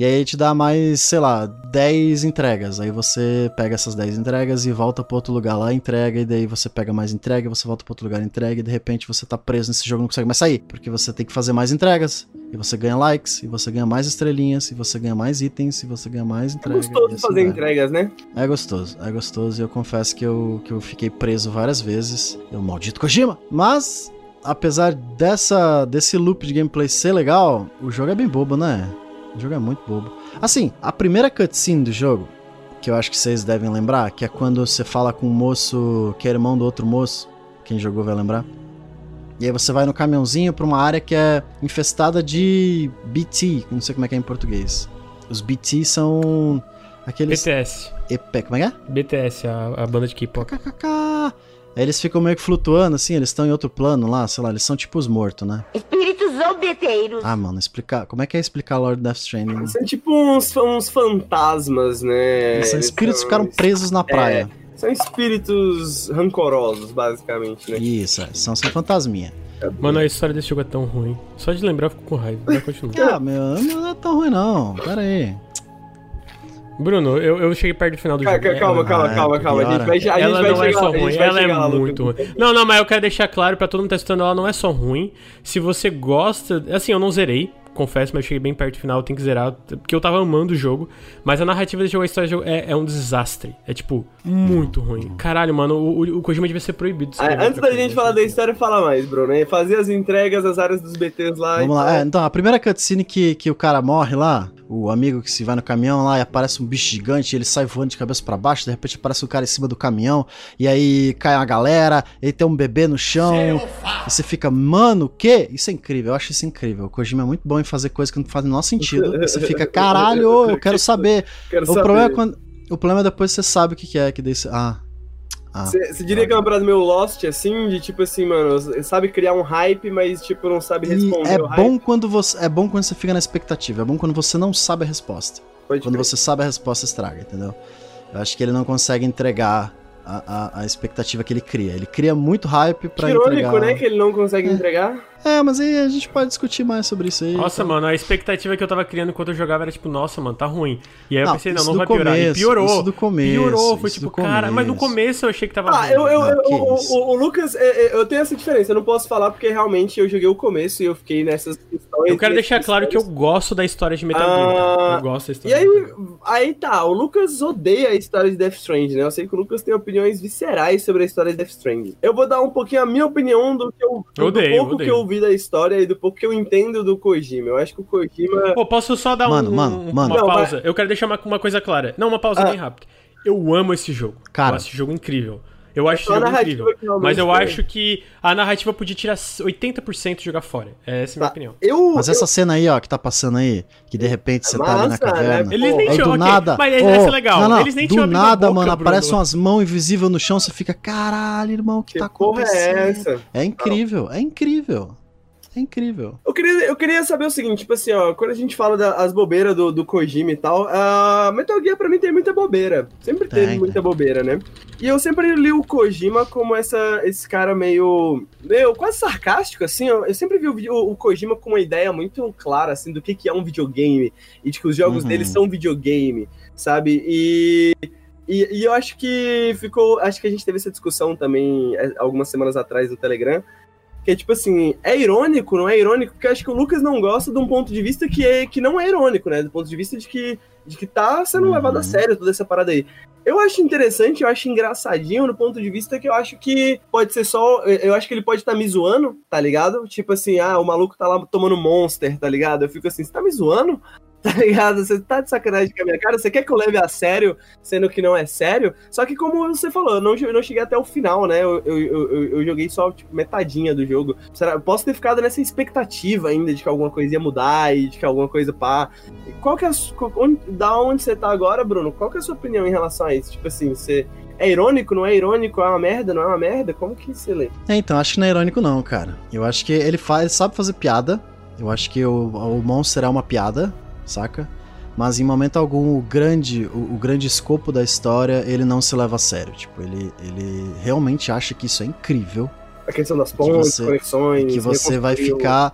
E aí te dá mais, sei lá, 10 entregas. Aí você pega essas 10 entregas e volta para outro lugar lá, entrega, e daí você pega mais entrega, você volta para outro lugar, entrega, e de repente você tá preso nesse jogo e não consegue mais sair. Porque você tem que fazer mais entregas. E você ganha likes, e você ganha mais estrelinhas, e você ganha mais itens, e você ganha mais É entregas. gostoso e assim fazer vai. entregas, né? É gostoso, é gostoso e eu confesso que eu, que eu fiquei preso várias vezes. Eu maldito Kojima! Mas, apesar dessa, desse loop de gameplay ser legal, o jogo é bem bobo, né? O jogo é muito bobo. Assim, a primeira cutscene do jogo, que eu acho que vocês devem lembrar, que é quando você fala com um moço que é irmão do outro moço, quem jogou vai lembrar. E aí você vai no caminhãozinho pra uma área que é infestada de BT, não sei como é que é em português. Os BT são aqueles... BTS. EP, como é que é? BTS, a, a banda de K-pop. KKK. Aí eles ficam meio que flutuando, assim, eles estão em outro plano lá, sei lá, eles são tipo os mortos, né? Espíritos zombeteiros. Ah, mano, explicar. Como é que é explicar Lord Death Stranding? São tipo uns, uns fantasmas, né? Eles são espíritos que ficaram presos na praia. São espíritos rancorosos, basicamente, né? Isso, é, são, são fantasminha. Mano, a história desse jogo é tão ruim. Só de lembrar eu fico com raiva. Vai continuar. Ah, meu, não é tão ruim não. Pera aí. Bruno, eu, eu cheguei perto do final do Calma, jogo. calma, É- calma, Ah, calma, calma. A gente vai, a gente ela vai não é chegar só a gente ruim, ela é muito ruim. Não, não, mas eu quero deixar claro pra todo mundo que tá escutando, ela não é só ruim. Se você gosta. Assim, eu não zerei, confesso, mas eu cheguei bem perto do final, tenho que zerar, porque eu tava amando o jogo. Mas a narrativa desse jogo, a história do jogo é, é um desastre. É, tipo, muito ruim. Caralho, mano, o, o, Kojima devia ser proibido. Ah, antes da gente coisa. falar da história, fala mais, Bruno. hein? Fazer as entregas, as áreas dos BTs lá. Vamos e lá. tal. É, então, a primeira cutscene que, que o cara morre lá, o amigo que se vai no caminhão lá e aparece um bicho gigante, ele sai voando de cabeça pra baixo, de repente aparece um cara em cima do caminhão, e aí cai uma galera, e tem um bebê no chão, e você fica, mano, o quê? Isso é incrível, eu acho isso incrível. O Kojima é muito bom em fazer coisas que não fazem o menor sentido. Você fica, caralho, eu quero saber. Quero O saber. problema, é quando, o problema é depois você sabe o que, é, que você. Ah. ah. Você diria que é uma parada meio Lost, assim, de tipo assim, mano, sabe criar um hype, mas tipo, não sabe responder é bom quando você. É bom quando você fica na expectativa. É bom quando você não sabe a resposta. Pode Quando crer. você sabe a resposta, estraga, entendeu? Eu acho que ele não consegue entregar a, a, a expectativa que ele cria. Ele cria muito hype pra Que irônico, entregar. né, que ele não consegue entregar. É, mas aí a gente pode discutir mais sobre isso aí. Nossa, então. mano, a expectativa que eu tava criando enquanto eu jogava era tipo, nossa, mano, tá ruim. E aí eu Não, pensei, não, não vai piorar. e começo, piorou. isso do começo, piorou, foi tipo, cara, mas no começo. começo eu achei que tava Ah, ruim. eu, eu, Ah, eu- o, o- o Lucas, é, é, eu tenho essa diferença, eu não posso falar porque realmente eu joguei o começo e eu fiquei nessas questões. Eu quero deixar claro que eu gosto da história de Metal Gear. tá? Ah, Eu gosto da E história. aí, de Metal Gear. aí tá, o Lucas odeia a história de Death Stranding, né? Eu sei que o Lucas tem opiniões viscerais sobre a história de Death Stranding. Eu vou dar um pouquinho a minha opinião do que eu, do Odeio, pouco odeio. que eu vi da história e do pouco que eu entendo do Kojima. Eu acho que o Kojima. Pô, posso só dar Mano, um- mano, um- mano. uma Não, pausa? Eu quero deixar uma, uma coisa clara. Não, uma pausa Ah. bem rápida. Eu amo esse jogo. Cara. Eu acho esse jogo incrível. Eu acho esse jogo incrível. Mas eu tem. acho que a narrativa podia tirar 80% e jogar fora. Essa é a minha Tá. opinião. Eu, Mas essa cena aí, ó, que tá passando aí, que de repente você tá ali na Massa, caverna. né? Eles nem Aí tinham, do nada. mas essa é legal. Não, não, Eles nem do nada, boca, mano, Bruno. aparecem umas mãos invisíveis no chão, você fica, caralho, irmão, o que, que tá acontecendo? é essa? É incrível, é incrível. É incrível. Eu queria, eu queria saber o seguinte, tipo assim, ó, quando a gente fala das bobeiras do, do Kojima e tal, a Metal Gear pra mim tem muita bobeira. Sempre Tem, teve muita bobeira, né? E eu sempre li o Kojima como essa, esse cara meio, meio quase sarcástico, assim. Eu, eu sempre vi o, o Kojima com uma ideia muito clara, assim, do que, que é um videogame e de que os jogos Uhum. dele são videogame, sabe? E, e, e eu acho que ficou. Acho que a gente teve essa discussão também é, algumas semanas atrás no Telegram. Que é tipo assim, é irônico, não é irônico? Porque eu acho que o Lucas não gosta de um ponto de vista que, é, que não é irônico, né? Do ponto de vista de que, de que tá sendo Uhum. levado a sério toda essa parada aí. Eu acho interessante, eu acho engraçadinho no ponto de vista que eu acho que pode ser só. Eu acho que ele pode estar me zoando, tá ligado? Tipo assim, ah, o maluco tá lá tomando monster, tá ligado? Eu fico assim, você tá me zoando? Tá ligado? Você tá de sacanagem com a minha cara? Você quer que eu leve a sério, sendo que não é sério? Só que, como você falou, eu não, não cheguei até o final, né? Eu, eu, eu, eu joguei só, tipo, metadinha do jogo. Será, posso ter ficado nessa expectativa ainda de que alguma coisa ia mudar e de que alguma coisa pá. Qual que é a, onde, da onde você tá agora, Bruno? Qual que é a sua opinião em relação a isso? Tipo assim, você. É irônico, não é irônico? É uma merda, não é uma merda? Como que você lê? É, então, acho que não é irônico não, cara. Eu acho que ele faz, sabe fazer piada. Eu acho que o, o Monster é uma piada, saca? Mas em momento algum o grande, o, o grande escopo da história ele não se leva a sério. Tipo, ele, ele realmente acha que isso é incrível. A questão das pontes, você- conexões. que você vai ficar.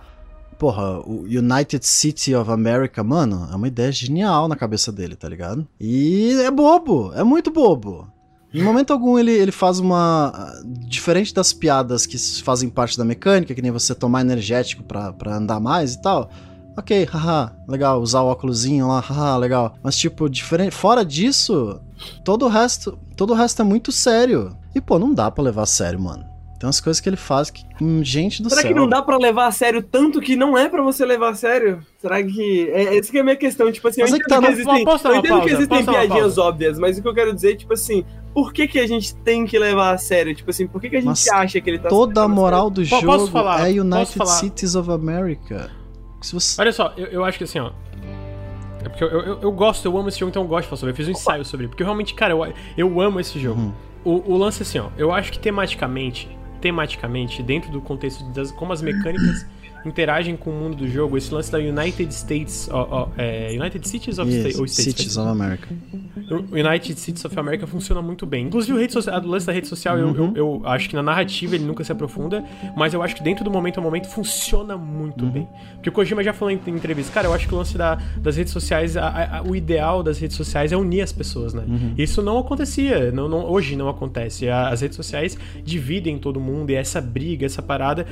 Porra, o United City of America, mano, é uma ideia genial na cabeça dele, tá ligado? E é bobo, é muito bobo. Em momento algum ele, ele faz uma. Diferente das piadas que fazem parte da mecânica, que nem você tomar energético pra, pra andar mais e tal. Ok, haha, legal, usar o óculosinho lá, haha, legal. Mas, tipo, diferente. Fora disso, todo o resto. Todo o resto é muito sério. E, pô, não dá pra levar a sério, mano. Tem umas coisas que ele faz que. hum, Gente do Será céu. que não dá pra levar a sério tanto que não é pra você levar a sério? Será que. É, essa que é a minha questão. Tipo assim, Mas eu é que entendo tá que, existem, eu entendo pausa? que existem piadinhas óbvias, mas o que eu quero dizer, tipo assim, por que, que a gente tem que levar a sério? Tipo assim, por que, que a gente Mas acha que ele tá Toda a moral do jogo posso falar? é Posso United falar? Cities of America. Você... Olha só, eu, eu acho que assim, ó. É porque eu, eu, eu gosto, eu amo esse jogo, então eu gosto de falar sobre. Eu fiz um ensaio sobre ele. Porque realmente, cara, eu, eu amo esse jogo. Uhum. O, o lance, assim, ó. Eu acho que tematicamente, tematicamente, dentro do contexto das como as mecânicas interagem com o mundo do jogo, esse lance da United States. Ó, ó, é, United Cities of Yes, Sta- States? Cities of America. United States of America funciona muito bem. Inclusive, o, rede social, o lance da rede social, eu, eu, eu acho que na narrativa ele nunca se aprofunda, mas eu acho que dentro do momento a momento funciona muito bem. Porque o Kojima já falou em, em entrevista, cara, eu acho que o lance da, das redes sociais, a- a- o ideal das redes sociais é unir as pessoas, né? Isso não acontecia, não, não- hoje não acontece. As redes sociais dividem todo mundo e essa briga, essa parada.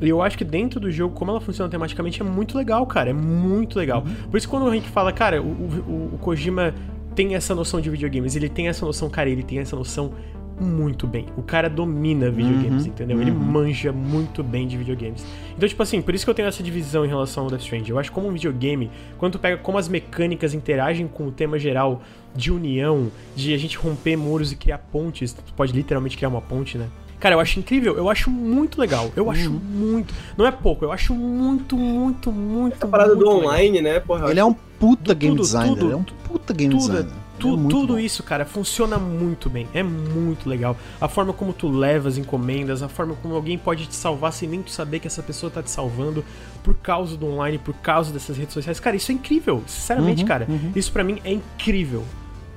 E eu acho que dentro do jogo, como ela funciona tematicamente, é muito legal, cara. É muito legal. Por isso, quando o Henrique fala, cara, o, o, o- Kojima tem essa noção de videogames, ele tem essa noção, cara, ele tem essa noção muito bem. O cara domina videogames, Uhum, entendeu? Ele uhum. manja muito bem de videogames. Então, tipo assim, por isso que eu tenho essa divisão em relação ao Death Stranding. Eu acho que como um videogame, quando tu pega como as mecânicas interagem com o tema geral de união, de a gente romper muros e criar pontes, tu pode literalmente criar uma ponte, né? Cara, eu acho incrível, eu acho muito legal. Eu acho Uhum. muito. Não é pouco, eu acho muito, muito, muito. Essa parada do muito legal. online, né, porra? Ele é um puta Do- game tudo, designer. tudo, ele é um puta game tudo, designer. Tu- é tudo bom. isso, cara, funciona muito bem. É muito legal. A forma como tu leva as encomendas, a forma como alguém pode te salvar sem nem tu saber que essa pessoa tá te salvando por causa do online, por causa dessas redes sociais. Cara, isso é incrível. Sinceramente, Uhum, cara. uhum. Isso pra mim é incrível.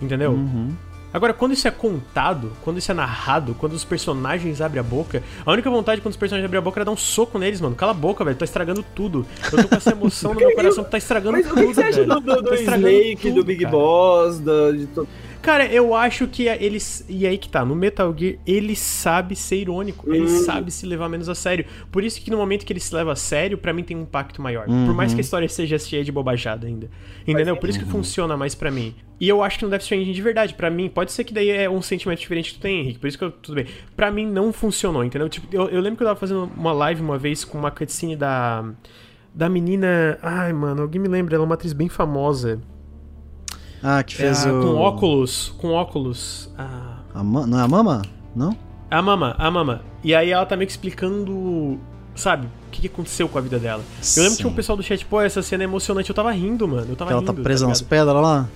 Entendeu? Uhum. Agora, quando isso é contado, quando isso é narrado, quando os personagens abrem a boca, a única vontade quando os personagens abrem a boca era dar um soco neles, mano. Cala a boca, velho. Tá estragando tudo. Eu tô com essa emoção no meu coração que tá estragando Mas o tudo, que, que você acha velho. do, do, do Tá estragando Snake, tudo, do Big cara. Boss, do, de Cara, eu acho que eles. E aí que tá, no Metal Gear, ele sabe ser irônico, ele Hum. sabe se levar menos a sério. Por isso que no momento que ele se leva a sério, pra mim tem um impacto maior. Uhum. Por mais que a história seja cheia de bobajada ainda. Entendeu? Por isso que funciona mais pra mim. E eu acho que no Death Stranding de verdade, pra mim, pode ser que daí é um sentimento diferente que tu tem, Henrique. Por isso que eu. Tudo bem. Pra mim não funcionou, entendeu? Tipo, eu, eu lembro que eu tava fazendo uma live uma vez com uma cutscene da. Da menina. Ai, mano, alguém me lembra, ela é uma atriz bem famosa. Ah, que É fez a- o. Com óculos. Com óculos. Ah. A ma- Não é a Mama? Não? A Mama, a Mama. E aí ela tá meio que explicando, sabe, o que, que aconteceu com a vida dela. Eu lembro que Sim. o pessoal do chat, pô, essa cena é emocionante. Eu tava rindo, mano. Eu tava Que ela rindo. tá presa nas ligado? pedras lá?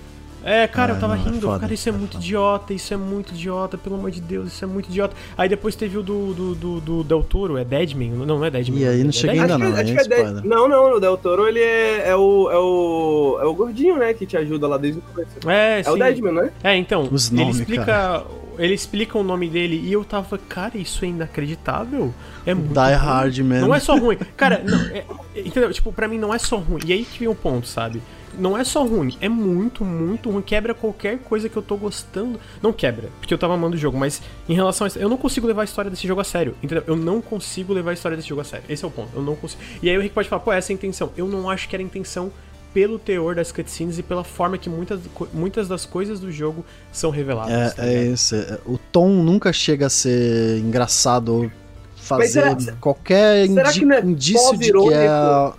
É, cara, eu É, tava não, é rindo. foda, cara, isso é é muito foda. idiota, isso é muito idiota, pelo amor de Deus, isso é muito idiota. Aí depois teve o do, do, do, do Del Toro, é Deadman? Não, não é Deadman. E aí não é cheguei ainda Acho que, não, acho que é é de- spoiler. Não, não, o Del Toro ele é, é, o, é, o, é o gordinho, né, que te ajuda lá desde o começo. É, É o sim. Deadman, né? É, então, Os ele nomes, explica. Ele explica o nome dele e eu tava, cara, isso é inacreditável. É muito. Die ruim. Hard, man. Não é só ruim. Cara, não, é- é- entendeu? Tipo, pra mim não é só ruim. E aí que vem o ponto, sabe? Não é só ruim, é muito, muito ruim. Quebra qualquer coisa que eu tô gostando. Não quebra, porque eu tava amando o jogo, mas em relação a isso, eu não consigo levar a história desse jogo a sério. Entendeu? Eu não consigo levar a história desse jogo a sério. Esse é o ponto. Eu não consigo. E aí o Rick pode falar, pô, essa é a intenção. Eu não acho que era a intenção pelo teor das cutscenes e pela forma que muitas, muitas das coisas do jogo são reveladas. tá É, é ligado? isso. é- O tom nunca chega a ser engraçado ou fazer será- qualquer será indi- é indício de que é.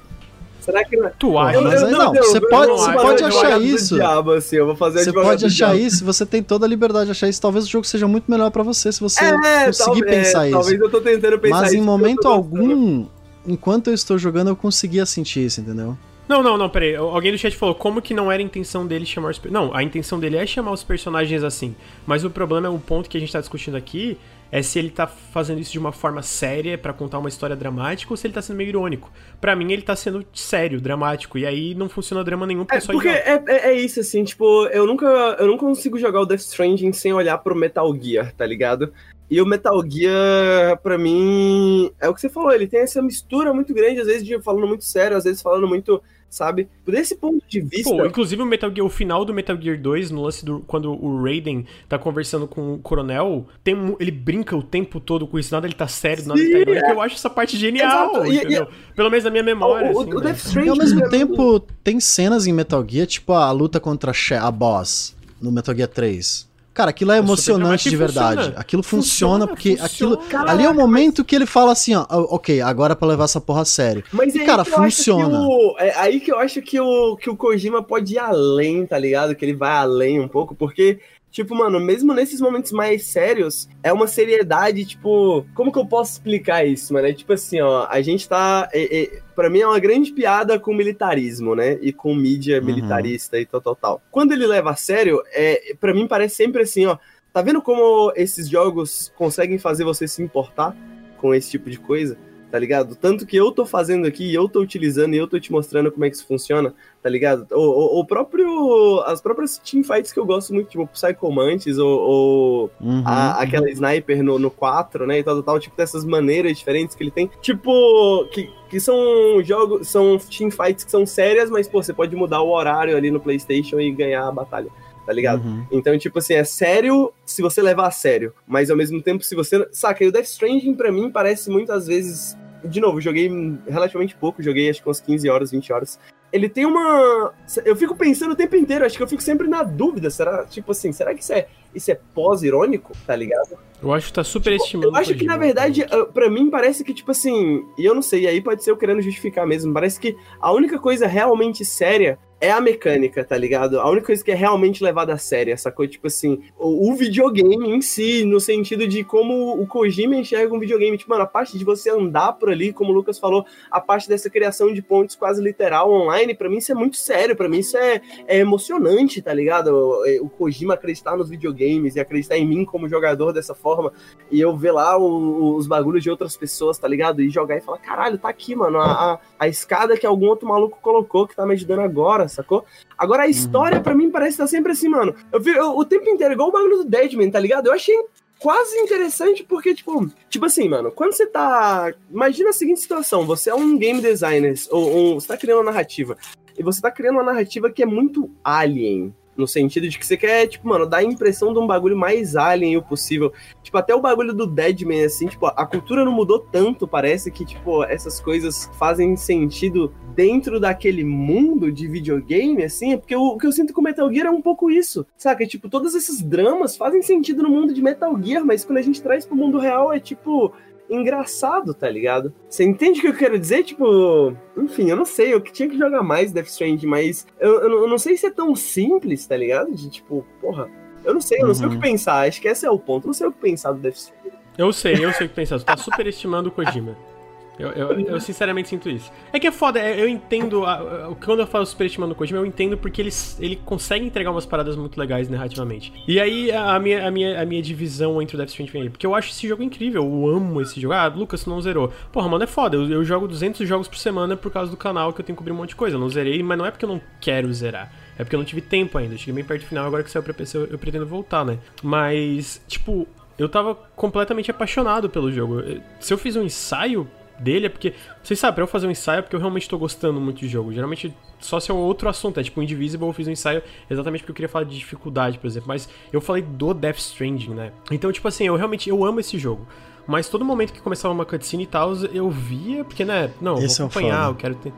Será que não é? Tu acha? Eu- mas aí não, você eu pode- vou você fazer pode achar isso. Diabo, assim, eu vou fazer Você pode achar diabo. isso, você tem toda a liberdade de achar isso. Talvez o jogo seja muito melhor pra você se você É, conseguir talvez, pensar é, isso. Talvez eu tô tentando pensar Mas isso em momento algum, enquanto eu estou jogando, eu conseguia sentir isso, entendeu? Não, não, não, peraí. Alguém do chat falou como que não era a intenção dele chamar os. Não, a intenção dele é chamar os personagens assim. Mas o problema é o ponto que a gente tá discutindo aqui. É se ele tá fazendo isso de uma forma séria pra contar uma história dramática ou se ele tá sendo meio irônico. Pra mim, ele tá sendo sério, dramático. E aí não funciona drama nenhum, porque É, é só porque é, é, é isso, assim, tipo, eu nunca, eu não consigo jogar o Death Stranding sem olhar pro Metal Gear, tá ligado? E o Metal Gear, pra mim, é o que você falou, ele tem essa mistura muito grande, às vezes de falando muito sério, às vezes falando muito, sabe? Por esse ponto de vista. Pô, inclusive o Metal Gear, o final do Metal Gear 2, no lance do quando o Raiden tá conversando com o Coronel, tem, ele brinca o tempo todo com isso, nada ele tá sério, nada ele tá Sim, irônico. é. Eu acho essa parte genial, Exato, e- e- entendeu? Pelo menos na minha memória. o, assim, o né? Death Stranding. E ao mesmo pra mim- tempo, tem cenas em Metal Gear, tipo a luta contra a boss no Metal Gear 3. Cara, aquilo é super emocionante de verdade. funciona. Aquilo funciona, Funciona, porque funciona. aquilo. ali é o momento que ele fala assim, ó, "Ah, ok, agora é pra levar essa porra a sério. Mas E, é cara, funciona. o- é aí que eu acho que o, que o Kojima pode ir além, tá ligado? Que ele vai além um pouco, porque, tipo, mano, mesmo nesses momentos mais sérios, é uma seriedade, tipo. Como que eu posso explicar isso, mano? É tipo assim, ó, a gente tá. É, é, pra mim é uma grande piada com militarismo, né? E com mídia Uhum. militarista e tal, tal, tal. Quando ele leva a sério, é, pra mim parece sempre assim, ó. Tá vendo como esses jogos conseguem fazer você se importar com esse tipo de coisa? Tá ligado? Tanto que eu tô fazendo aqui, eu tô utilizando e eu tô te mostrando como é que isso funciona, tá ligado? O, o, o próprio. As próprias teamfights que eu gosto muito, tipo Psycho Mantis ou, ou Uhum, a- aquela sniper no, no 4, né? E tal, tal, tal, tipo, dessas maneiras diferentes que ele tem. Tipo, que, que são jogos, são teamfights que são sérias, mas, pô, você pode mudar o horário ali no PlayStation e ganhar a batalha, tá ligado? uhum. Então, tipo assim, é sério se você levar a sério. Mas ao mesmo tempo, se você. Saca, e o Death Stranding, pra mim, parece muitas vezes. De novo, joguei relativamente pouco, joguei acho que umas 15 horas, 20 horas. Ele tem uma. Eu fico pensando o tempo inteiro, acho que eu fico sempre na dúvida. Será, tipo assim, será que isso é isso é pós-irônico, tá ligado? Eu acho que tá super estimando. Eu acho que, na verdade, pra mim parece que, tipo assim, e eu não sei, aí pode ser eu querendo justificar mesmo, parece que a única coisa realmente séria é a mecânica, tá ligado? A única coisa que é realmente levada a sério, essa coisa, tipo assim, o, o videogame em si, no sentido de como o Kojima enxerga um videogame. Tipo, mano, a parte de você andar por ali, como o Lucas falou, a parte dessa criação de pontos quase literal online, pra mim isso é muito sério, pra mim isso é, é emocionante, tá ligado? O, o Kojima acreditar nos videogames e acreditar em mim como jogador dessa forma, e eu ver lá o- os bagulhos de outras pessoas, tá ligado? E jogar e falar, caralho, tá aqui, mano, a, a, a escada que algum outro maluco colocou que tá me ajudando agora, sacou? Agora a história, pra mim, parece estar sempre assim, mano. Eu vi eu- o tempo inteiro, igual o bagulho do Deadman, tá ligado? Eu achei quase interessante porque, tipo, tipo assim, mano, quando você tá. Imagina a seguinte situação: você é um game designer, ou um, você tá criando uma narrativa, e você tá criando uma narrativa que é muito alien. No sentido de que você quer, tipo, mano, dar a impressão de um bagulho mais alien o possível. Tipo, até o bagulho do Deadman, assim, tipo, a cultura não mudou tanto, parece que, tipo, essas coisas fazem sentido dentro daquele mundo de videogame, assim, é porque o, o que eu sinto com Metal Gear é um pouco isso, saca? Tipo, todos esses dramas fazem sentido no mundo de Metal Gear, mas quando a gente traz pro mundo real é, tipo, engraçado, tá ligado? Você entende o que eu quero dizer? Tipo, enfim, eu não sei, eu tinha que jogar mais Death Stranding, mas eu, eu não- eu não sei se é tão simples, tá ligado? De, tipo, porra... Eu não sei, eu não sei o que pensar. Acho que esse é o ponto. Eu não sei o que pensar do Death Stranding. Eu sei, eu sei o que pensar. Tu tá superestimando o Kojima. Eu, eu, eu sinceramente sinto isso. É que é foda, é- eu entendo. a- quando eu falo superestimando o Kojima, eu entendo porque ele, ele consegue entregar umas paradas muito legais narrativamente. E aí a minha, a minha, a minha divisão entre o Death Stranding aí. Porque eu acho esse jogo incrível, eu amo esse jogo. Ah, Lucas, não zerou. Porra, mano, é foda. Eu, eu jogo 200 jogos por semana por causa do canal que eu tenho que cobrir um monte de coisa. Eu não zerei, mas não é porque eu não quero zerar. É porque eu não tive tempo ainda. Eu cheguei bem perto do final, agora que saiu pra PC eu, eu pretendo voltar, né? Mas, tipo, eu tava completamente apaixonado pelo jogo. Se eu fiz um ensaio dele, é porque. Vocês sabem, pra eu fazer um ensaio é porque eu realmente tô gostando muito de jogo. Geralmente, só se é outro assunto. É tipo, o Indivisible eu fiz um ensaio exatamente porque eu queria falar de dificuldade, por exemplo. Mas eu falei do Death Stranding, né? Então, tipo assim, eu realmente eu amo esse jogo. Mas todo momento que começava uma cutscene e tal, eu via, porque, né? Não, Esse é vou o acompanhar, foda. eu quero ter.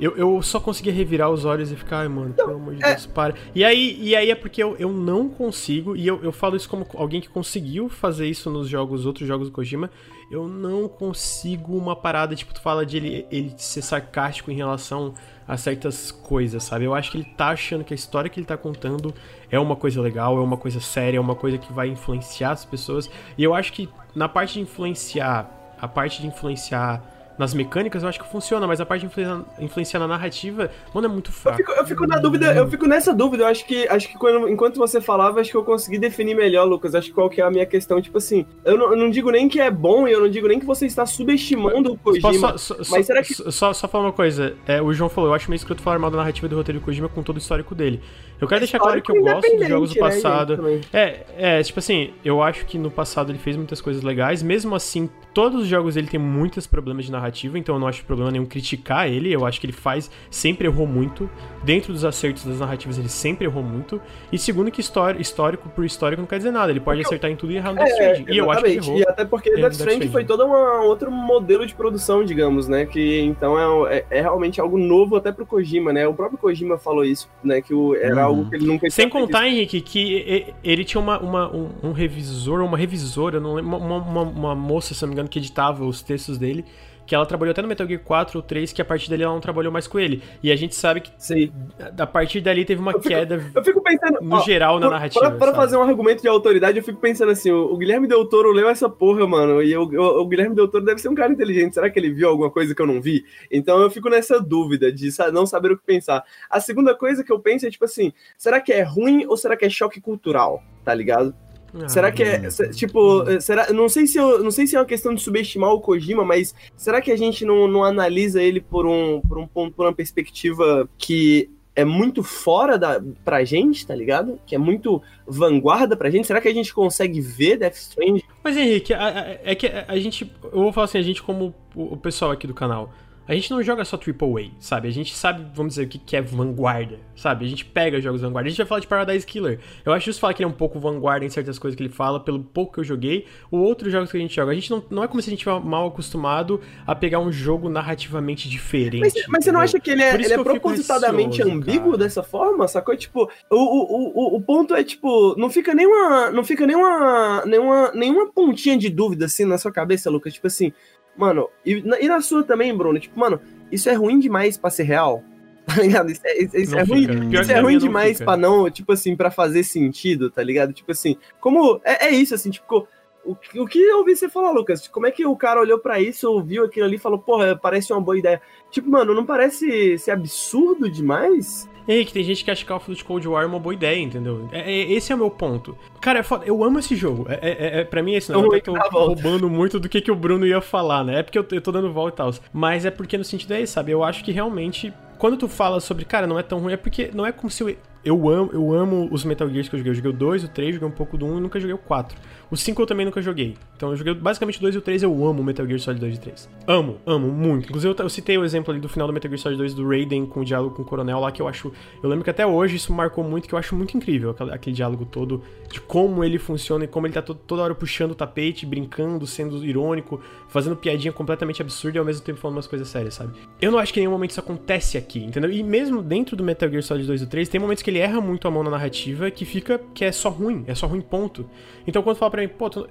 Eu, eu só conseguia revirar os olhos e ficar, ai, mano, pelo amor de Deus, para. E aí, e aí é porque eu, eu não consigo, e eu, eu falo isso como alguém que conseguiu fazer isso nos jogos, outros jogos do Kojima, eu não consigo uma parada, tipo, tu fala de ele, ele ser sarcástico em relação a certas coisas, sabe? Eu acho que ele tá achando que a história que ele tá contando é uma coisa legal, é uma coisa séria, é uma coisa que vai influenciar as pessoas. E eu acho que na parte de influenciar, a parte de influenciar nas mecânicas, eu acho que funciona, mas a parte de influenciar, influenciar na narrativa, mano, é muito Eu fraco. fico, eu fico na dúvida, eu fico nessa dúvida. Eu acho que, acho que quando, enquanto você falava, acho que eu consegui definir melhor, Lucas. Acho que qual que é a minha questão. Tipo assim, eu não, eu não digo nem que é bom e eu não digo nem que você está subestimando o Kojima. só, só, mas será que- só, só, só falar uma coisa? É, o João falou, eu acho meio escroto falar mal da narrativa do roteiro do Kojima com todo o histórico dele. Eu quero deixar claro que eu gosto dos jogos do né, passado. também. É, é, tipo assim, eu acho que no passado ele fez muitas coisas legais, mesmo assim, todos os jogos ele tem muitos problemas de narrativa, então eu não acho problema nenhum criticar ele, eu acho que ele faz, sempre errou muito, dentro dos acertos das narrativas ele sempre errou muito, e segundo que histórico por histórico não quer dizer nada, ele pode acertar em tudo e errar no Death É, Stranding, e eu acho que errou. E até porque Death Stranding foi todo uma, outro modelo de produção, digamos, né? Que então é, é, é realmente algo novo até pro Kojima, né? O próprio Kojima falou isso, né? Que o, era Uhum. Algo que ele nunca Sem contar, Henrique, que ele tinha uma, uma- um, um revisor, uma revisora, não lembro, uma, uma, uma moça, se não me engano, que editava os textos dele, que ela trabalhou até no Metal Gear 4 ou 3, que a partir dali ela não trabalhou mais com ele. E a gente sabe que Sei. a partir dali teve uma Eu fico- queda Eu fico pensando. no ó, geral na narrativa. Sabe? fazer um argumento de autoridade, eu fico pensando assim: o, o Guilherme Del Toro leu essa porra, mano. E o, o- o Guilherme Del Toro deve ser um cara inteligente. Será que ele viu alguma coisa que eu não vi? Então eu fico nessa dúvida de não saber o que pensar. A segunda coisa que eu penso é tipo assim: será que é ruim ou será que é choque cultural? Tá ligado? Ah, será que é. Tipo, será. Não sei, se eu, não sei se é uma questão de subestimar o Kojima, mas será que a gente não, não analisa ele por, um, por, um, ponto- por uma perspectiva que é muito fora da, pra gente, tá ligado? Que é muito vanguarda pra gente. Será que a gente consegue ver Death Stranding? Mas Henrique, é que a, gente. Eu vou falar assim, a gente como o pessoal aqui do canal. A gente não joga só AAA, sabe? A gente sabe, vamos dizer, o que é vanguarda, sabe? A gente pega jogos vanguarda. A gente vai falar de Paradise Killer. Eu acho justo falar que ele é um pouco vanguarda em certas coisas que ele fala, pelo pouco que eu joguei, ou outros jogos que a gente joga. A gente não, não é como se a gente fosse mal acostumado a pegar um jogo narrativamente diferente. Mas, mas você não acha que ele é, ele é propositadamente receoso, ambíguo cara. dessa forma, sacou? Tipo, o, o, o, o ponto é, tipo, não fica nenhuma. Não fica nenhuma, nenhuma, nenhuma pontinha de dúvida assim na sua cabeça, Lucas. Tipo assim, mano, e na, e na sua também, Bruno, tipo, mano, isso é ruim demais pra ser real. Tá ligado? Isso é, isso- isso é ruim, isso é ruim demais fica. pra não, tipo assim, pra fazer sentido, tá ligado? Tipo assim, como. É, é isso, assim, tipo. O, o que eu ouvi você falar, Lucas? Como é que o cara olhou pra isso, ouviu aquilo ali e falou, porra, parece uma boa ideia? Tipo, mano, não parece ser absurdo demais? Ei, que tem gente que acha que Call of Duty Cold War é uma boa ideia, entendeu? É, é- esse é o meu ponto. Cara, é foda. Eu amo esse jogo. É, é, é, pra mim, esse não Então, é que eu tô roubando muito do que, que o Bruno ia falar, né? É porque eu, eu tô dando volta e tal. Mas é porque no sentido é esse, sabe? Eu acho que realmente, quando tu fala sobre, cara, não é tão ruim, é porque não é como se eu. Eu amo, eu amo os Metal Gears que eu joguei. Eu joguei o 2, o 3, joguei um pouco do 1 e nunca joguei o 4. O 5 eu também nunca joguei. Então eu joguei basicamente o 2 e o 3, eu amo Metal Gear Solid 2 e 3. Amo, amo, muito. Inclusive eu, eu citei o exemplo ali do final do Metal Gear Solid 2 do Raiden com o diálogo com o Coronel lá, que eu acho. Eu lembro que até hoje isso marcou muito, que eu acho muito incrível aquele, aquele diálogo todo, de como ele funciona e como ele tá to- toda hora puxando o tapete, brincando, sendo irônico, fazendo piadinha completamente absurda e ao mesmo tempo falando umas coisas sérias, sabe? Eu não acho que em nenhum momento isso acontece aqui, entendeu? E mesmo dentro do Metal Gear Solid 2 e 3, tem momentos que ele erra muito a mão na narrativa que fica que é só ruim, é só ruim ponto. Então quando fala pra mim, pô, tu-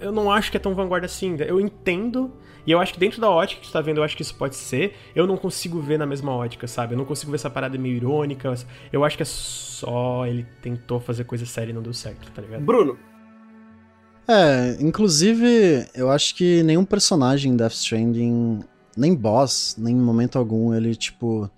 eu não acho que é tão vanguarda assim. Eu entendo, e eu acho que dentro da ótica que tu tá vendo, eu acho que isso pode ser. Eu não consigo ver na mesma ótica, sabe? Eu não consigo ver essa parada meio irônica. Eu acho que é só ele tentou fazer coisa séria e não deu certo, tá ligado? Bruno, É, inclusive, eu acho que nenhum personagem em Death Stranding, nem boss, nem em momento algum, ele, tipo,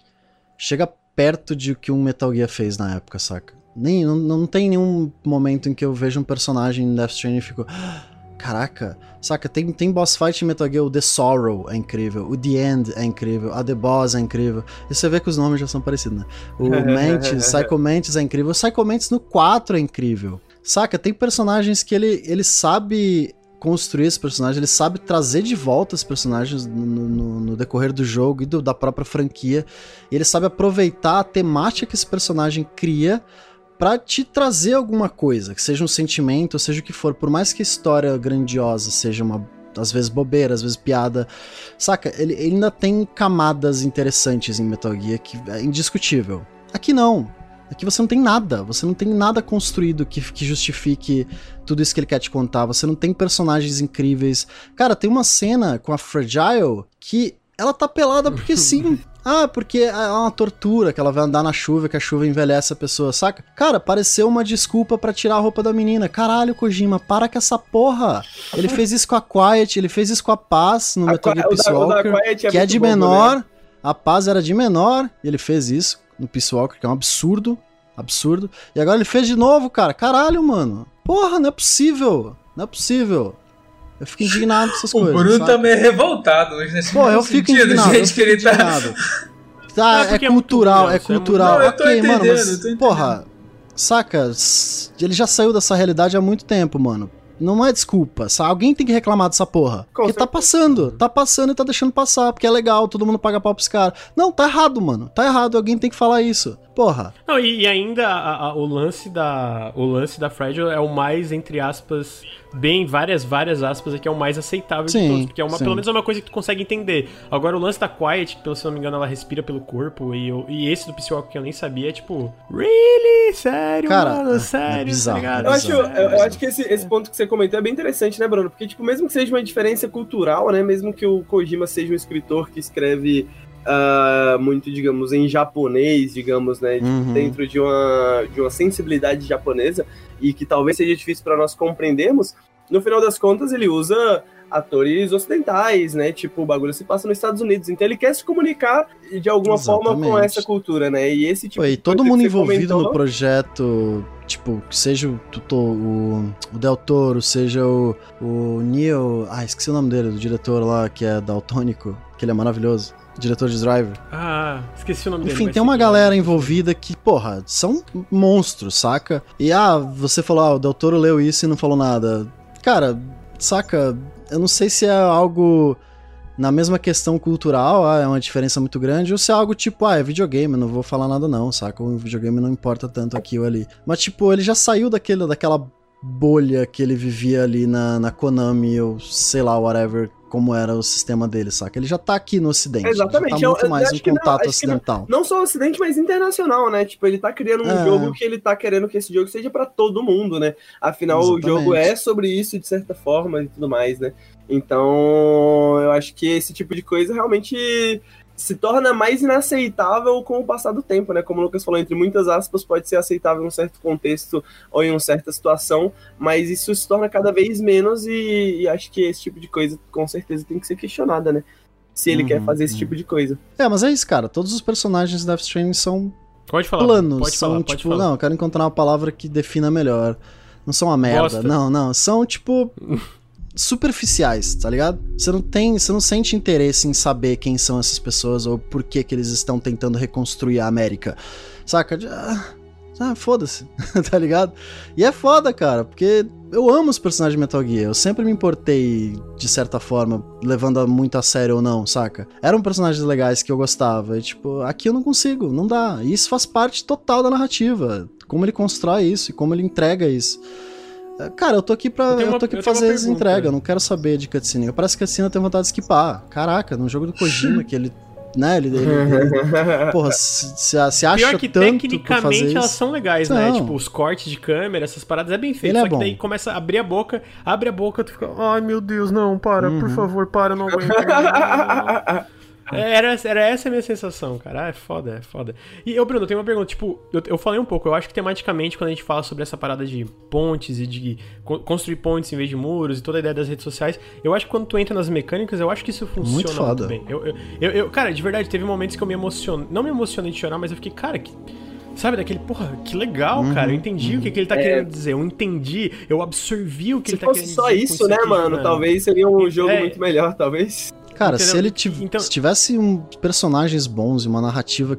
chega perto de o que um Metal Gear fez na época, saca? Nem, não, não tem nenhum momento em que eu vejo um personagem em Death Stranding e fico. "Ah, Caraca, saca? Tem, tem boss fight em Metal Gear, o The Sorrow é incrível, o The End é incrível, a The Boss é incrível. E você vê que os nomes já são parecidos, né? O Mantis, Psycho Mantis é incrível, o Psycho Mantis no 4 é incrível. Saca? Tem personagens que ele, ele sabe construir esse personagem, ele sabe trazer de volta os personagens no, no- no decorrer do jogo e do- da própria franquia. E ele sabe aproveitar a temática que esse personagem cria pra te trazer alguma coisa, que seja um sentimento, seja o que for, por mais que a história grandiosa seja uma às vezes bobeira, às vezes piada, saca? Ele, ele ainda tem camadas interessantes em Metal Gear que é indiscutível. Aqui não. Aqui você não tem nada, você não tem nada construído que, que justifique tudo isso que ele quer te contar, você não tem personagens incríveis. Cara, tem uma cena com a Fragile que ela tá pelada porque sim. Ah, porque é uma tortura, que ela vai andar na chuva, que a chuva envelhece a pessoa, saca? Cara, pareceu uma desculpa pra tirar a roupa da menina. Caralho, Kojima, para com essa porra. Ele fez isso com a Quiet, ele fez isso com a Paz no a Metal Gear Peace da Walker, que é de menor. também. A Paz era de menor, e ele fez isso no Peace Walker, que é um absurdo. Absurdo. E agora ele fez de novo, cara. Caralho, mano. Porra, não é possível. Não é possível. Eu fico indignado com essas O coisas. Bruno sabe? tá meio revoltado hoje nesse Pô, eu fico sentido, indignado. gente, eu que fico ele tá. indignado. Tá, é é porque é cultural, é é cultural. Não, eu tô ok, mano, mas, tô entendendo. porra, saca? Ele já saiu dessa realidade há muito tempo, mano. Não é desculpa, sabe? Alguém tem que reclamar dessa porra. Com Porque tá certeza. passando, tá passando e tá deixando passar, porque é legal, todo mundo paga pau pros caras. Não, tá errado, mano. Tá errado, alguém tem que falar isso. Porra. Não, e, e ainda a- a- o lance da o lance da Fragile é o mais entre aspas bem várias várias aspas aqui é o mais aceitável de Sim, todos, porque é uma sim. pelo menos é uma coisa que tu consegue entender. Agora o lance da Quiet, que pelo se não me engano ela respira pelo corpo e, eu- e esse do Psywalker que eu nem sabia é tipo, really? Sério, Cara, mano? é- é sério, bizarro, tá ligado? Eu acho, Exato. eu, eu acho que esse, esse ponto que você comentou é bem interessante, né, Bruno? Porque, tipo, mesmo que seja uma diferença cultural, né? Mesmo que o Kojima seja um escritor que escreve ah, muito, digamos, em japonês, digamos, né? Uhum. Dentro de uma, de uma sensibilidade japonesa e que talvez seja difícil para nós compreendermos, no final das contas ele usa atores ocidentais, né? Tipo, o bagulho se passa nos Estados Unidos. Então ele quer se comunicar de alguma forma com Exatamente. essa cultura, né? E esse tipo Pô, e de todo mundo que você envolvido comentou- no projeto, tipo, seja o, o, o Del Toro, seja o, o Neil. Ah, esqueci o nome dele, do diretor lá que é daltônico, que ele é maravilhoso. Diretor de Driver. Ah, esqueci o nome dele. Enfim, tem uma sei. galera envolvida que, porra, são monstros, saca? E ah, você falou, ah, o Del Toro leu isso e não falou nada. Cara, saca? Eu não sei se é algo na mesma questão cultural, ah, é uma diferença muito grande, ou se é algo tipo, ah, é videogame, não vou falar nada não, saca? O videogame não importa tanto aqui ou ali. Mas, tipo, ele já saiu daquele, daquela bolha que ele vivia ali na, na Konami, ou sei lá, whatever, como era o sistema dele, saca? Ele já tá aqui no ocidente. Exatamente, tá eu- muito eu mais acho em não, contato não. ocidental. Não só ocidente, mas internacional, né? Tipo, ele tá criando um É. jogo que ele tá querendo que esse jogo seja pra todo mundo, né? Afinal, o Exatamente. jogo é sobre isso, de certa forma, e tudo mais, né? Então, eu acho que esse tipo de coisa realmente se torna mais inaceitável com o passar do tempo, né? Como o Lucas falou, entre muitas aspas, pode ser aceitável em um certo contexto ou em uma certa situação, mas isso se torna cada vez menos e, e acho que esse tipo de coisa com certeza tem que ser questionada, né? Se ele Uhum, quer fazer esse uhum. tipo de coisa. É, mas é isso, cara. Todos os personagens de Death Stranding são Pode falar. planos. Pode são falar, pode tipo, falar. não, eu quero encontrar uma palavra que defina melhor. Não são uma merda. Bosta. Não, não. São, tipo, superficiais, tá ligado? Você não tem. Você não sente interesse em saber quem são essas pessoas ou por que, que eles estão tentando reconstruir a América. Saca? Ah, ah, foda-se, tá ligado? E é foda, cara, porque eu amo os personagens de Metal Gear. Eu sempre me importei, de certa forma, levando muito a sério ou não, saca? Eram personagens legais que eu gostava. E, tipo, aqui eu não consigo, não dá. E isso faz parte total da narrativa. Como ele constrói isso e como ele entrega isso. É, Cara, eu tô aqui pra, Eu tenho eu uma- tô aqui eu fazer uma as entregas, eu não quero saber de cutscene. Parece que cutscene eu tenho vontade de skipar. Caraca, num jogo do Kojima que ele. Né, ele. ele- ele- porra, se, se, se acha Pior que tanto por tecnicamente fazer elas são legais, né? Não. Tipo, os cortes de câmera, essas paradas é bem feito. Ele é só que bom. daí começa a abrir a boca, abre a boca, tu fica, ai meu Deus, não, para, por Uhum. favor, para, não aguento. É, Era, era essa a minha sensação, cara. Ah, é foda, é foda. E eu, Bruno, tem uma pergunta. Tipo, eu, eu falei um pouco. Eu acho que tematicamente, quando a gente fala sobre essa parada de pontes e de co- construir pontes em vez de muros e toda a ideia das redes sociais, eu acho que quando tu entra nas mecânicas, eu acho que isso funciona Muito muito, foda. bem. Eu, eu, eu, eu- cara, de verdade, teve momentos que eu me emocionei. Não me emocionei de chorar, mas eu fiquei, cara, que. Sabe, daquele, porra, que legal, Uhum, cara. Eu entendi o que, que ele tá querendo dizer. Eu entendi, eu absorvi o que Se ele tá fosse querendo só dizer. com isso, né, mano? Talvez seria um jogo É. muito melhor, talvez. Cara, Entendeu? se ele tiv- Então- se tivesse um personagens bons e uma narrativa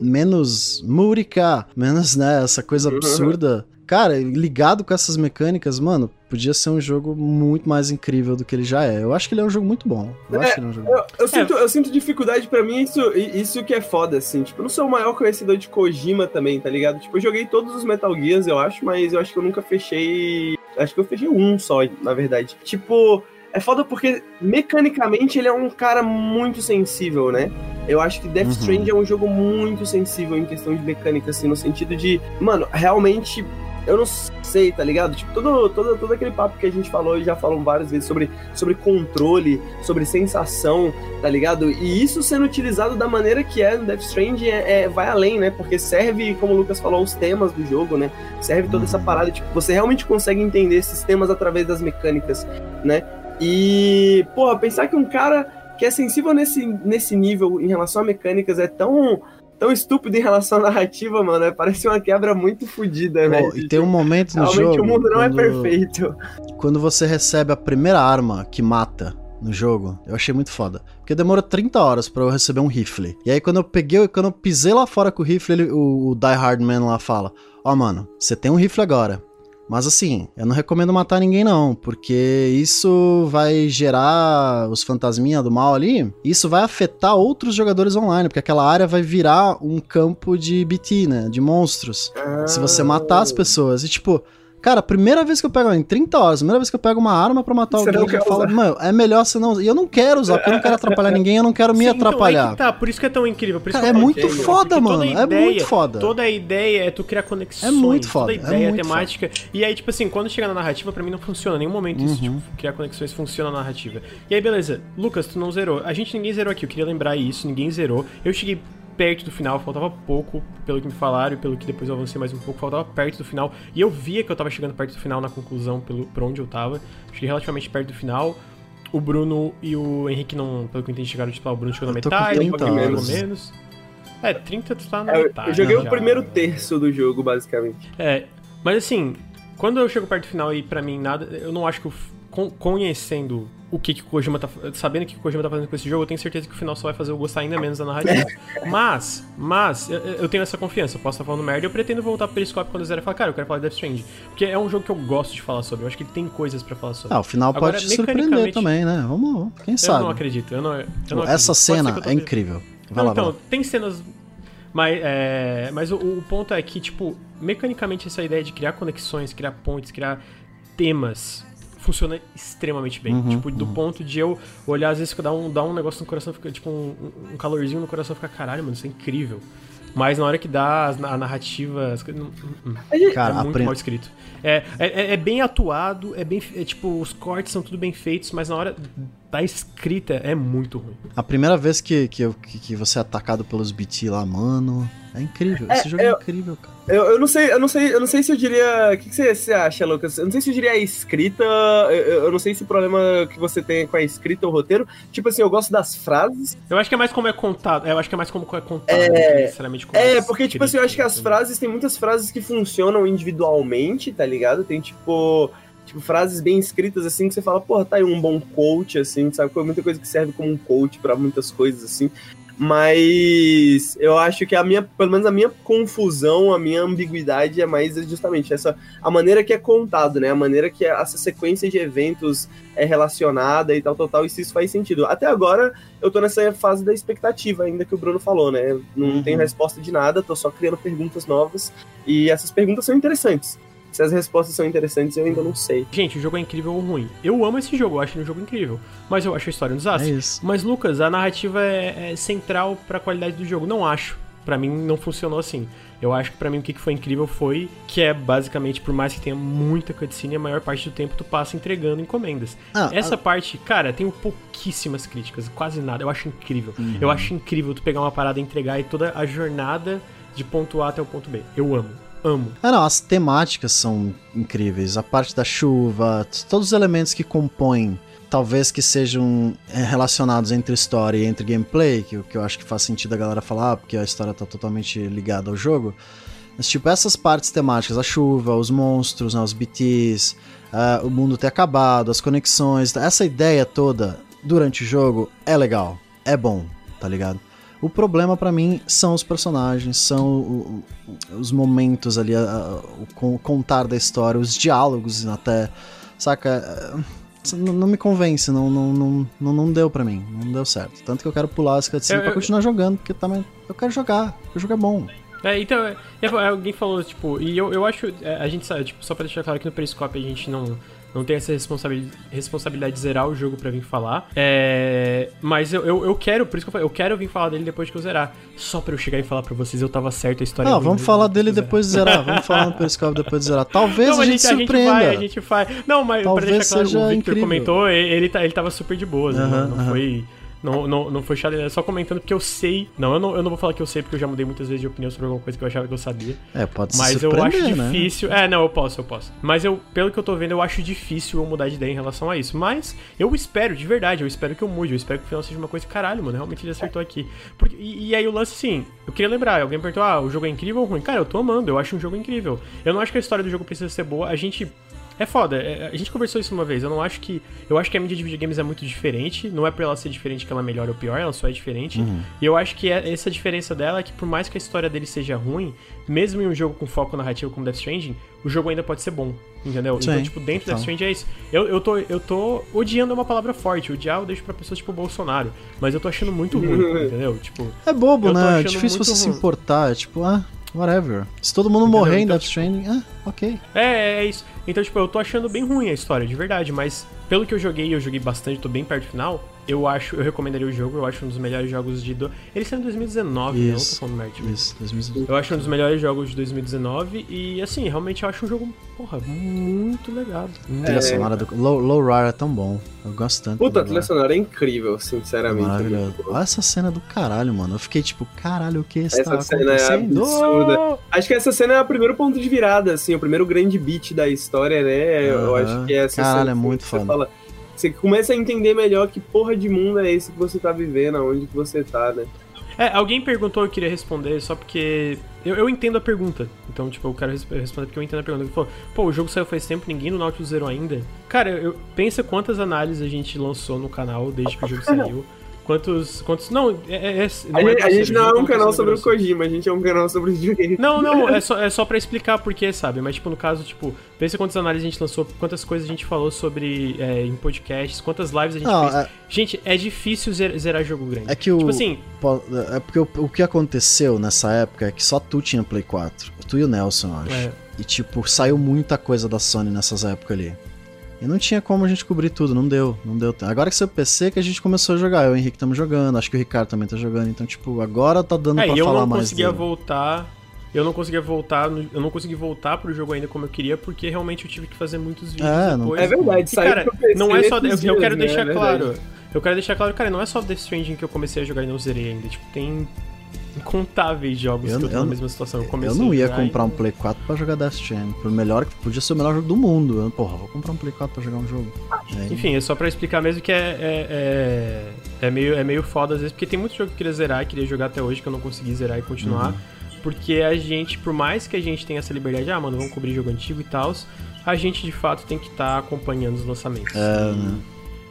menos múrica, menos, né, essa coisa Uhum. absurda. Cara, ligado com essas mecânicas, mano, podia ser um jogo muito mais incrível do que ele já é. Eu acho que ele é um jogo muito bom. Eu acho que ele é um jogo bom. Eu, eu sinto, eu sinto dificuldade pra mim, isso, isso que é foda, assim. Tipo, eu não sou o maior conhecedor de Kojima também, tá ligado? Tipo, eu joguei todos os Metal Gears, eu acho, mas eu acho que eu nunca fechei. Acho que eu fechei um só, na verdade. Tipo, é foda porque mecanicamente ele é um cara muito sensível, né? Eu acho que Death Uhum. Stranding é um jogo muito sensível em questão de mecânica, assim, no sentido de, mano, realmente. Eu não sei, tá ligado? Tipo, todo, todo, todo aquele papo que a gente falou e já falou várias vezes sobre, sobre controle, sobre sensação, tá ligado? E isso sendo utilizado da maneira que é no Death Stranding é, é- vai além, né? Porque serve, como o Lucas falou, os temas do jogo, né? Serve toda essa parada, tipo, você realmente consegue entender esses temas através das mecânicas, né? E, porra, pensar que um cara que é sensível nesse, nesse nível em relação a mecânicas é tão, tão estúpido em relação à narrativa, mano, é, parece uma quebra muito fodida, velho. e tem um momento no Realmente jogo. o mundo não é quando- perfeito. Quando você recebe a primeira arma que mata no jogo, eu achei muito foda. Porque demora 30 horas pra eu receber um rifle. E aí quando eu peguei, quando eu pisei lá fora com o rifle, ele- o, o Die Hard Man lá fala: Ó, mano, você tem um rifle agora. Mas assim, eu não recomendo matar ninguém não, porque isso vai gerar os fantasminha do mal ali. Isso vai afetar outros jogadores online, porque aquela área vai virar um campo de BT, né? De monstros. Se você matar as pessoas. E tipo, cara, a primeira vez que eu pego, em 30 horas, a primeira vez que eu pego uma arma pra matar Você alguém, eu falo, usar. mano, é melhor você não. E eu não quero usar, porque eu não quero atrapalhar ninguém, eu não quero me Sim, então, aí atrapalhar. que tá, por isso que é tão incrível. Por isso Cara, que é eu muito foda, mano. a É ideia- muito foda. Toda a ideia é tu criar conexões. É muito foda, Toda é a ideia, muito a temática. E aí, tipo assim, quando chega na narrativa, pra mim não funciona. Em nenhum momento isso, Uhum. tipo, criar conexões funciona na narrativa. E aí, beleza. Lucas, tu não zerou. A gente ninguém zerou aqui, eu queria lembrar isso, ninguém zerou. Eu cheguei perto do final, faltava pouco, pelo que me falaram e pelo que depois eu avancei mais um pouco, faltava perto do final. E eu via que eu tava chegando perto do final na conclusão, pelo, por onde eu tava. Cheguei relativamente perto do final. O Bruno e o Henrique não, pelo que eu entendi, chegaram, tipo, o Bruno chegou na metade, 30 um pouquinho anos. menos. É, 30 tu tá na É, eu- metade. eu joguei o já. primeiro terço do jogo, basicamente. É, mas assim, quando eu chego perto do final e pra mim nada, eu não acho que o, conhecendo o que, que o Kojima tá sabendo o que o Kojima tá fazendo com esse jogo, eu tenho certeza que o final só vai fazer eu gostar ainda menos da narrativa. mas, mas, eu, eu tenho essa confiança, eu posso estar falando merda e eu pretendo voltar pro Periscope quando eu zerar e falar, cara, eu quero falar de Death Stranding. Porque é um jogo que eu gosto de falar sobre, eu acho que ele tem coisas pra falar sobre. Ah, o final Agora, pode te surpreender também, né? Vamos, quem eu sabe. não acredito, eu não, eu não acredito. Essa cena eu é incrível. Vai Não, lá, vai então, lá. tem cenas. Mas, é, mas o, o ponto é que, tipo, mecanicamente essa ideia de criar conexões, criar pontes, criar temas funciona extremamente bem. Uhum, tipo, do ponto de eu olhar, às vezes, dá um, dá um negócio no coração, fica tipo um, um calorzinho no coração, fica caralho, mano, isso é incrível. Mas na hora que dá as- a narrativa, as hum, hum. Cara, é muito prim- mal escrito. É, é, é bem atuado, é bem. É, tipo, os cortes são tudo bem feitos, mas na hora da escrita é muito ruim. A primeira vez que, que, eu- que, que você é atacado pelos BT lá, mano. É incrível. Esse É, jogo é eu- incrível, cara. Eu, eu não sei, eu não sei, eu não sei se eu diria. O que, que você, você acha, Lucas? Eu não sei se eu diria a escrita. Eu, eu não sei se o problema que você tem com a escrita ou o roteiro. Tipo assim, eu gosto das frases. Eu acho que é mais como é contado. Eu acho que é mais como é contado, É, do que necessariamente como É, porque, tipo assim, eu acho que as escrito. frases tem muitas frases que funcionam individualmente, tá ligado? Tem, tipo. Tipo, frases bem escritas, assim, que você fala, porra, tá aí um bom coach, assim, sabe? Muita coisa que serve como um coach pra muitas coisas, assim. Mas eu acho que a minha, pelo menos a minha confusão, a minha ambiguidade é mais justamente essa, a maneira que é contado, né? A maneira que essa sequência de eventos é relacionada e tal, tal, tal, e se isso faz sentido. Até agora, eu tô nessa fase da expectativa ainda que o Bruno falou, né? Não Uhum. tenho resposta de nada, tô só criando perguntas novas, e essas perguntas são interessantes. Se as respostas são interessantes, eu ainda não sei. Gente, o jogo é incrível ou ruim. Eu amo esse jogo, eu acho ele um jogo incrível. Mas eu acho a história um É desastre. isso. Mas, Lucas, a narrativa é, é central pra qualidade do jogo. Não acho. Pra mim, não funcionou assim. Eu acho que pra mim o que foi incrível foi que é basicamente, por mais que tenha muita cutscene, a maior parte do tempo tu passa entregando encomendas. Ah, Essa parte, cara, tenho pouquíssimas críticas, quase nada. Eu acho incrível. Uhum. Eu acho incrível tu pegar uma parada e entregar e toda a jornada de ponto A até o ponto B. Eu amo. Amo. Ah, não, as temáticas são incríveis. A parte da chuva, todos os elementos que compõem, talvez que sejam é, relacionados entre história e entre gameplay, que, que eu acho que faz sentido a galera falar, porque a história tá totalmente ligada ao jogo. Mas, tipo, essas partes temáticas, a chuva, os monstros, né, os BTs, ah, o mundo ter acabado, as conexões, essa ideia toda durante o jogo é legal, é bom, tá ligado? O problema pra mim são os personagens, são o- o- os momentos ali, a- a- o con- contar da história, os diálogos até, saca? É, Não, não me convence, não, não, não, não, deu pra mim, não deu certo. Tanto que eu quero pular as cutscenes Eu- pra eu- continuar jogando, porque também eu quero jogar, o jogo é bom. É, então, é, é, alguém falou, tipo, e eu, eu acho, é, a gente sabe, tipo, só pra deixar claro que no Periscope a gente não, não tem essa responsabilidade, responsabilidade de zerar o jogo pra vir falar. É, mas eu, eu, eu quero, por isso que eu falei, eu quero vir falar dele depois que eu zerar. Só pra eu chegar e falar pra vocês, eu tava certo, a história é Não, ruim vamos falar dele depois de zerar, vamos falar no Periscope depois de zerar. Talvez Não, a gente surpreenda. vai, a gente faz. Não, mas Talvez pra deixar claro, o Victor incrível. comentou, ele, ele, tá- ele tava super de boas, né? Aham, não, não aham. foi. Não, não, não foi era só comentando porque eu sei. Não, eu não, eu não vou falar que eu sei, porque eu já mudei muitas vezes de opinião sobre alguma coisa que eu achava que eu sabia. É, pode se Mas eu acho né? difícil. É, não, eu posso, eu posso. Mas eu, pelo que eu tô vendo, eu acho difícil eu mudar de ideia em relação a isso. Mas eu espero, de verdade, eu espero que eu mude. Eu espero que o final seja uma coisa, caralho, mano, realmente ele acertou aqui. Porque, e, e aí o lance, sim, eu queria lembrar, alguém perguntou, ah, o jogo é incrível ou ruim? Cara, eu tô amando, eu acho um jogo incrível. Eu não acho que a história do jogo precisa ser boa. A gente. É foda, é, a gente conversou isso uma vez. Eu não acho que. Eu acho que a mídia de videogames é muito diferente. Não é pra ela ser diferente que ela é melhor ou pior, ela só é diferente. E eu acho que é- essa diferença dela é que, por mais que a história dele seja ruim, mesmo em um jogo com foco narrativo como Death Stranding, o jogo ainda pode ser bom. Entendeu? Sim, então, tipo, dentro do Death Stranding é isso. Eu, eu, tô, eu tô. Odiando é uma palavra forte. Odiar eu deixo pra pessoas tipo Bolsonaro. Mas eu tô achando muito ruim, entendeu? Tipo. É bobo, né? É difícil você se ruim. importar. É tipo, ah, whatever. Se todo mundo Entendeu? morrer em Então, Death Stranding, ah, ok. É, é, é isso. Então, tipo, eu tô achando bem ruim a história, de verdade, mas pelo que eu joguei, eu joguei bastante, tô bem perto do final, eu acho, eu recomendaria o jogo, eu acho um dos melhores jogos de... Do... Ele saiu em 2019, né? Eu não tô Isso. falando merda. tipo. Isso, 2019. Eu acho um dos melhores jogos de 2019 e, assim, realmente eu acho um jogo, porra, muito legal. Trilha sonora do. Low, Low Rider é tão bom. Eu gosto tanto. Puta, a trilha sonora é incrível, sinceramente. Rider. é Maravilhoso. Olha essa cena do caralho, mano. Eu fiquei tipo, caralho, o que está Essa cena é acontecendo? absurda. Acho que essa cena é o primeiro ponto de virada, assim, o primeiro grande beat da história, né? Eu acho que é essa Caralho, cena é muito foda. fala. Você começa a entender melhor que porra de mundo é esse que você tá vivendo, aonde que você tá, né? É, alguém perguntou, eu queria responder, só porque eu, eu entendo a pergunta. Então, tipo, eu quero res- responder porque eu entendo a pergunta. Ele falou, pô, o jogo saiu faz tempo, ninguém no Nautilus zerou ainda. Cara, eu, pensa quantas análises a gente lançou no canal desde que o jogo saiu. Quantos. quantos não, é. é, é- A, é gente, a gente não é juro um canal sobre o. Kojima, a gente é um canal sobre videogame. Não, não, é só, é só pra explicar por quê, sabe? Mas, tipo, no caso, tipo, pensa quantas análises a gente lançou, quantas coisas a gente falou sobre é, em podcasts, quantas lives a gente Não, fez. é- Gente, é difícil zer- zerar jogo grande. É que o. Tipo assim, É porque o, o que aconteceu nessa época é que só tu tinha Play 4. Tu e o Nelson, eu acho. É. E tipo, saiu muita coisa da Sony nessas épocas ali. E não tinha como a gente cobrir tudo, não deu, não deu. Agora que saiu o PC que a gente começou a jogar. Eu e o Henrique estamos jogando, acho que o Ricardo também tá jogando. Então, tipo, agora tá dando É, pra e eu falar não mais conseguia dele. voltar. Eu não conseguia voltar, eu não consegui voltar pro jogo ainda como eu queria, porque realmente eu tive que fazer muitos vídeos É, não- depois. É verdade, E, saiu cara, pro PC não é só. Eu, esses eu dias, quero né? deixar É claro. Eu quero deixar claro, cara, não é só Death Stranding que eu comecei a jogar e não zerei ainda. Tipo, tem incontáveis jogos Eu- que eu na mesma situação. Eu, Eu não ia comprar um Play 4 pra jogar Death Stranding. Por melhor que podia ser o melhor jogo do mundo. Eu, porra, vou comprar um Play 4 pra jogar um jogo. É, Enfim, é só pra explicar mesmo que é, é, é, é meio, é meio foda às vezes, porque tem muito jogo que eu queria zerar, queria jogar até hoje, que eu não consegui zerar e continuar. Uhum. Porque a gente, por mais que a gente tenha essa liberdade, ah, mano, vamos cobrir jogo antigo e tal, a gente de fato tem que estar acompanhando os lançamentos. É, né?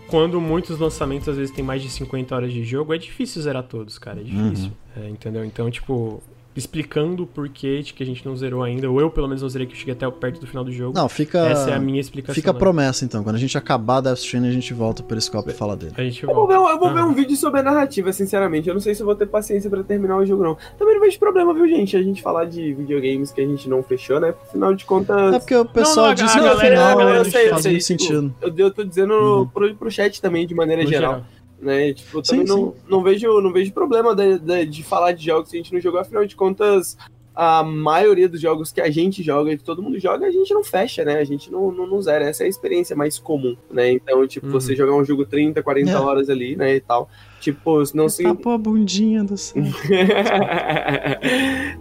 Quando muitos lançamentos às vezes tem mais de 50 horas de jogo, é difícil zerar todos, cara, é difícil. Uhum. É, entendeu? Então, tipo, explicando o porquê de que a gente não zerou ainda, ou eu pelo menos não zerei que eu cheguei até perto do final do jogo. Não, fica. Essa é a minha explicação. Fica a né? promessa então. Quando a gente acabar Death Stranding, a gente volta pro Periscope e fala dele. A gente Eu vou, volta. ver, eu vou ver Aham. um vídeo sobre a narrativa, sinceramente. Eu não sei se eu vou ter paciência pra terminar o jogo, não. Também não vejo problema, viu, gente? A gente falar de videogames que a gente não fechou, né? Afinal de contas. É porque o pessoal Não, não, disse que no final galera eu sei, eu faz sei. muito tipo, sentido. Eu, eu tô dizendo Uhum. pro, pro chat também, de maneira No geral. geral. Né? Tipo, eu Sim, também não, não, vejo, não vejo problema de, de, de falar de jogos que a gente não jogou, afinal de contas. A maioria dos jogos que a gente joga e que todo mundo joga, a gente não fecha, né? A gente não, não, não zera. Essa é a experiência mais comum, né? Então, tipo, Uhum. você jogar um jogo 30, 40 É. horas ali, né? E tal. Tipo, não se. Tapou a bundinha do céu.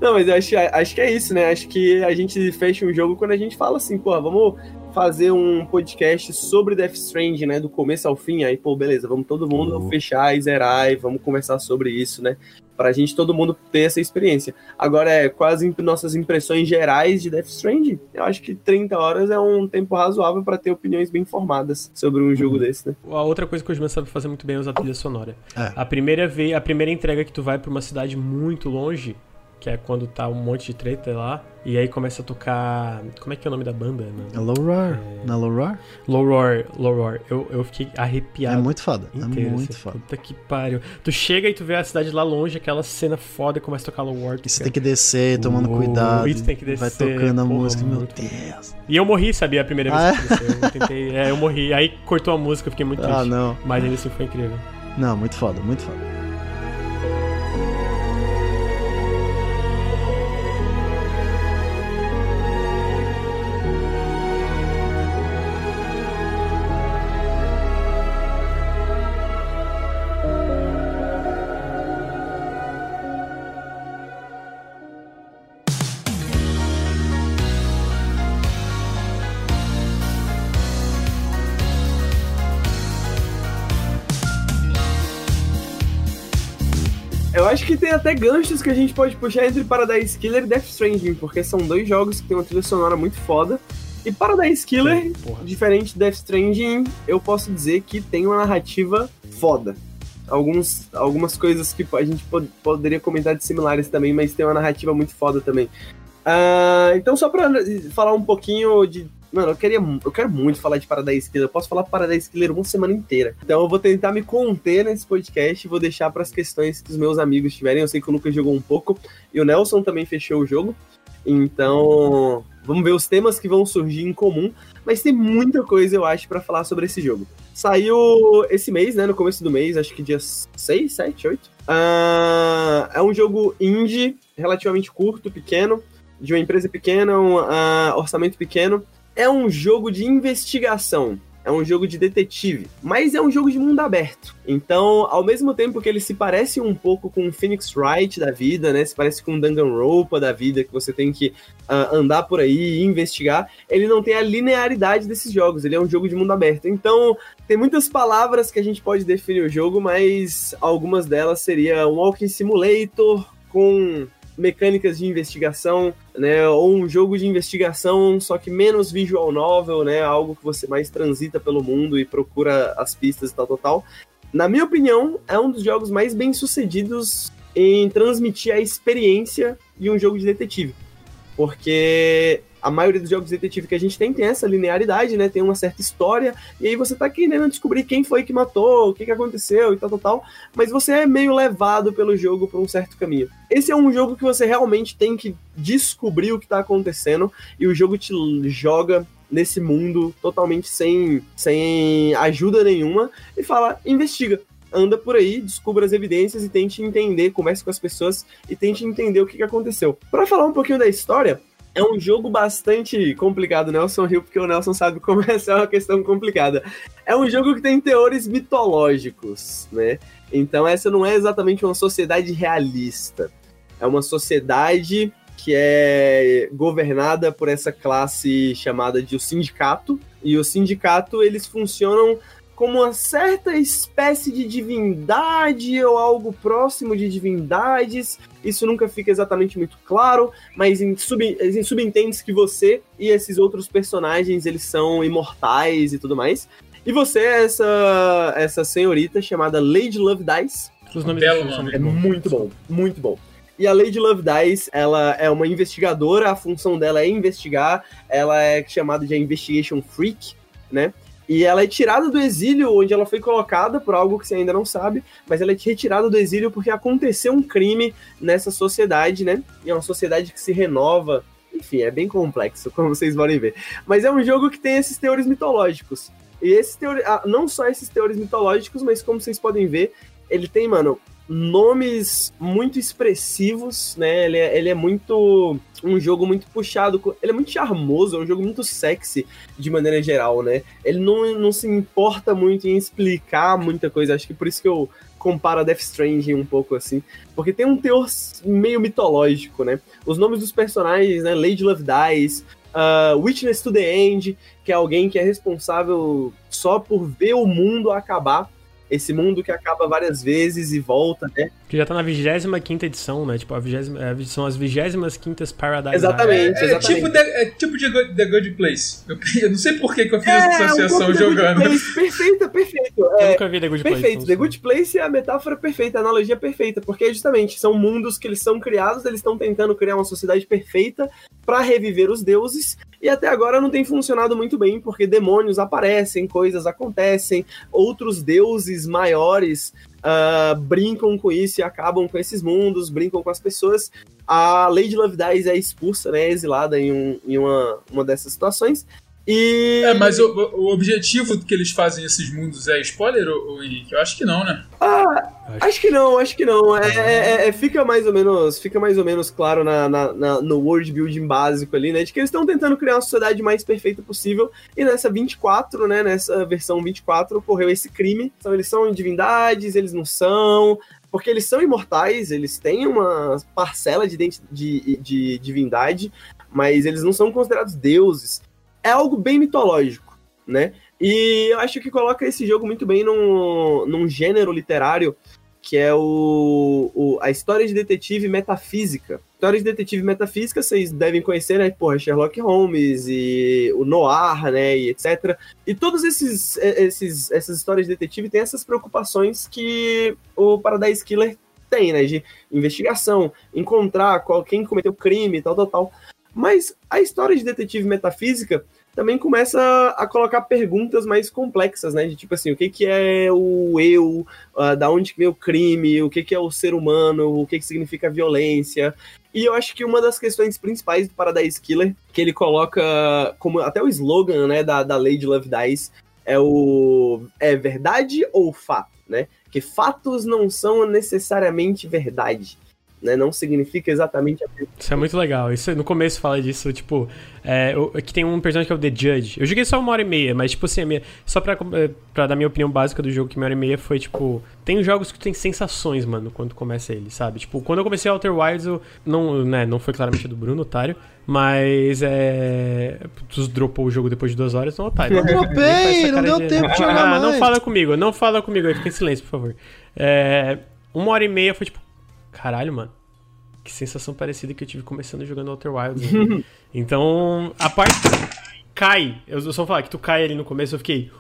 Não, mas eu acho, acho que é isso, né? Acho que a gente fecha um jogo quando a gente fala assim, pô, vamos fazer um podcast sobre Death Stranding, né? Do começo ao fim. Aí, pô, beleza, vamos todo mundo Uhum. fechar e zerar e vamos conversar sobre isso, né? Pra gente todo mundo ter essa experiência. Agora, é quase nossas impressões gerais de Death Stranding. Eu acho que 30 horas é um tempo razoável pra ter opiniões bem formadas sobre um jogo desse, né? A outra coisa que o Kojima sabe fazer muito bem é usar trilha sonora. É. A primeira vez, a primeira entrega que tu vai pra uma cidade muito longe, que é quando tá um monte de treta lá, e aí começa a tocar. Como é que é o nome da banda? É Mano? low roar. Não é low roar? Low Roar, Low Roar. Eu, eu fiquei É arrepiado. muito foda. É inteiro, muito assim, foda. Puta que pariu. Tu chega e tu vê a cidade lá longe, aquela cena foda e começa a tocar Low Roar. E você tem que descer, tomando Uh, cuidado. isso tem que Vai descer, tocando a porra, música. Meu Deus. E eu morri, sabia? A primeira vez Ah, que aconteceu. Eu tentei. É, eu morri. Aí cortou a música, eu fiquei muito triste. Ah, não. Mas ainda assim foi incrível. Não, muito foda, muito foda. Que tem até ganchos que a gente pode puxar entre Paradise Killer e Death Stranding, porque são dois jogos que tem uma trilha sonora muito foda. E Paradise Killer, Porra. diferente de Death Stranding, eu posso dizer que tem uma narrativa foda. Alguns, algumas coisas que a gente pod- poderia comentar de similares também, mas tem uma narrativa muito foda também. Ah, então, só pra falar um pouquinho de. Mano, eu, queria, eu quero muito falar de Paradise Killer. Eu posso falar Paradise Killer uma semana inteira. Então, eu vou tentar me conter nesse podcast e vou deixar para as questões que os meus amigos tiverem. Eu sei que o Lucas jogou um pouco e o Nelson também fechou o jogo. Então, vamos ver os temas que vão surgir em comum. Mas tem muita coisa, eu acho, para falar sobre esse jogo. Saiu esse mês, né? No começo do mês, acho que dia 6, 7, 8. Ah, é um jogo indie, relativamente curto, pequeno, de uma empresa pequena, um ah, orçamento pequeno. É um jogo de investigação. é um jogo de detetive, mas é um jogo de mundo aberto. Então, ao mesmo tempo que ele se parece um pouco com o Phoenix Wright da vida, né? Se parece com o Danganronpa da vida, que você tem que uh, andar por aí e investigar, ele não tem a linearidade desses jogos, ele é um jogo de mundo aberto. Então, tem muitas palavras que a gente pode definir o jogo, mas algumas delas seria um Walking Simulator com mecânicas de investigação, né, ou um jogo de investigação, só que menos visual novel, né, algo que você mais transita pelo mundo e procura as pistas e tal, tal, tal. Na minha opinião, é um dos jogos mais bem sucedidos em transmitir a experiência de um jogo de detetive. Porque a maioria dos jogos de detetive que a gente tem tem essa linearidade, né? Tem uma certa história, e aí você tá querendo descobrir quem foi que matou, o que, que aconteceu e tal, tal, tal. Mas você é meio levado pelo jogo por um certo caminho. Esse é um jogo que você realmente tem que descobrir o que tá acontecendo, e o jogo te joga nesse mundo totalmente sem, sem ajuda nenhuma e fala: investiga anda por aí, descubra as evidências e tente entender, converse com as pessoas e tente entender o que, que aconteceu. Para falar um pouquinho da história, é um jogo bastante complicado, Nelson Rio, porque o Nelson sabe como essa é uma questão complicada. É um jogo que tem teores mitológicos, né? Então essa não é exatamente uma sociedade realista. É uma sociedade que é governada por essa classe chamada de o sindicato. E o sindicato, eles funcionam como uma certa espécie de divindade ou algo próximo de divindades. Isso nunca fica exatamente muito claro, mas em, sub, em subentende que você e esses outros personagens eles são imortais e tudo mais. E você é essa, essa senhorita chamada Lady Love Dice. Os nomes nome. muito É bons. muito bom, muito bom. E a Lady Love Dice, ela é uma investigadora, a função dela é investigar, ela é chamada de Investigation Freak, né? E ela é tirada do exílio, onde ela foi colocada por algo que você ainda não sabe, mas ela é retirada do exílio porque aconteceu um crime nessa sociedade, né? E é uma sociedade que se renova. Enfim, é bem complexo, como vocês podem ver. Mas é um jogo que tem esses teores mitológicos. E esses teores, ah, não só esses teores mitológicos, mas como vocês podem ver, ele tem, mano, nomes muito expressivos, né? Ele é, ele é muito. Um jogo muito puxado. Ele é muito charmoso, é um jogo muito sexy de maneira geral, né? Ele não, não se importa muito em explicar muita coisa. Acho que por isso que eu comparo a Death Stranding um pouco assim. Porque tem um teor meio mitológico, né? Os nomes dos personagens, né? Lady Love Dies. uh, Witness to the End, que é alguém que é responsável só por ver o mundo acabar. Esse mundo que acaba várias vezes e volta, né? Que já tá na 25 edição, né? Tipo, a 20, é, são as 25 Paradise Exatamente. Island. É, exatamente. tipo, The, é tipo de Good- The Good Place. Eu, eu não sei por que, que eu fiz essa um associação Good jogando. Place. Perfeito, perfeito. Eu É, nunca vi The Good Place. Perfeito, então, The Good Place é a metáfora perfeita, a analogia perfeita, porque justamente são mundos que eles são criados, eles estão tentando criar uma sociedade perfeita para reviver os deuses, e até agora não tem funcionado muito bem, porque demônios aparecem, coisas acontecem, outros deuses maiores ah, brincam com isso e acabam com esses mundos, brincam com as pessoas. A Lady Love Dies é expulsa, né, exilada em, um- em uma, uma dessas situações. E. É, mas o, o objetivo que eles fazem esses mundos é spoiler, ô Henrique? Eu acho que não, né? Ah, acho que não, acho que não. É, é- é- fica mais ou menos, fica mais ou menos claro na, na- na- no world building básico ali, né? De que eles estão tentando criar uma sociedade mais perfeita possível. E nessa 24, né? Nessa versão 24 ocorreu esse crime. Então eles são divindades, eles não são. Porque eles são imortais, eles têm uma parcela de, de, de divindade, mas eles não são considerados deuses. É algo bem mitológico, né? E eu acho que coloca esse jogo muito bem num, num gênero literário que é o, o- a história de detetive metafísica. História de detetive metafísica, vocês devem conhecer, né? Porra, Sherlock Holmes e o Noir, né? E etc. E todos esses, esses essas histórias de detetive têm essas preocupações que o Paradise Killer tem, né? De investigação, encontrar qual, quem cometeu crime, tal, tal, tal. Mas a história de detetive metafísica também começa a colocar perguntas mais complexas, né? De tipo assim, o que, que é o eu, ah, da onde vem o crime, o que, que é o ser humano, o que, que significa violência. E eu acho que uma das questões principais do Paradise Killer, que ele coloca como até o slogan né, da, da Lady Love Dice, é o é verdade ou fato, né? Que fatos não são necessariamente verdade. Né? Não significa exatamente a Isso é muito legal. Isso no começo fala disso, tipo, é, o- que tem um personagem que é o The Judge. Eu joguei só uma hora e meia, mas tipo assim, a minha, só pra, é, pra dar minha opinião básica do jogo, que minha hora e meia foi tipo. Tem jogos que tem sensações, mano, quando começa ele, sabe? Tipo, quando eu comecei Outer Wilds, eu, não, né, não foi claramente do Bruno, otário, mas é. Tu dropou o jogo depois de duas horas, não, otário. Não dropei, não deu tempo de jogar Ah, não mais. fala comigo, não fala comigo aí, fica em silêncio, por favor. É, uma hora e meia foi tipo, caralho, mano. Que sensação parecida que eu tive começando jogando Outer Wilds. né? então, a parte cai. Eu só vou falar que tu cai ali no começo, eu fiquei.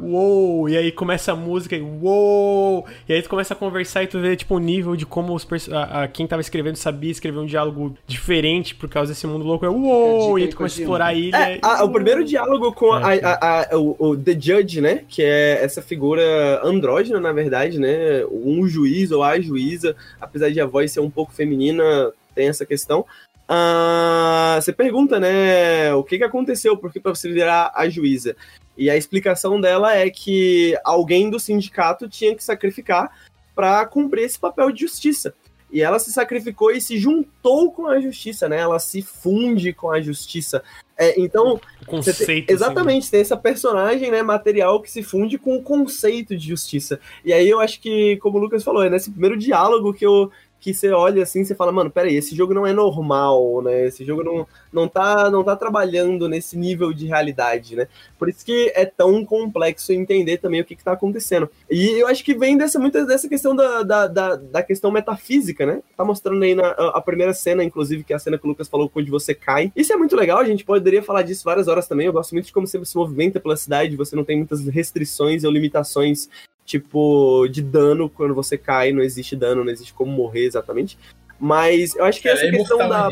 Uou! E aí começa a música e uou! E aí tu começa a conversar e tu vê, tipo, o nível de como os a, a- quem tava escrevendo sabia escrever um diálogo diferente por causa desse mundo louco. É uou! E aí tu começa a explorar a ilha. É, a- o primeiro diálogo com a, É, a- a- o, o The Judge, né? Que é essa figura andrógena, na verdade, né? Um juiz ou a juíza, apesar de a voz ser um pouco feminina, tem essa questão. Ah, você pergunta, né? O que, que aconteceu? Por que pra você virar a juíza? E a explicação dela é que alguém do sindicato tinha que sacrificar para cumprir esse papel de justiça. E ela se sacrificou e se juntou com a justiça, né? Ela se funde com a justiça. É, então, o você tem- conceito. assim, exatamente, tem essa personagem, né, material que se funde com o conceito de justiça. E aí eu acho que, como o Lucas falou, é nesse primeiro diálogo que eu que você olha assim, você fala, mano, peraí, esse jogo não é normal, né? Esse jogo não, não, tá, não tá trabalhando nesse nível de realidade, né? Por isso que é tão complexo entender também o que, que tá acontecendo. E eu acho que vem dessa, muita dessa questão da, da, da, da questão metafísica, né? Tá mostrando aí na, a, primeira cena, inclusive, que é a cena que o Lucas falou, onde você cai. Isso é muito legal, a gente poderia falar disso várias horas também. Eu gosto muito de como você se movimenta pela cidade, você não tem muitas restrições ou limitações, tipo, de dano quando você cai, não existe dano, não existe como morrer exatamente. Mas eu acho que Ela essa é questão da.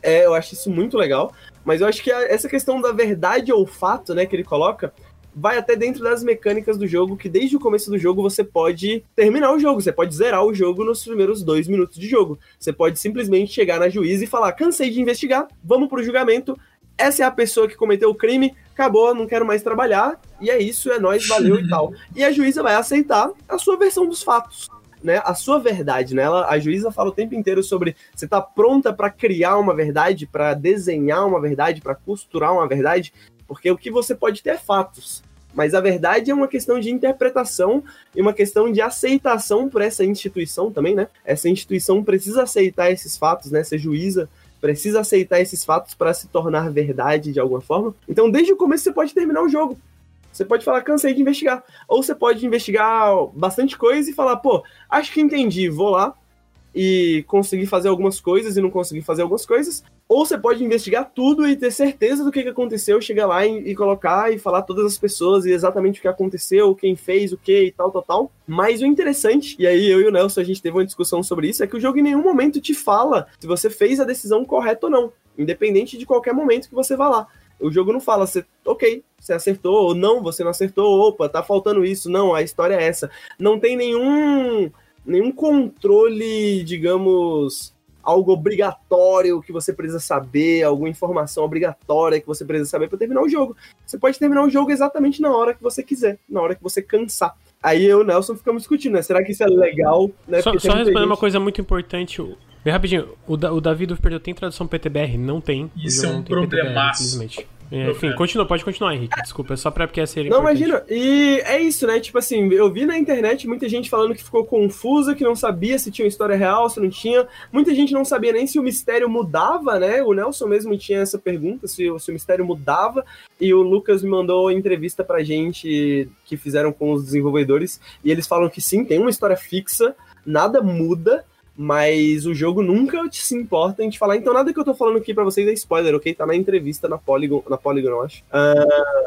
É, eu acho isso muito legal. Mas eu acho que essa questão da verdade ou fato, né, que ele coloca, vai até dentro das mecânicas do jogo, que desde o começo do jogo você pode terminar o jogo, você pode zerar o jogo nos primeiros dois minutos de jogo. Você pode simplesmente chegar na juíza e falar: cansei de investigar, vamos pro julgamento. Essa é a pessoa que cometeu o crime, acabou, não quero mais trabalhar, e é isso, é nóis, valeu e tal. E a juíza vai aceitar a sua versão dos fatos né, a sua verdade, né? Ela, a juíza fala o tempo inteiro sobre você tá pronta para criar uma verdade, para desenhar uma verdade, para costurar uma verdade, porque o que você pode ter é fatos. Mas a verdade é uma questão de interpretação e uma questão de aceitação por essa instituição também, né? Essa instituição precisa aceitar esses fatos, né? Essa juíza precisa aceitar esses fatos para se tornar verdade de alguma forma. Então, desde o começo você pode terminar o jogo. Você pode falar, cansei de investigar. Ou você pode investigar bastante coisa e falar, pô, acho que entendi, vou lá e conseguir fazer algumas coisas e não conseguir fazer algumas coisas. Ou você pode investigar tudo e ter certeza do que, que aconteceu, chegar lá e, colocar e falar todas as pessoas e exatamente o que aconteceu, quem fez, o que e tal, tal, tal. Mas o interessante, e aí eu e o Nelson a gente teve uma discussão sobre isso, é que o jogo em nenhum momento te fala se você fez a decisão correta ou não. Independente de qualquer momento que você vá lá. O jogo não fala, você, ok, você acertou, ou não, você não acertou, opa, tá faltando isso, não, a história é essa. Não tem nenhum, nenhum controle, digamos, algo obrigatório que você precisa saber, alguma informação obrigatória que você precisa saber para terminar o jogo. Você pode terminar o jogo exatamente na hora que você quiser, na hora que você cansar. Aí eu e o Nelson ficamos discutindo, né? Será que isso é legal? Né? Só, só respondendo uma coisa muito importante. o- Bem rapidinho, o, da, o Davi do Perdeu tem tradução PTBR? Não tem. Isso é um não tem PTBR, É, enfim, continua, pode continuar, Henrique. Desculpa, é só pra porque essa seria Não, importante. imagina. E é isso, né? Tipo assim, eu vi na internet muita gente falando que ficou confusa, que não sabia se tinha uma história real, se não tinha. Muita gente não sabia nem se o mistério mudava, né? O Nelson mesmo tinha essa pergunta, se, o- se o mistério mudava. E o Lucas me mandou entrevista pra gente que fizeram com os desenvolvedores. E eles falam que sim, tem uma história fixa, nada muda. Mas o jogo nunca te se importa em te falar. Então, nada que eu tô falando aqui pra vocês é spoiler, ok? Tá na entrevista na Polygon, na Polygon eu acho Na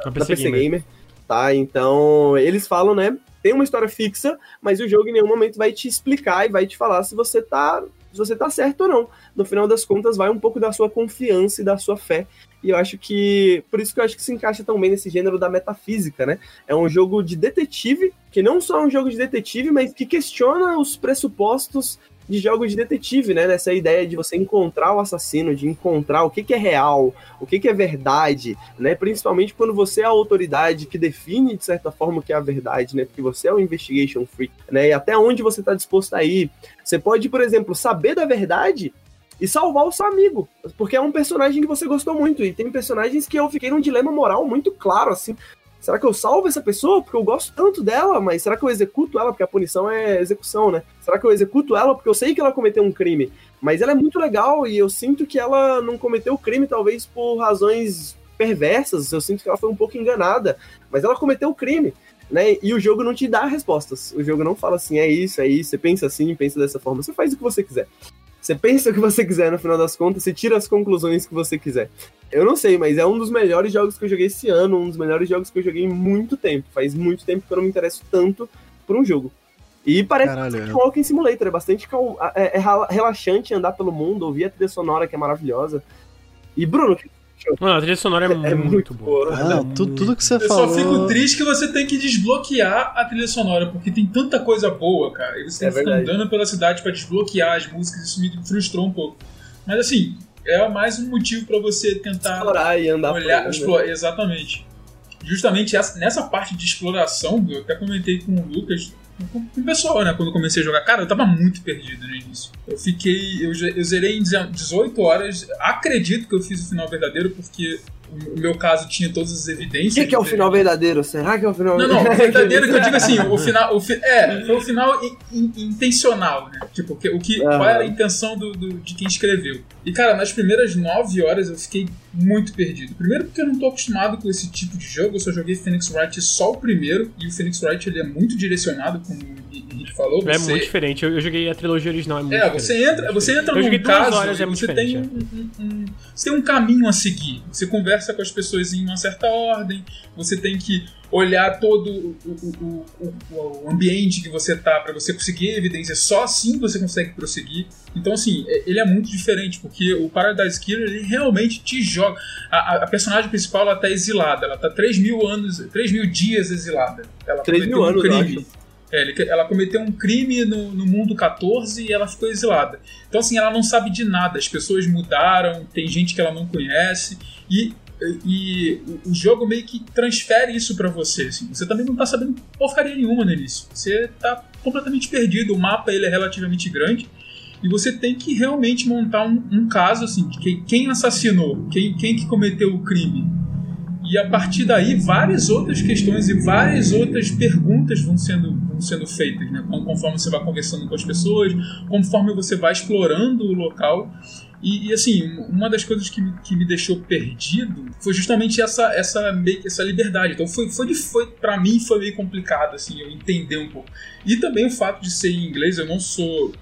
da PC PC Gamer. Gamer, tá? Então, eles falam, né? Tem uma história fixa, mas o jogo em nenhum momento vai te explicar e vai te falar se você tá, se você tá certo ou não. No final das contas, vai um pouco da sua confiança e da sua fé. E eu acho que. Por isso que eu acho que se encaixa tão bem nesse gênero da metafísica, né? É um jogo de detetive, que não só é um jogo de detetive, mas que questiona os pressupostos de jogos de detetive, né? Nessa ideia de você encontrar o assassino, de encontrar o que, que é real, o que, que é verdade, né? Principalmente quando você é a autoridade que define, de certa forma, o que é a verdade, né? Porque você é o investigation freak, né? E até onde você está disposto a ir. Você pode, por exemplo, saber da verdade e salvar o seu amigo, porque é um personagem que você gostou muito. E tem personagens que eu fiquei num dilema moral muito claro, assim. Será que eu salvo essa pessoa porque eu gosto tanto dela, mas será que eu executo ela porque a punição é execução, né? Será que eu executo ela porque eu sei que ela cometeu um crime, mas ela é muito legal e eu sinto que ela não cometeu o crime talvez por razões perversas, eu sinto que ela foi um pouco enganada, mas ela cometeu o crime. Né? E o jogo não te dá respostas. O jogo não fala assim, é isso, é isso, você pensa assim, pensa dessa forma. Você faz o que você quiser. Você pensa o que você quiser no final das contas, você tira as conclusões que você quiser. Eu não sei, mas é um dos melhores jogos que eu joguei esse ano, um dos melhores jogos que eu joguei em muito tempo. Faz muito tempo que eu não me interesso tanto por um jogo. E parece Caralho, bastante é. um Walking Simulator, é bastante é, é rela- relaxante andar pelo mundo, ouvir a trilha sonora que é maravilhosa. E Bruno, que Mano, a trilha sonora é, é muito, muito boa. boa. Ah, tu- tudo que você Eu falou. só fico triste que você tem que desbloquear a trilha sonora, porque tem tanta coisa boa, cara. E você tem É que ficar andando pela cidade pra desbloquear as músicas, isso me frustrou um pouco. Mas assim, é mais um motivo pra você tentar Explorar e andar olhar, por aí, né? explorar. Exatamente. Justamente essa- nessa parte de exploração, eu até comentei com o Lucas, com o pessoal, né, quando eu comecei a jogar. Cara, eu tava muito perdido no início. Eu fiquei. Eu, eu zerei em 18 horas. Acredito que eu fiz o final verdadeiro, porque o, o meu caso tinha todas as O evidências. que, que é o final verdadeiro? Será que é o final não, não, o verdadeiro que eu digo assim, o final. O fi- é, foi o final in- in- intencional, né? Tipo, que, o que, Aham. qual era a intenção do, do- de quem escreveu. E, cara, nas primeiras nove horas eu fiquei muito perdido. Primeiro porque eu não tô acostumado com esse tipo de jogo, eu só joguei Phoenix Wright só o primeiro, e o Phoenix Wright ele é muito direcionado, como Henrique falou. É você- muito diferente. Eu, eu joguei a trilogia original, é muito é, diferente. você entra, você entra Eu num caso horas, é e muito você tem um, um- um- você tem um caminho a seguir. Você conversa com as pessoas em uma certa ordem, você tem que olhar todo o, o- o- o- o ambiente que você tá para você conseguir evidência. Só assim você consegue prosseguir. Então, assim, é- ele é muito diferente, porque o Paradise Killer, ele realmente te joga. A, a- a personagem principal, ela tá exilada. Ela tá 3 mil anos, 3 mil dias exilada. Ela 3 cometeu mil um anos, eu crime. É, ela cometeu um crime no, no mundo 14 e ela ficou exilada. Então, assim, ela não sabe de nada. As pessoas mudaram, tem gente que ela não conhece. E, e o- jogo meio que transfere isso pra você. Assim. Você também não tá sabendo porcaria nenhuma no início. Você tá completamente perdido. O mapa ele é relativamente grande. E você tem que realmente montar um, um caso assim, de quem, quem assassinou, quem, quem que cometeu o crime. E a partir daí, várias outras questões e várias outras perguntas vão sendo, sendo feitas, né? Con- Conforme você vai conversando com as pessoas, conforme você vai explorando o local. E, e, assim, uma das coisas que que me deixou perdido foi justamente essa, essa, essa liberdade. Então, foi, foi, foi para mim, foi meio complicado, assim, eu entender um pouco. E também o fato de ser em inglês, eu não sou.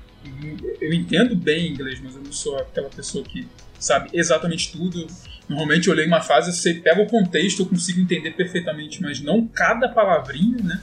Eu entendo bem inglês, mas eu não sou aquela pessoa que sabe exatamente tudo. Normalmente eu leio uma frase, sei, pego o contexto, eu consigo entender perfeitamente, mas não cada palavrinha, né?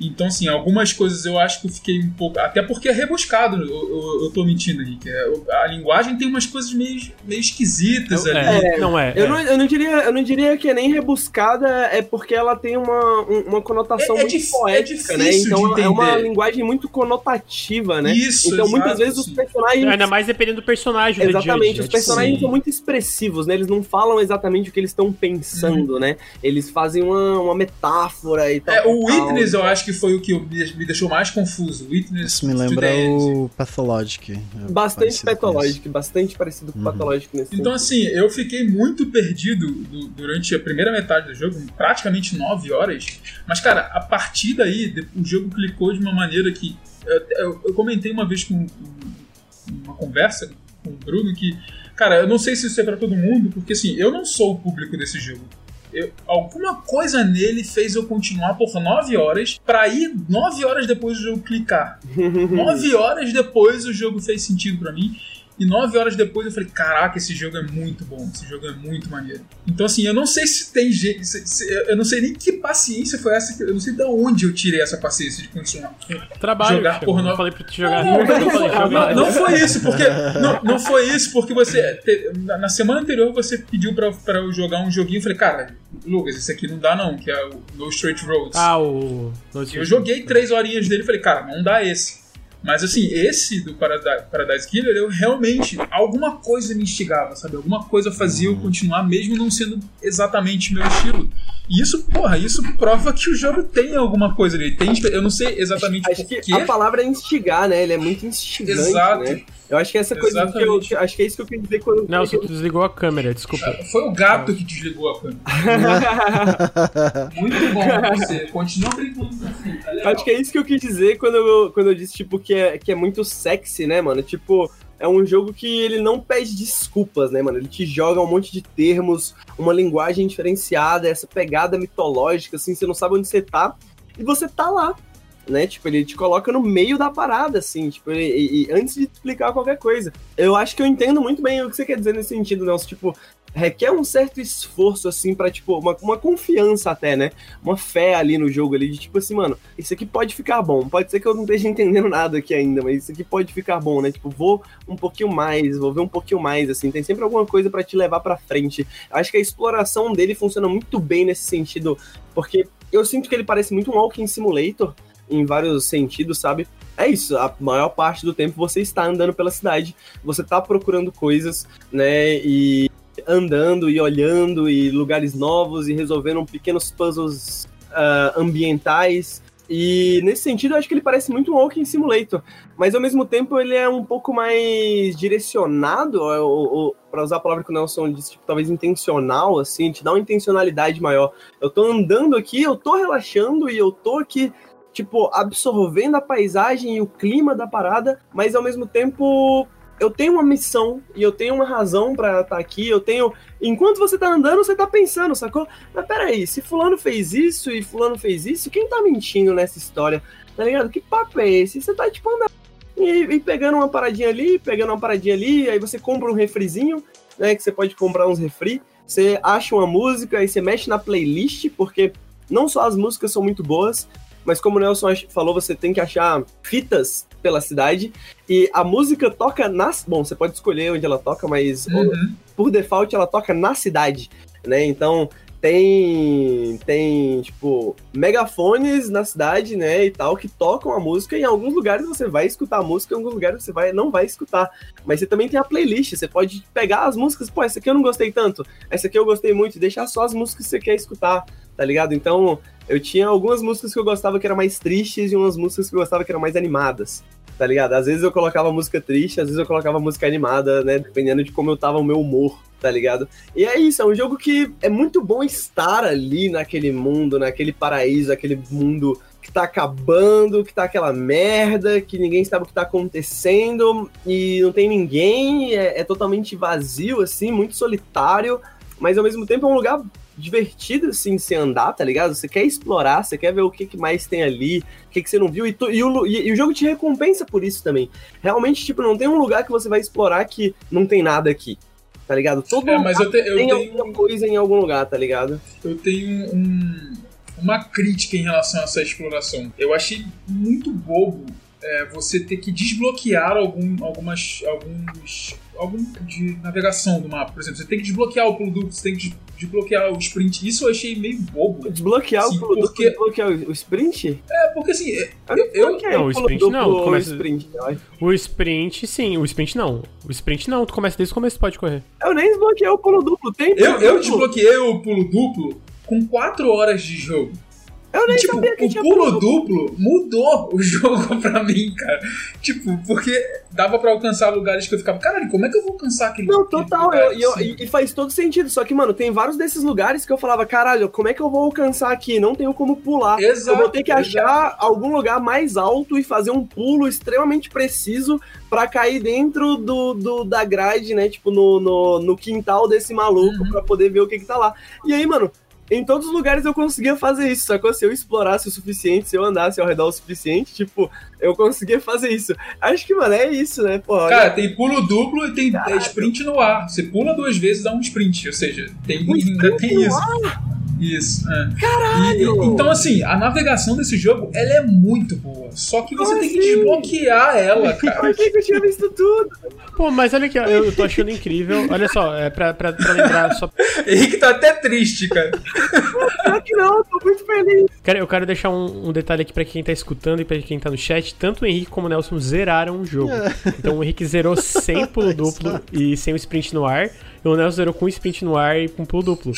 Então, assim, algumas coisas eu acho que eu fiquei um pouco. Até porque é rebuscado, eu, eu, eu tô mentindo, Henrique. É, A linguagem tem umas coisas meio, meio esquisitas ali. É, não é. Eu, é. não, eu, não diria, eu não diria que é nem rebuscada, é porque ela tem uma, um- uma conotação É- é muito dif- é poética, né? difícil Então de é uma linguagem muito conotativa, né? Isso, então muitas exato, vezes os sim. personagens. Ainda mais dependendo do personagem. do Exatamente, os é personagens Sim. são muito expressivos, né? Eles não falam exatamente o que eles estão pensando, né? Eles fazem uma, uma metáfora e tal. É, o tal. Witness eu acho que foi o que me deixou mais confuso. Witness Isso me to lembra the End. o Pathologic. é Bastante patológico, bastante parecido com Uhum. patológico nesse Então, assim, eu fiquei muito perdido du- durante a primeira metade do jogo, praticamente nove horas. Mas, cara, a partir daí, o jogo clicou de uma maneira que. Eu, eu- eu comentei uma vez com, com uma conversa com o Bruno que, cara, eu não sei se isso é pra todo mundo, porque, assim, eu não sou o público desse jogo. Eu- alguma coisa nele fez eu continuar por nove horas, pra ir nove horas depois do jogo clicar. Nove horas depois o jogo fez sentido pra mim. E nove horas depois eu falei, caraca, esse jogo é muito bom, esse jogo é muito maneiro. Então assim, eu não sei se tem jeito, se- se- eu não sei nem que paciência foi essa, eu não sei de onde eu tirei essa paciência de continuar. Trabalho. Jogar chama. porra Eu nova. falei pra te jogar. Não, não, Eu falei, não, não foi isso, porque não, não foi isso porque você te- na na semana anterior você pediu pra, pra eu jogar um joguinho, eu falei, cara, Lucas, esse aqui não dá não, que é o No Straight Roads. Ah, o. Eu joguei três horinhas dele e falei, cara, não dá esse. Mas assim, esse do Paradise, Paradise Killer, eu realmente. Alguma coisa me instigava, sabe? Alguma coisa fazia eu continuar, mesmo não sendo exatamente meu estilo. E isso, porra, isso prova que o jogo tem alguma coisa ali. Tem, eu não sei exatamente Acho que a palavra é instigar, né? Ele é muito instigante, Exato. né? Eu acho que essa coisa que eu, acho que é isso que eu quis dizer quando Nelson, tu desligou a câmera, desculpa. Foi o gato que desligou a câmera. Muito bom você. Continua brincando assim, tá. Acho que é isso que eu quis dizer quando eu, quando eu disse, tipo, que é, que é muito sexy, né, mano? Tipo, é um jogo que ele não pede desculpas, né, mano? Ele te joga um monte de termos, uma linguagem diferenciada, essa pegada mitológica, assim, você não sabe onde você tá, e você tá lá, né? Tipo, ele te coloca no meio da parada, assim, tipo, e, e- antes de explicar qualquer coisa. Eu acho que eu entendo muito bem o que você quer dizer nesse sentido, Nelson. Tipo, requer um certo esforço, assim, pra, tipo, uma, uma confiança até, né? Uma fé ali no jogo, ali, de tipo assim, mano, isso aqui pode ficar bom. Pode ser que eu não esteja entendendo nada aqui ainda, mas isso aqui pode ficar bom, né? Tipo, vou um pouquinho mais, vou ver um pouquinho mais, assim. Tem sempre alguma coisa pra te levar pra frente. Acho que a exploração dele funciona muito bem nesse sentido, porque eu sinto que ele parece muito um Walking Simulator, em vários sentidos, sabe? É isso, a maior parte do tempo você está andando pela cidade, você está procurando coisas, né? E andando e olhando e lugares novos e resolvendo pequenos puzzles ah, ambientais. E nesse sentido, eu acho que ele parece muito um Walking Simulator, mas ao mesmo tempo ele é um pouco mais direcionado, para usar a palavra que o Nelson disse, tipo, talvez intencional, assim, te dá uma intencionalidade maior. Eu tô andando aqui, eu tô relaxando e eu tô aqui tipo, absorvendo a paisagem e o clima da parada, mas ao mesmo tempo eu tenho uma missão e eu tenho uma razão pra estar aqui, eu tenho. Enquanto você tá andando, você tá pensando, sacou? Mas peraí, se fulano fez isso e fulano fez isso, quem tá mentindo nessa história? Tá ligado? Que papo é esse? Você tá tipo andando e, e pegando uma paradinha ali, pegando uma paradinha ali, aí você compra um refrizinho, né? Que você pode comprar uns refri, você acha uma música, aí você mexe na playlist, porque não só as músicas são muito boas, mas como o Nelson falou, você tem que achar fitas pela cidade e a música toca nas. Bom, você pode escolher onde ela toca, mas Uhum. por default ela toca na cidade, né? Então tem tem tipo megafones na cidade, né, e tal que tocam a música. E em alguns lugares você vai escutar a música, em alguns lugares você vai não vai escutar. Mas você também tem a playlist, você pode pegar as músicas, pô, essa aqui eu não gostei tanto, essa aqui eu gostei muito, deixar só as músicas que você quer escutar, tá ligado? Então, eu tinha algumas músicas que eu gostava que eram mais tristes e umas músicas que eu gostava que eram mais animadas. Tá ligado? Às vezes eu colocava música triste, às vezes eu colocava música animada, né? Dependendo de como eu tava o meu humor, tá ligado? E é isso, é um jogo que é muito bom estar ali naquele mundo, naquele paraíso, aquele mundo que tá acabando, que tá aquela merda, que ninguém sabe o que tá acontecendo e não tem ninguém, é, é totalmente vazio, assim, muito solitário, mas ao mesmo tempo é um lugar divertido, assim, se andar, tá ligado? Você quer explorar, você quer ver o que, que mais tem ali, o que, que você não viu, e, tu- e o, e- e o jogo te recompensa por isso também. Realmente, tipo, não tem um lugar que você vai explorar que não tem nada aqui, tá ligado? Todo É, mas eu, te- eu tem tenho, alguma coisa em algum lugar, tá ligado? eu tenho um- uma crítica em relação a essa exploração. Eu achei muito bobo é, você ter que desbloquear algum, algumas, alguns algum de navegação do mapa. Por exemplo, você tem que desbloquear o pulo duplo, você tem que des- desbloquear o sprint. Isso eu achei meio bobo. Desbloquear Sim, o pulo duplo, porque- desbloquear o o sprint? É, porque assim, é, Eu não Eu- desbloqueei não, o pulo sprint duplo não, ou começa- sprint, eu acho. O sprint, sim. O sprint não. O sprint não. Tu começa desde o começo, tu pode correr. Eu nem desbloqueei o pulo duplo, tem pulo eu, eu duplo? desbloqueei o pulo duplo com 4 horas de jogo. Eu nem tipo, sabia que o tinha pulo duplo mudou o jogo pra mim, cara. Tipo, porque dava pra alcançar lugares que eu ficava, caralho, como é que eu vou alcançar aquele Não, aquele total, lugar, eu- e eu- assim?" e, faz todo sentido. Só que, mano, tem vários desses lugares que eu falava, caralho, como é que eu vou alcançar aqui? Não tenho como pular. Exato, eu vou ter que exato. achar algum lugar mais alto e fazer um pulo extremamente preciso pra cair dentro do, do- da grade, né? Tipo, no, no, no quintal desse maluco Uhum. pra poder ver o que que tá lá. E aí, mano, em todos os lugares eu conseguia fazer isso, sacou? Se eu explorasse o suficiente, se eu andasse ao redor o suficiente, tipo, eu conseguia fazer isso. Acho que, mano, é isso, né? Pô, olha- Cara, tem pulo duplo e tem é, sprint no ar. Você pula duas vezes, dá um sprint. Ou seja, tem, Um ainda tem no isso. Isso, é. Caralho! E- então, assim, a navegação desse jogo, ela é muito boa. Só que você Como tem que assim? desbloquear ela, cara. Por que, que eu tinha visto tudo? Pô, mas olha aqui, ó, eu, tô achando incrível. Olha só, é pra, pra, pra lembrar só. Henrique tá até triste, cara. Pior que não, eu tô muito feliz. Cara, eu quero deixar um, um detalhe aqui pra quem tá escutando e pra quem tá no chat. Tanto o Henrique como o Nelson zeraram o jogo. Então o Henrique zerou sem pulo duplo e sem o sprint no ar. E o Nelson zerou com sprint no ar e com pulo duplo.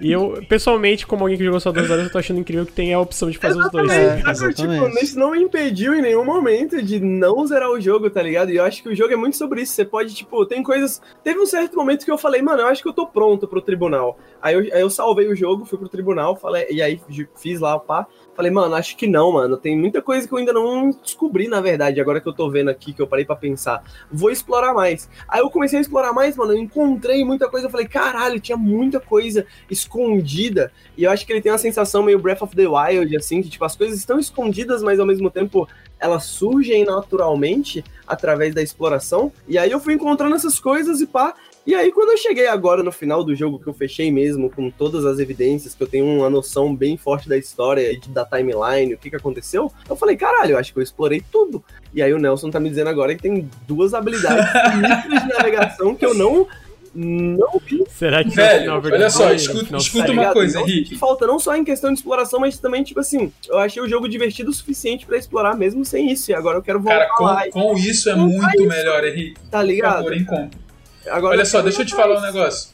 E eu, pessoalmente, como alguém que jogou só duas horas, eu tô achando incrível que tem a opção de fazer os dois. Exatamente. É, tipo, exatamente. isso não me impediu em nenhum momento de não zerar o jogo, tá ligado? E eu acho que o jogo é muito sobre isso. Você pode, tipo, tem coisas. Teve um certo momento que eu falei, mano, eu acho que eu tô pronto pro tribunal. Aí eu, aí eu salvei o jogo, fui pro tribunal, falei, e aí fiz lá o pá. Falei, mano, acho que não, mano. Tem muita coisa que eu ainda não descobri, na verdade. Agora que eu tô vendo aqui, que eu parei pra pensar. Vou explorar mais. Aí eu comecei a explorar mais, mano. Eu encontrei muita coisa. Eu falei, caralho, tinha muita coisa escondida. E eu acho que ele tem uma sensação meio Breath of the Wild, assim, que tipo, as coisas estão escondidas, mas ao mesmo tempo elas surgem naturalmente através da exploração. E aí eu fui encontrando essas coisas e pá. E aí, quando eu cheguei agora no final do jogo, que eu fechei mesmo, com todas as evidências, que eu tenho uma noção bem forte da história da timeline, o que que aconteceu, eu falei, caralho, eu acho que eu explorei tudo. E aí o Nelson tá me dizendo agora que tem duas habilidades de navegação que eu não, não vi. Será que Velho, final, olha verdade, só, no escuta- escuta- tá uma ligado? coisa, não Henrique. falta não só em questão de exploração, mas também, tipo assim, eu achei o jogo divertido o suficiente pra explorar mesmo sem isso. E agora eu quero voltar Cara, lá, com, com isso é Não muito isso. melhor, Henrique. tá Por ligado? favor, encontre. Agora Olha só, deixa eu te falar um isso. negócio.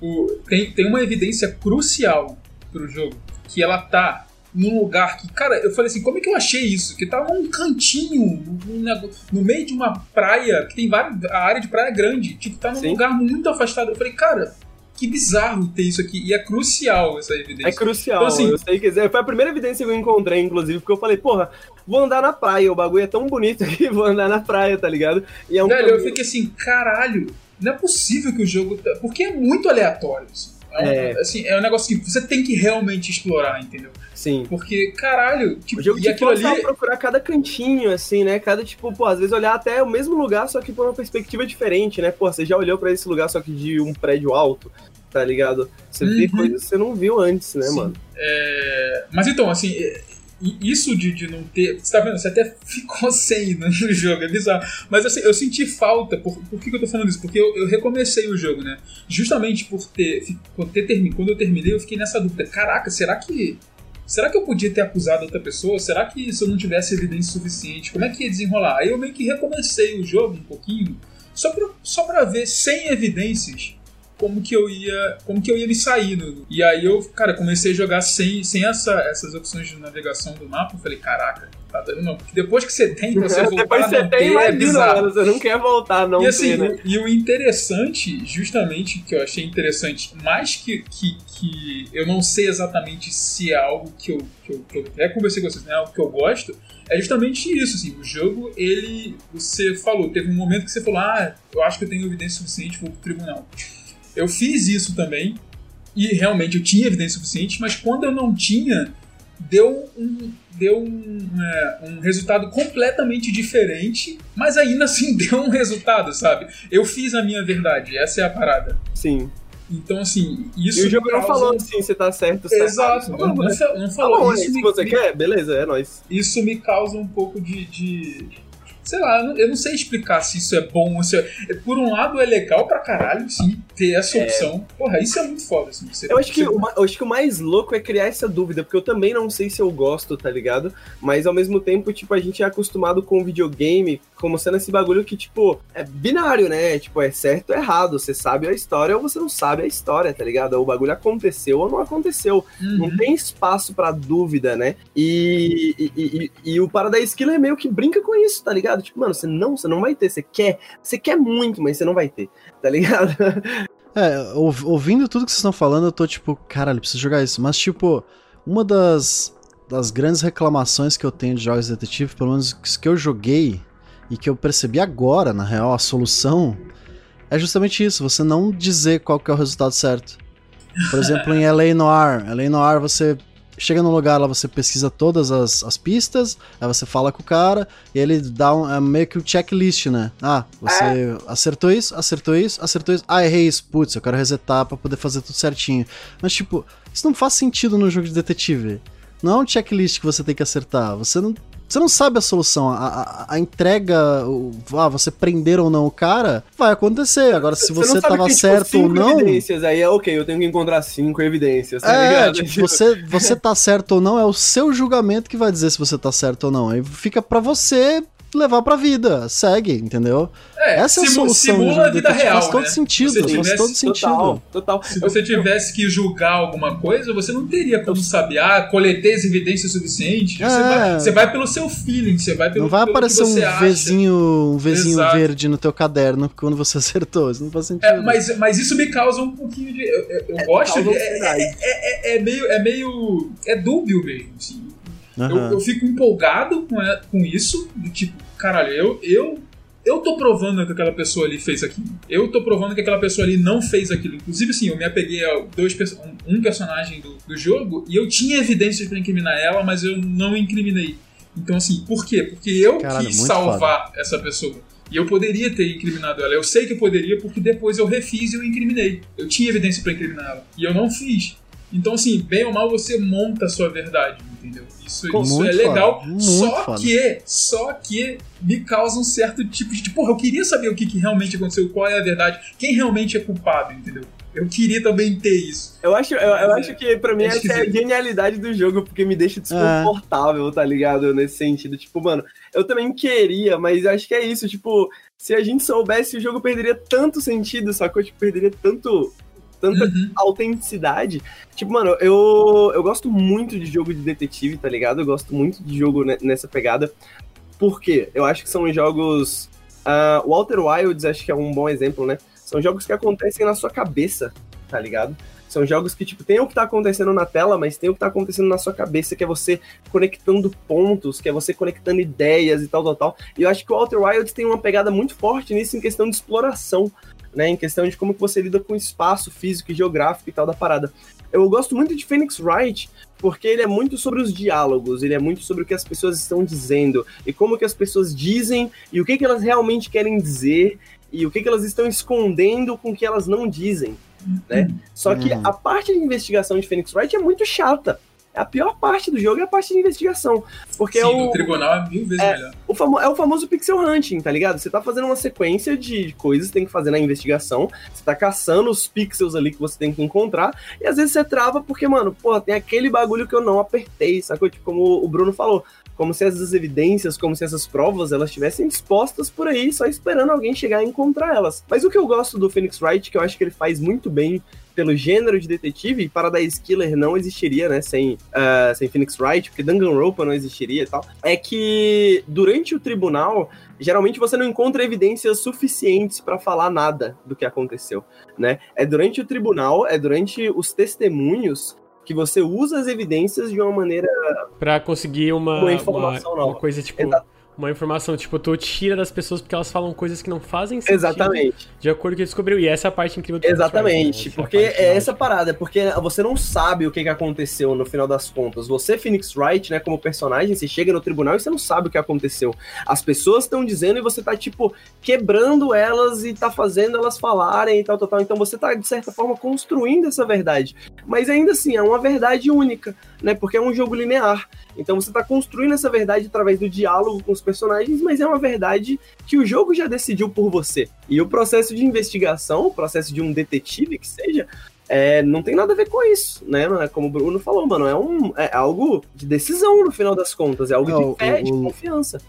O- tem, tem uma evidência crucial pro jogo, que ela tá num lugar que, cara, eu falei assim, como é que eu achei isso? Que tá num cantinho, num no meio de uma praia, que tem várias, a área de praia é grande, tipo, tá num Sim. lugar muito afastado. Eu falei, cara, que bizarro ter isso aqui, e é crucial essa evidência. É crucial, Então, assim- eu sei que foi a primeira evidência que eu encontrei, inclusive, porque eu falei, porra, vou andar na praia, o bagulho é tão bonito aqui, vou andar na praia, tá ligado? E é um Velho, eu fiquei assim, caralho, não é possível que o jogo. tá- Porque é muito aleatório. Assim. É, um, É. assim, é um negócio que você tem que realmente explorar, entendeu? Sim. Porque, caralho, tipo, O jogo e aquilo ali. procurar cada cantinho, assim, né? Cada, tipo, pô, às vezes olhar até o mesmo lugar, só que por uma perspectiva diferente, né? Pô, você já olhou pra esse lugar, só que de um prédio alto, tá ligado? Você vê Uhum. coisas que você não viu antes, né, Sim. mano? É, Mas então, assim, é, isso de, de não ter. Você tá vendo? Você até ficou sem no, jogo, é bizarro. Mas assim, eu senti falta. Por, por que, que eu tô falando isso? Porque eu, eu recomecei o jogo, né? Justamente por ter, por ter. Quando eu terminei, eu fiquei nessa dúvida. Caraca, será que. Será que eu podia ter acusado outra pessoa? Será que se eu não tivesse evidência suficiente, como é que ia desenrolar? Aí eu meio que recomecei o jogo um pouquinho, só pra, só pra ver sem evidências como que eu ia como que eu ia me sair no, e aí eu cara comecei a jogar sem, sem essa, essas opções de navegação do mapa eu falei caraca tá dando não porque depois que você tem você voltar Depois você não tem, ter, é imagina, mano, você não quer voltar, não e assim, ter, né? e o interessante, justamente, que eu achei interessante, mais que, que, que eu não sei exatamente se é algo que eu, que eu, que eu até conversei com vocês, né, algo que eu gosto, é justamente isso, assim, o jogo, ele, você falou, teve um momento que você falou, ah, eu acho que eu tenho evidência suficiente, vou pro tribunal. Eu fiz isso também, e realmente eu tinha evidência suficiente, mas quando eu não tinha, deu um, deu um, é, um resultado completamente diferente, mas ainda assim deu um resultado, sabe? Eu fiz a minha verdade, essa é a parada. Sim. Então, assim, isso. E o jogo me não causa- falou assim, você tá certo, você Exato, tá não, errado. não, fa- não Tá falou. bom, é isso, que me, você quer? Beleza, é nóis. isso me causa um pouco de. de- sei lá, eu não, eu não sei explicar se isso é bom ou se é. Por um lado, é legal pra caralho, sim, ter essa opção. Porra, isso é muito foda, assim. Você, Eu acho, que o, eu acho que o mais louco é criar essa dúvida, porque eu também não sei se eu gosto, tá ligado? Mas ao mesmo tempo, tipo, a gente é acostumado com o videogame como sendo esse bagulho que, tipo, é binário, né? Tipo, é certo ou errado. Você sabe a história ou você não sabe a história, tá ligado? O bagulho aconteceu ou não aconteceu. Uhum. Não tem espaço pra dúvida, né? E, e, e- e o Paradise Killer meio que brinca com isso, tá ligado? Tipo, mano, você não, você não vai ter, você quer, você quer muito, mas você não vai ter, tá ligado? É, ouv- ouvindo tudo que vocês estão falando, eu tô tipo, caralho, preciso jogar isso. Mas, tipo, uma das, das grandes reclamações que eu tenho de jogos de detetive, pelo menos os que eu joguei e que eu percebi agora, na real, a solução, é justamente isso, você não dizer qual que é o resultado certo. Por exemplo, em LA Noir. LA Noir, você chega num lugar lá, você pesquisa todas as, as pistas, aí você fala com o cara, e ele dá um, é meio que o checklist, né? Ah, você acertou isso, acertou isso, acertou isso. Ah, errei isso. Putz, eu quero resetar pra poder fazer tudo certinho. Mas, tipo, isso não faz sentido no jogo de detetive. Não é um checklist que você tem que acertar. Você não. Você não sabe a solução. A, a, a entrega, o, ah, você prender ou não o cara, vai acontecer. Agora, se você, não sabe tava que, tipo, certo ou não. evidências, aí é ok, eu tenho que encontrar cinco evidências, tá É, ligado? tipo, você, você tá certo ou não, é o seu julgamento que vai dizer se você tá certo ou não. Aí fica pra você levar pra vida. Segue, entendeu? É, Essa é a solução. simula a vida real, Faz todo né? sentido, faz tivesse- todo sentido. Total, total. Se você tivesse que julgar alguma coisa, você não teria como saber, ah, coletei as evidências suficientes. Você, É. vai, você vai pelo seu feeling, você vai pelo Não vai pelo que aparecer você um acha. Vzinho, um Vzinho Exato. verde no teu caderno quando você acertou. Isso não faz sentido. É, mas, mas isso me causa um pouquinho de. Eu, eu- eu gosto causa de. É, é- é- é meio. É meio. É dúbio mesmo. assim. Eu, Aham. eu fico empolgado com, com isso, do tipo, caralho, eu, eu, eu tô provando que aquela pessoa ali fez aquilo. Eu tô provando que aquela pessoa ali não fez aquilo. Inclusive, assim, eu me apeguei a dois, um, personagem do, do jogo e eu tinha evidências pra incriminar ela, mas eu não incriminei. Então, assim, por quê? Porque eu Caralho, quis salvar essa pessoa. E eu poderia ter incriminado ela. Eu sei que eu poderia porque depois eu refiz e eu incriminei. Eu tinha evidência pra incriminar ela. E eu não fiz. Então, assim, bem ou mal, você monta a sua verdade, entendeu? Isso, isso é legal. foda, só foda. que, só que me causa um certo tipo de. Porra, eu queria saber o que, que realmente aconteceu, qual é a verdade, quem realmente é culpado, entendeu? Eu queria também ter isso. Eu acho, eu, eu acho que pra mim É essa é a genialidade do jogo, porque me deixa É. desconfortável, tá ligado? Nesse sentido. Tipo, mano, eu também queria, mas acho que é isso. Tipo, se a gente soubesse, o jogo perderia tanto sentido, sacou? Tipo, perderia tanto. Tanta Uhum. autenticidade. Tipo, mano, eu, eu gosto muito de jogo de detetive, tá ligado? Eu gosto muito de jogo ne- nessa pegada. Por quê? Eu acho que são jogos. ah, Walter Wilds, acho que é um bom exemplo, né? São jogos que acontecem na sua cabeça, tá ligado? São jogos que, tipo, tem o que tá acontecendo na tela, mas tem o que tá acontecendo na sua cabeça, que é você conectando pontos, que é você conectando ideias e tal, tal, tal. E eu acho que o Walter Wilds tem uma pegada muito forte nisso em questão de exploração, né? Em questão de como que você lida com o espaço físico e geográfico e tal da parada. Eu gosto muito de Phoenix Wright, porque ele é muito sobre os diálogos, ele é muito sobre o que as pessoas estão dizendo, e como que as pessoas dizem, e o que, que elas realmente querem dizer, e o que, que elas estão escondendo com o que elas não dizem, né? Só que Uhum. a parte de investigação de Phoenix Wright é muito chata. A pior parte do jogo é a parte de investigação. Porque Sim, é o, no tribunal é mil vezes é. melhor. o famo- é o famoso pixel hunting, tá ligado? Você tá fazendo uma sequência de coisas que tem que fazer na investigação, você tá caçando os pixels ali que você tem que encontrar, e às vezes você trava porque, mano, porra, tem aquele bagulho que eu não apertei, sacou? Tipo, como o Bruno falou, como se essas evidências, como se essas provas, elas estivessem dispostas por aí, só esperando alguém chegar e encontrar elas. Mas o que eu gosto do Phoenix Wright, que eu acho que ele faz muito bem pelo gênero de detetive, e Paradise Killer não existiria, né, sem, ah, sem Phoenix Wright, porque Danganronpa não existiria e tal, é que durante o tribunal, geralmente você não encontra evidências suficientes pra falar nada do que aconteceu, né? É durante o tribunal, é durante os testemunhos que você usa as evidências de uma maneira Pra conseguir uma, Uma informação uma, uma coisa, tipo, Exato. Uma informação, tipo, tu tira das pessoas porque elas falam coisas que não fazem sentido. exatamente De acordo com o que descobriu. E essa é a parte incrível do Exatamente, né? porque a parte é essa parada, porque você não sabe o que, que aconteceu no final das contas. Você, Phoenix Wright, né, como personagem, você chega no tribunal e você não sabe o que aconteceu. As pessoas estão dizendo e você tá, tipo, quebrando elas e tá fazendo elas falarem e tal, tal, tal. Então você tá, de certa forma, construindo essa verdade. Mas ainda assim, é uma verdade única, né, porque é um jogo linear. Então você tá construindo essa verdade através do diálogo com os personagens, mas é uma verdade que o jogo já decidiu por você. E o processo de investigação, o processo de um detetive que seja, é, não tem nada a ver com isso, né? mano? Como o Bruno falou, mano, é, um, é algo de decisão no final das contas, é algo Não, de fé, o- de confiança.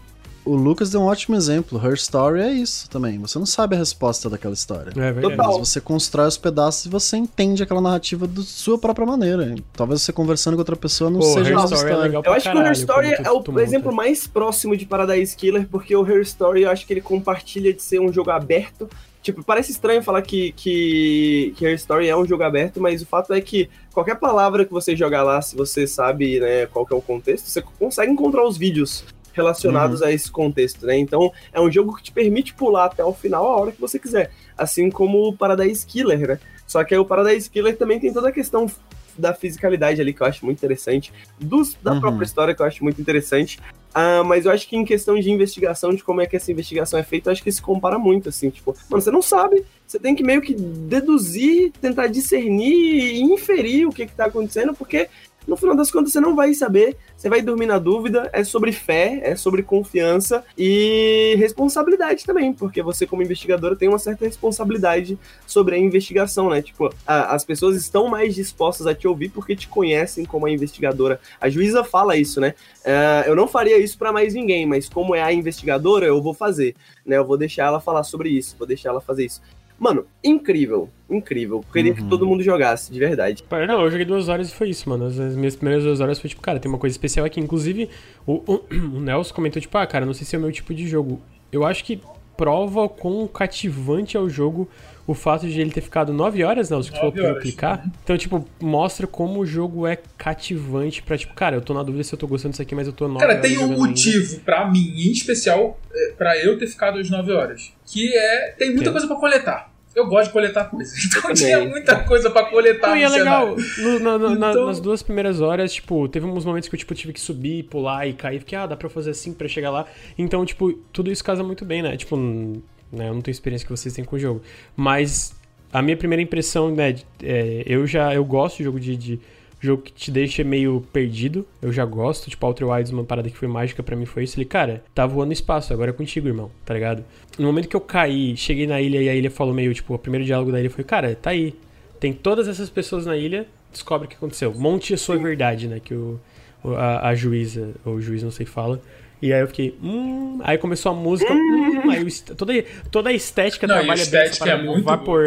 O Lucas deu um ótimo exemplo. Her Story é isso também. Você não sabe a resposta daquela história. É verdade. Mas você constrói os pedaços e você entende aquela narrativa da sua própria maneira. Talvez você conversando com outra pessoa não Pô, seja a é história. legal Eu acho que o Her caralho, Story é o monta. exemplo mais próximo de Paradise Killer, porque o Her Story eu acho que ele compartilha de ser um jogo aberto. Tipo, parece estranho falar que, que, que Her Story é um jogo aberto, mas o fato é que qualquer palavra que você jogar lá, se você sabe né, qual que é o contexto, você consegue encontrar os vídeos relacionados a esse contexto, né? Então, é um jogo que te permite pular até o final a hora que você quiser. Assim como o Paradise Killer, né? Só que aí o Paradise Killer também tem toda a questão da fisicalidade ali que eu acho muito interessante, dos, da Uhum. própria história que eu acho muito interessante. Ah, mas eu acho que em questão de investigação, de como é que essa investigação é feita, eu acho que se compara muito, assim, tipo, mano, você não sabe, você tem que meio que deduzir, tentar discernir e inferir o que que tá acontecendo, porque no final das contas você não vai saber, você vai dormir na dúvida, é sobre fé, é sobre confiança e responsabilidade também, porque você como investigadora tem uma certa responsabilidade sobre a investigação, né? Tipo, a- as pessoas estão mais dispostas a te ouvir porque te conhecem como a investigadora. A juíza fala isso, né? É, eu não faria isso pra mais ninguém, mas como é a investigadora, eu vou fazer, né? Eu vou deixar ela falar sobre isso, vou deixar ela fazer isso. Mano, incrível, incrível. Queria que todo mundo jogasse, de verdade. Não, eu joguei duas horas e foi isso, mano. As, as minhas primeiras duas horas foi tipo, cara, tem uma coisa especial aqui. Inclusive, o, o, o Nelson comentou, tipo, ah, cara, não sei se é o meu tipo de jogo. Eu acho que prova o quão cativante é o jogo o fato de ele ter ficado nove horas, Nelson, que tu falou pra eu clicar. Então, tipo, mostra como o jogo é cativante pra, tipo, cara, eu tô na dúvida se eu tô gostando disso aqui, mas eu tô nove Cara, horas tem um jogando ainda. motivo pra mim, em especial, é, pra eu ter ficado às 9 horas. Que é. Tem muita Que? coisa pra coletar. Eu gosto de coletar coisas. Então também. tinha muita coisa pra coletar Não, e no é legal. No- na- na- Então- nas duas primeiras horas, tipo, teve uns momentos que eu tipo, tive que subir, pular e cair. Fiquei, ah, dá pra fazer assim pra chegar lá. Então, tipo, tudo isso casa muito bem, né? Tipo, né, eu não tenho experiência que vocês têm com o jogo. Mas a minha primeira impressão, né, é, eu já eu gosto de jogo de, de jogo que te deixa meio perdido. Eu já gosto. Tipo, Outer Wilds, uma parada que foi mágica pra mim foi isso. Ele, cara, tá voando no espaço, agora é contigo, irmão, tá ligado? No momento que eu caí, cheguei na ilha e a ilha falou meio, tipo, o primeiro diálogo da ilha foi, cara, tá aí. Tem todas essas pessoas na ilha, descobre o que aconteceu. Monte a sua verdade, né? Que o, a, a juíza, ou o juiz, não sei, fala. E aí eu fiquei, hum. Aí começou a música, hum. Aí toda, toda a estética Não, e a trabalha bem estética é muito Vapor.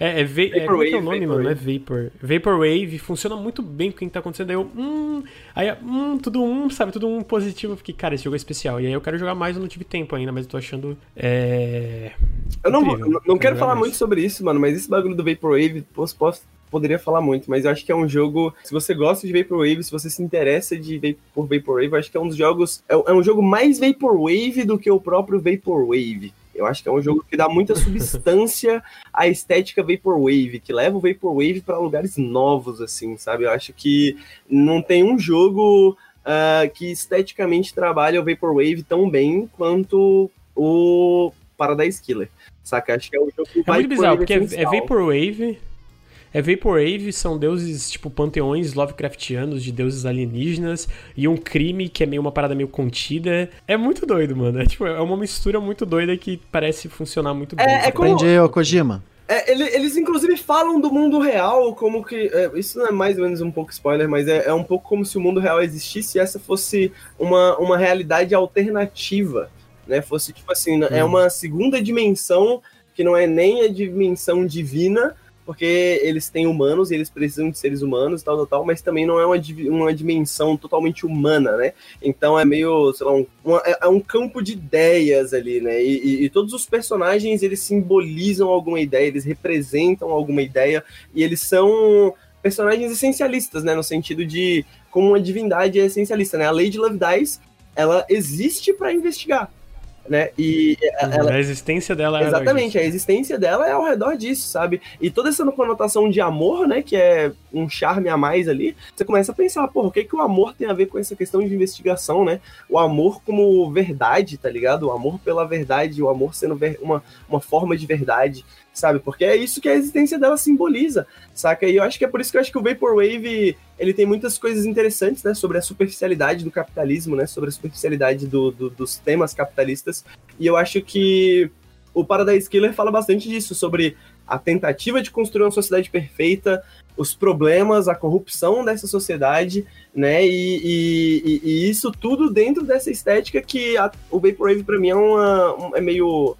É, é, va- é, é é o Vaporwave, nome, mano? Não é Vapor. Vaporwave funciona muito bem com o que tá acontecendo. Aí eu, hum. Aí, hum, tudo um, sabe? Tudo um positivo. Eu fiquei, cara, esse jogo é especial. E aí eu quero jogar mais, eu não tive tempo ainda, mas eu tô achando. É. Eu não, incrível. não, não quero jogar falar mais. muito sobre isso, mano, mas esse bagulho do Vaporwave, posso, posso, poderia falar muito, mas eu acho que é um jogo. Se você gosta de Vaporwave, se você se interessa de, por Vaporwave, eu acho que é um dos jogos. É, é um jogo mais Vaporwave do que o próprio Vaporwave. Eu acho que é um jogo que dá muita substância à estética Vaporwave, que leva o Vaporwave para lugares novos, assim, sabe? Eu acho que não tem um jogo ah, que esteticamente trabalha o Vaporwave tão bem quanto o Paradise Killer. Saca? Acho que é um jogo que É muito bizarro, por porque é, é. Vaporwave. É Vaporwave, são deuses, tipo, panteões Lovecraftianos de deuses alienígenas e um crime que é meio uma parada meio contida. É muito doido, mano. É, tipo, é uma mistura muito doida que parece funcionar muito bem. é sabe? como- ô Kojima. É, ele- eles inclusive falam do mundo real, como que. é, isso não é mais ou menos um pouco spoiler, mas é, é um pouco como se o mundo real existisse e essa fosse uma, uma realidade alternativa. Né? Fosse tipo assim, é uma segunda dimensão que não é nem a dimensão divina, porque eles têm humanos e eles precisam de seres humanos tal, tal, tal, mas também não é uma, uma dimensão totalmente humana, né? Então é meio, sei lá, um, uma- é- é um campo de ideias ali, né? E, e- e todos os personagens eles simbolizam alguma ideia, eles representam alguma ideia e eles são personagens essencialistas, né? No sentido de como uma divindade é essencialista, né? A Lady Love Dice, ela existe para investigar, né? E ela, A existência dela é Exatamente, a existência dela é ao redor disso, sabe? E toda essa conotação de amor, né, que é um charme a mais ali, você começa a pensar, pô, o que que o amor tem a ver com essa questão de investigação, né? O amor como verdade, tá ligado? O amor pela verdade, o amor sendo ver- uma, uma forma de verdade, sabe? Porque é isso que a existência dela simboliza, saca? E eu acho que é por isso que eu acho que o Vaporwave, ele tem muitas coisas interessantes, né, sobre a superficialidade do capitalismo, né, sobre a superficialidade do- do- dos temas capitalistas, e eu acho que o Paradise Killer fala bastante disso, sobre a tentativa de construir uma sociedade perfeita, os problemas, a corrupção dessa sociedade, né? E, e- e- isso tudo dentro dessa estética que a- o Vaporwave pra mim é uma um- é meio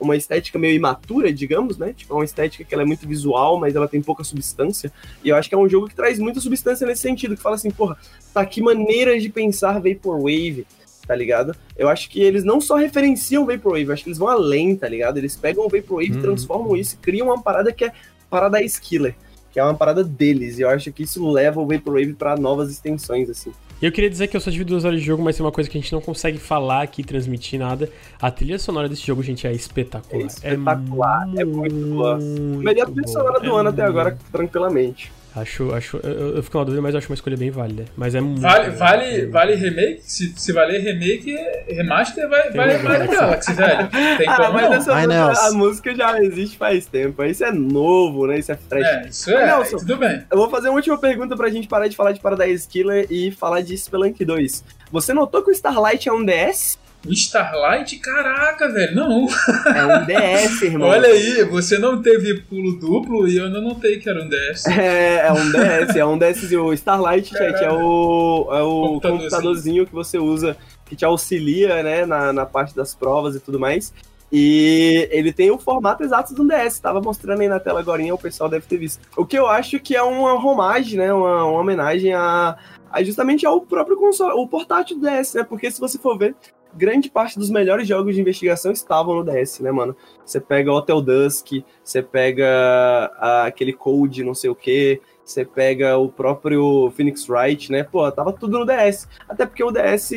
uma estética meio imatura, digamos, né? Tipo, é uma estética que ela é muito visual, mas ela tem pouca substância. E eu acho que é um jogo que traz muita substância nesse sentido, que fala assim, porra, tá que maneira de pensar Vaporwave, tá ligado? Eu acho que eles não só referenciam o Vaporwave, eu acho que eles vão além, tá ligado? Eles pegam o Vaporwave, Uhum. transformam isso e criam uma parada que é Paradise Killer, que é uma parada deles. E eu acho que isso leva o Vaporwave pra novas extensões, assim. Eu queria dizer que eu só tive duas horas de jogo, mas tem uma coisa que a gente não consegue falar aqui, transmitir nada. A trilha sonora desse jogo, gente, é espetacular. É espetacular, é muito boa. Melhor trilha sonora do boa. ano É até agora, tranquilamente. Acho, acho, eu, eu fico na dúvida, mas eu acho uma escolha bem válida. Mas é muito. Vale, vale, vale remake? Se, se valer remake, remaster vai, vale um Mario Galaxy, velho. Tem Ah, como mas não. música- a música já existe faz tempo. Isso é novo, né? Isso é fresh. É, isso é, Nelson. tudo bem. Eu vou fazer uma última pergunta pra gente parar de falar de Paradise Killer e falar de Spelunk 2. Você notou que o Starlight é um DS? Starlight, caraca, velho, não. É um DS, irmão. Olha aí, você não teve pulo duplo e eu ainda não notei que era um DS. É, é um DS, é um DS. O Starlight, chat, é o, é o Computadorzinho. computadorzinho que você usa, que te auxilia, né, na, na parte das provas e tudo mais. E ele tem o formato exato do DS. Tava mostrando aí na tela agora, o pessoal deve ter visto. O que eu acho que é uma homagem, né? Uma, uma homenagem a, a justamente ao próprio console, o portátil do DS, né? Porque se você for ver, grande parte dos melhores jogos de investigação estavam no DS, né, mano? Você pega Hotel Dusk, você pega ah, aquele Code, não sei o que, você pega o próprio Phoenix Wright, né? Pô, tava tudo no DS. Até porque o DS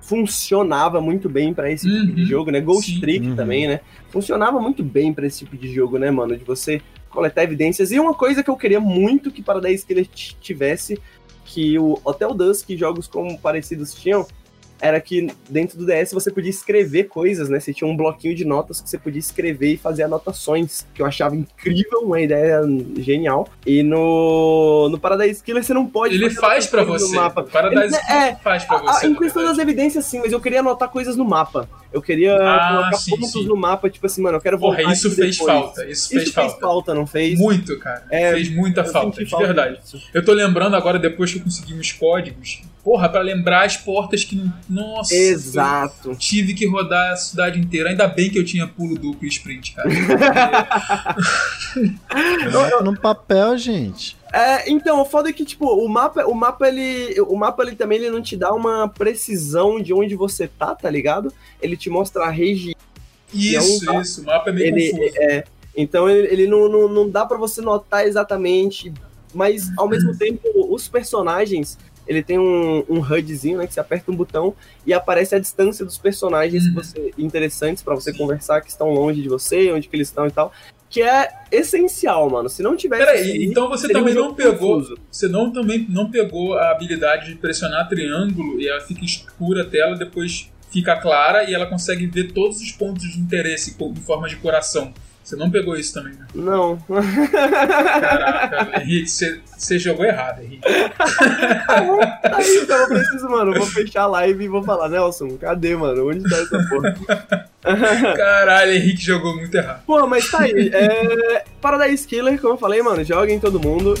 funcionava muito bem pra esse tipo de Uhum, jogo, né? Ghost sim. Trick Uhum. também, né? Funcionava muito bem pra esse tipo de jogo, né, mano? De você coletar evidências. E uma coisa que eu queria muito que Paradise Killer tivesse, que o Hotel Dusk e jogos como parecidos tinham, era que dentro do DS você podia escrever coisas, né? Você tinha um bloquinho de notas que você podia escrever e fazer anotações, que eu achava incrível, uma ideia genial. E no, no Paradise Killer você não pode. Ele faz pra anotações você. no mapa. O Paradise Ele- é, faz pra você. em na questão das evidências, sim, mas eu queria anotar coisas no mapa. Eu queria Ah, colocar sim, pontos sim. no mapa, tipo assim, mano, eu quero voltar Porra, isso fez depois. falta. Isso, Isso fez fez falta. falta, não fez? Muito, cara. É, fez muita falta, de falta verdade. disso. Eu tô lembrando agora, depois que eu consegui uns códigos, porra, pra lembrar as portas que não. Nossa! Exato. eu tive que rodar a cidade inteira. Ainda bem que eu tinha pulo duplo e sprint, cara. No papel, gente. É, então, o foda é que, tipo, o mapa, o mapa, ele. O mapa ele também ele não te dá uma precisão de onde você tá, tá ligado? Ele te mostra a região. Isso, tá? isso. O mapa é meio Ele, confuso. é, então ele, ele não, não, não dá pra você notar exatamente, mas ao mesmo tempo os personagens ele tem um, um HUDzinho, né, que você aperta um botão e aparece a distância dos personagens Uhum. você, interessantes pra você conversar, que estão longe de você, onde que eles estão e tal, que é essencial, mano. Se não isso Peraí, aí, então você seria um também não pegou. confuso. Você não, também não pegou a habilidade de pressionar triângulo e ela fica escura a tela, depois fica clara e ela consegue ver todos os pontos de interesse em forma de coração. Você não pegou isso também, né? Não. Caraca, Henrique, você, jogou errado, Henrique. Aí, então eu preciso, mano, eu vou fechar a live e vou falar, Nelson, cadê, mano? Onde tá essa porra? Caralho, Henrique jogou muito errado. Pô, mas tá aí. É... Paradise Killer, como eu falei, mano, joguem todo mundo.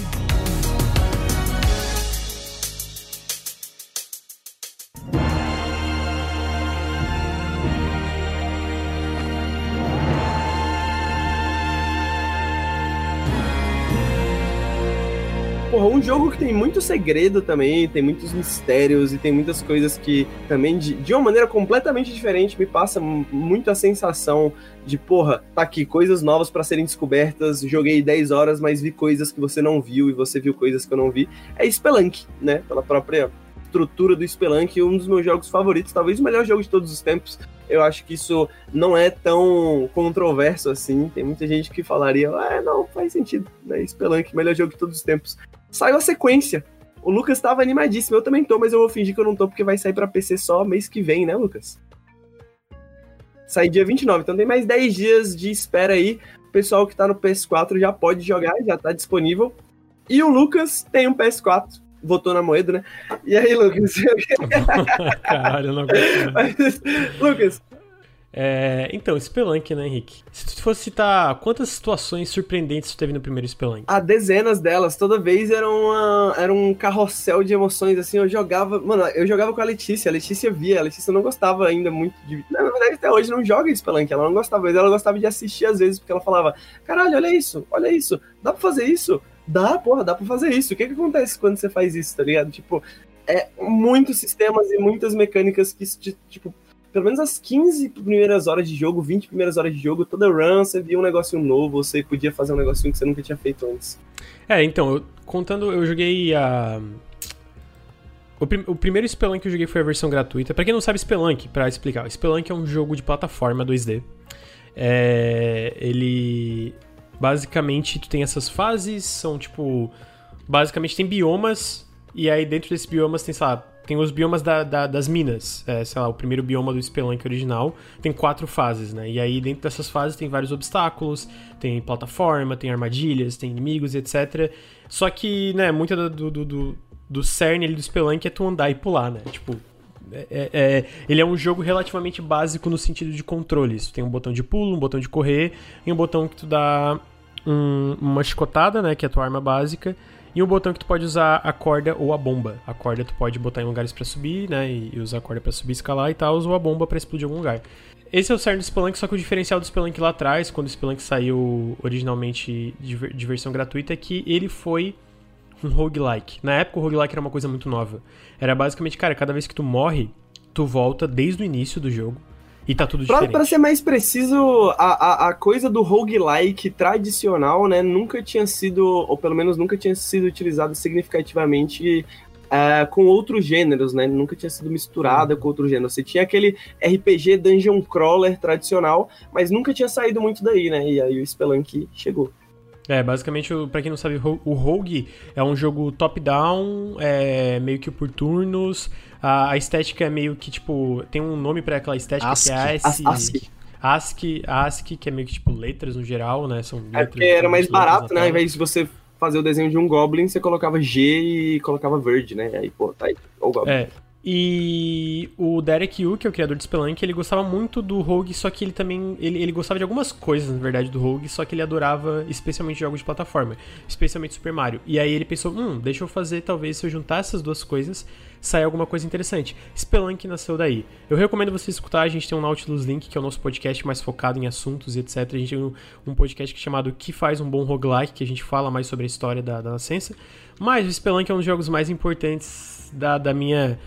Jogo que tem muito segredo também, tem muitos mistérios e tem muitas coisas que também, de, de uma maneira completamente diferente, me passa muito a sensação de, porra, tá aqui, coisas novas pra serem descobertas, joguei 10 horas, mas vi coisas que você não viu e você viu coisas que eu não vi. É Spelunk, né? Pela própria estrutura do Spelunk, um dos meus jogos favoritos, talvez o melhor jogo de todos os tempos. Eu acho que isso não é tão controverso assim. Tem muita gente que falaria, ah, não, faz sentido, né? Spelunk, melhor jogo de todos os tempos. Saiu a sequência. O Lucas tava animadíssimo, eu também tô, mas eu vou fingir que eu não tô porque vai sair pra PC só mês que vem, né, Lucas? Sai dia 29, então tem mais 10 dias de espera aí. O pessoal que tá no PS4 já pode jogar, já tá disponível. E o Lucas tem um PS4, votou na moeda, né? E aí, Lucas? Caralho, eu não aguento. Mas, Lucas, É, então, Spelunk, né, Henrique? Se tu fosse citar quantas situações surpreendentes tu teve no primeiro Spelunk? há dezenas delas, toda vez era, uma, era um carrossel de emoções, assim, eu jogava, mano, eu jogava com a Letícia, a Letícia via, a Letícia não gostava ainda muito de, na verdade até hoje não joga Spelunk, ela não gostava, mas ela gostava de assistir às vezes, porque ela falava, caralho, olha isso, olha isso, dá pra fazer isso? Dá, porra, dá pra fazer isso, o que que acontece quando você faz isso, tá ligado? Tipo, é muitos sistemas e muitas mecânicas que, tipo, pelo menos as 15 primeiras horas de jogo, 20 primeiras horas de jogo, toda run, você via um negocinho novo, você podia fazer um negocinho que você nunca tinha feito antes. É, então, eu- contando, eu joguei a. O, prim- o primeiro Spelunk que eu joguei foi a versão gratuita. Pra quem não sabe, Spelunk, pra explicar, Spelunk é um jogo de plataforma 2D. É, ele. Basicamente, tu tem essas fases, são tipo basicamente tem biomas, e aí dentro desses biomas tem, sei lá, tem os biomas da, da- das minas. É, sei lá, o primeiro bioma do Spelunk original tem quatro fases, né? E aí dentro dessas fases tem vários obstáculos, tem plataforma, tem armadilhas, tem inimigos, etc. Só que, né, muito do, do, do, do cerne ali do Spelunk é tu andar e pular, né? Tipo, é- é- é- ele é um jogo relativamente básico no sentido de controles. Tem um botão de pulo, um botão de correr e um botão que tu dá um- uma chicotada, né, que é a tua arma básica, e um botão que tu pode usar a corda ou a bomba. A corda tu pode botar em lugares pra subir, né, e, usar a corda pra subir, escalar e tal, ou a bomba pra explodir algum lugar. Esse é o cerne do Spelunk, só que o diferencial do Spelunk lá atrás, quando o Spelunk saiu originalmente de, de versão gratuita, é que ele foi um roguelike. Na época o roguelike era uma coisa muito nova. Era basicamente, cara, cada vez que tu morre, tu volta desde o início do jogo e tá tudo Pra, diferente. pra ser mais preciso, a, a, a coisa do roguelike tradicional, né, nunca tinha sido, ou pelo menos nunca tinha sido utilizado significativamente é, com outros gêneros, né? Nunca tinha sido misturada com outros gêneros. Você tinha aquele RPG dungeon crawler tradicional, mas nunca tinha saído muito daí, né? E aí o Spelunk chegou. É, basicamente, pra quem não sabe, o Rogue é um jogo top-down, é, meio que por turnos. A, a estética é meio que, tipo, tem um nome pra aquela estética que é ASCII. ASCII. ASCII, ASCII, que é meio que, tipo, letras no geral, né? São É letras, porque era mais barato, né? Ao invés de você fazer o desenho de um Goblin, você colocava G e colocava Verde, né? Aí, pô, tá aí. O Goblin. É. E o Derek Yu, que é o criador de Spelunk, ele gostava muito do Rogue, só que ele também. Ele, ele gostava de algumas coisas, na verdade, do Rogue, só que ele adorava especialmente jogos de plataforma, especialmente Super Mario. E aí ele pensou: hum, deixa eu fazer, talvez, se eu juntar essas duas coisas, sair alguma coisa interessante. Spelunk nasceu daí. Eu recomendo você escutar, a gente tem um Nautilus Link, que é o nosso podcast mais focado em assuntos e etc. A gente tem um, um podcast é chamado Que Faz um Bom Roguelike, que a gente fala mais sobre a história da, da nascença. Mas o Spelunk é um dos jogos mais importantes da, da minha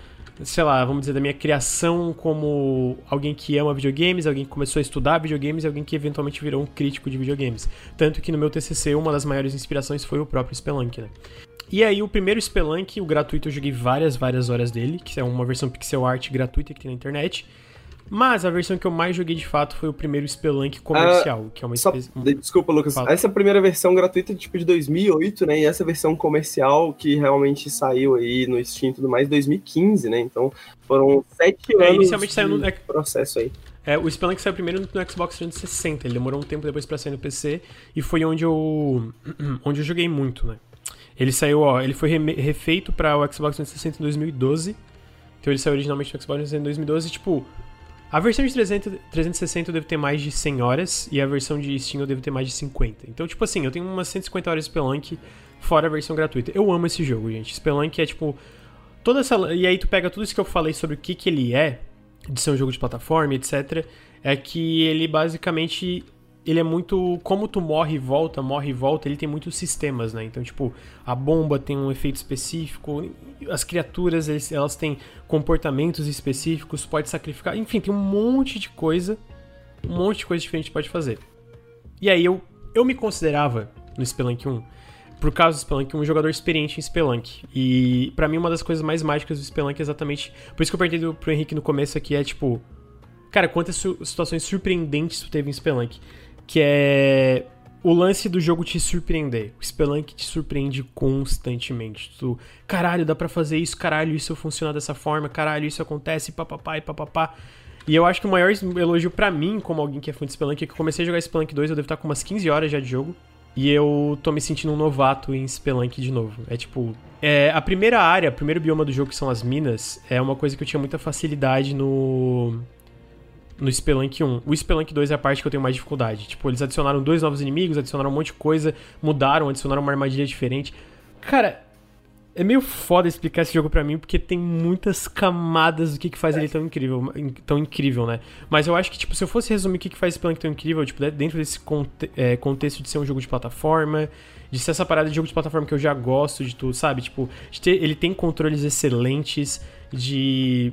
sei lá, vamos dizer, da minha criação como alguém que ama videogames, alguém que começou a estudar videogames e alguém que eventualmente virou um crítico de videogames. Tanto que no meu TCC, uma das maiores inspirações foi o próprio Spelunk, né? E aí, o primeiro Spelunk, o gratuito, eu joguei várias, várias horas dele, que é uma versão pixel art gratuita que tem na internet. Mas a versão que eu mais joguei de fato foi o primeiro Spelunk comercial, que é uma Só, espécie. de- desculpa, Lucas. Fala. Essa primeira versão gratuita é tipo de 2008, né? E essa versão comercial que realmente saiu aí no Steam e tudo mais, 2015, né? Então foram sete É, anos inicialmente saiu no- processo aí. É, o Spelunk saiu primeiro no Xbox 360, ele demorou um tempo depois pra sair no PC e foi onde eu onde eu joguei muito, né? Ele saiu, ó, ele foi refeito para o Xbox 360 em 2012. Então ele saiu originalmente no Xbox 360 em 2012, tipo, a versão de 300, 360 eu devo ter mais de 100 horas e a versão de Steam eu devo ter mais de 50. Então, tipo assim, eu tenho umas 150 horas de Spelunk fora a versão gratuita. Eu amo esse jogo, gente. Spelunk é tipo toda essa e aí tu pega tudo isso que eu falei sobre o que que ele é, de ser um jogo de plataforma, etc, é que ele basicamente ele é muito como tu morre e volta, morre e volta, ele tem muitos sistemas, né? Então, tipo, a bomba tem um efeito específico, as criaturas elas têm comportamentos específicos, pode sacrificar, enfim, tem um monte de coisa, um monte de coisa diferente pode fazer. E aí eu eu me considerava no Spelunk 1 por causa do Spelunk, um jogador experiente em Spelunk. E pra mim uma das coisas mais mágicas do Spelunk é exatamente. Por isso que eu perguntei pro Henrique no começo aqui é tipo. Cara, quantas situações surpreendentes tu teve em Spelunk? Que é. O lance do jogo te surpreender. O Spelunk te surpreende constantemente. Tu, caralho, dá pra fazer isso, caralho, isso funciona dessa forma, caralho, isso acontece, papapá e papapá. E eu acho que o maior elogio pra mim, como alguém que é fã de Spelunk, é que eu comecei a jogar Spelunk 2, eu devo estar com umas 15 horas já de jogo. E eu tô me sentindo um novato em Spelunk de novo. É tipo. É, a primeira área, o primeiro bioma do jogo, que são as minas, é uma coisa que eu tinha muita facilidade no. No Spelunk 1. O Spelunk 2 é a parte que eu tenho mais dificuldade. Tipo, eles adicionaram dois novos inimigos, adicionaram um monte de coisa, mudaram, adicionaram uma armadilha diferente. Cara, é meio foda explicar esse jogo pra mim, porque tem muitas camadas do que, que faz ele tão incrível, tão incrível, né? Mas eu acho que, tipo, se eu fosse resumir o que, que faz Spelunk tão incrível, tipo, dentro desse conte é, contexto de ser um jogo de plataforma, de ser essa parada de jogo de plataforma que eu já gosto de tudo, sabe? Tipo, ter, ele tem controles excelentes, de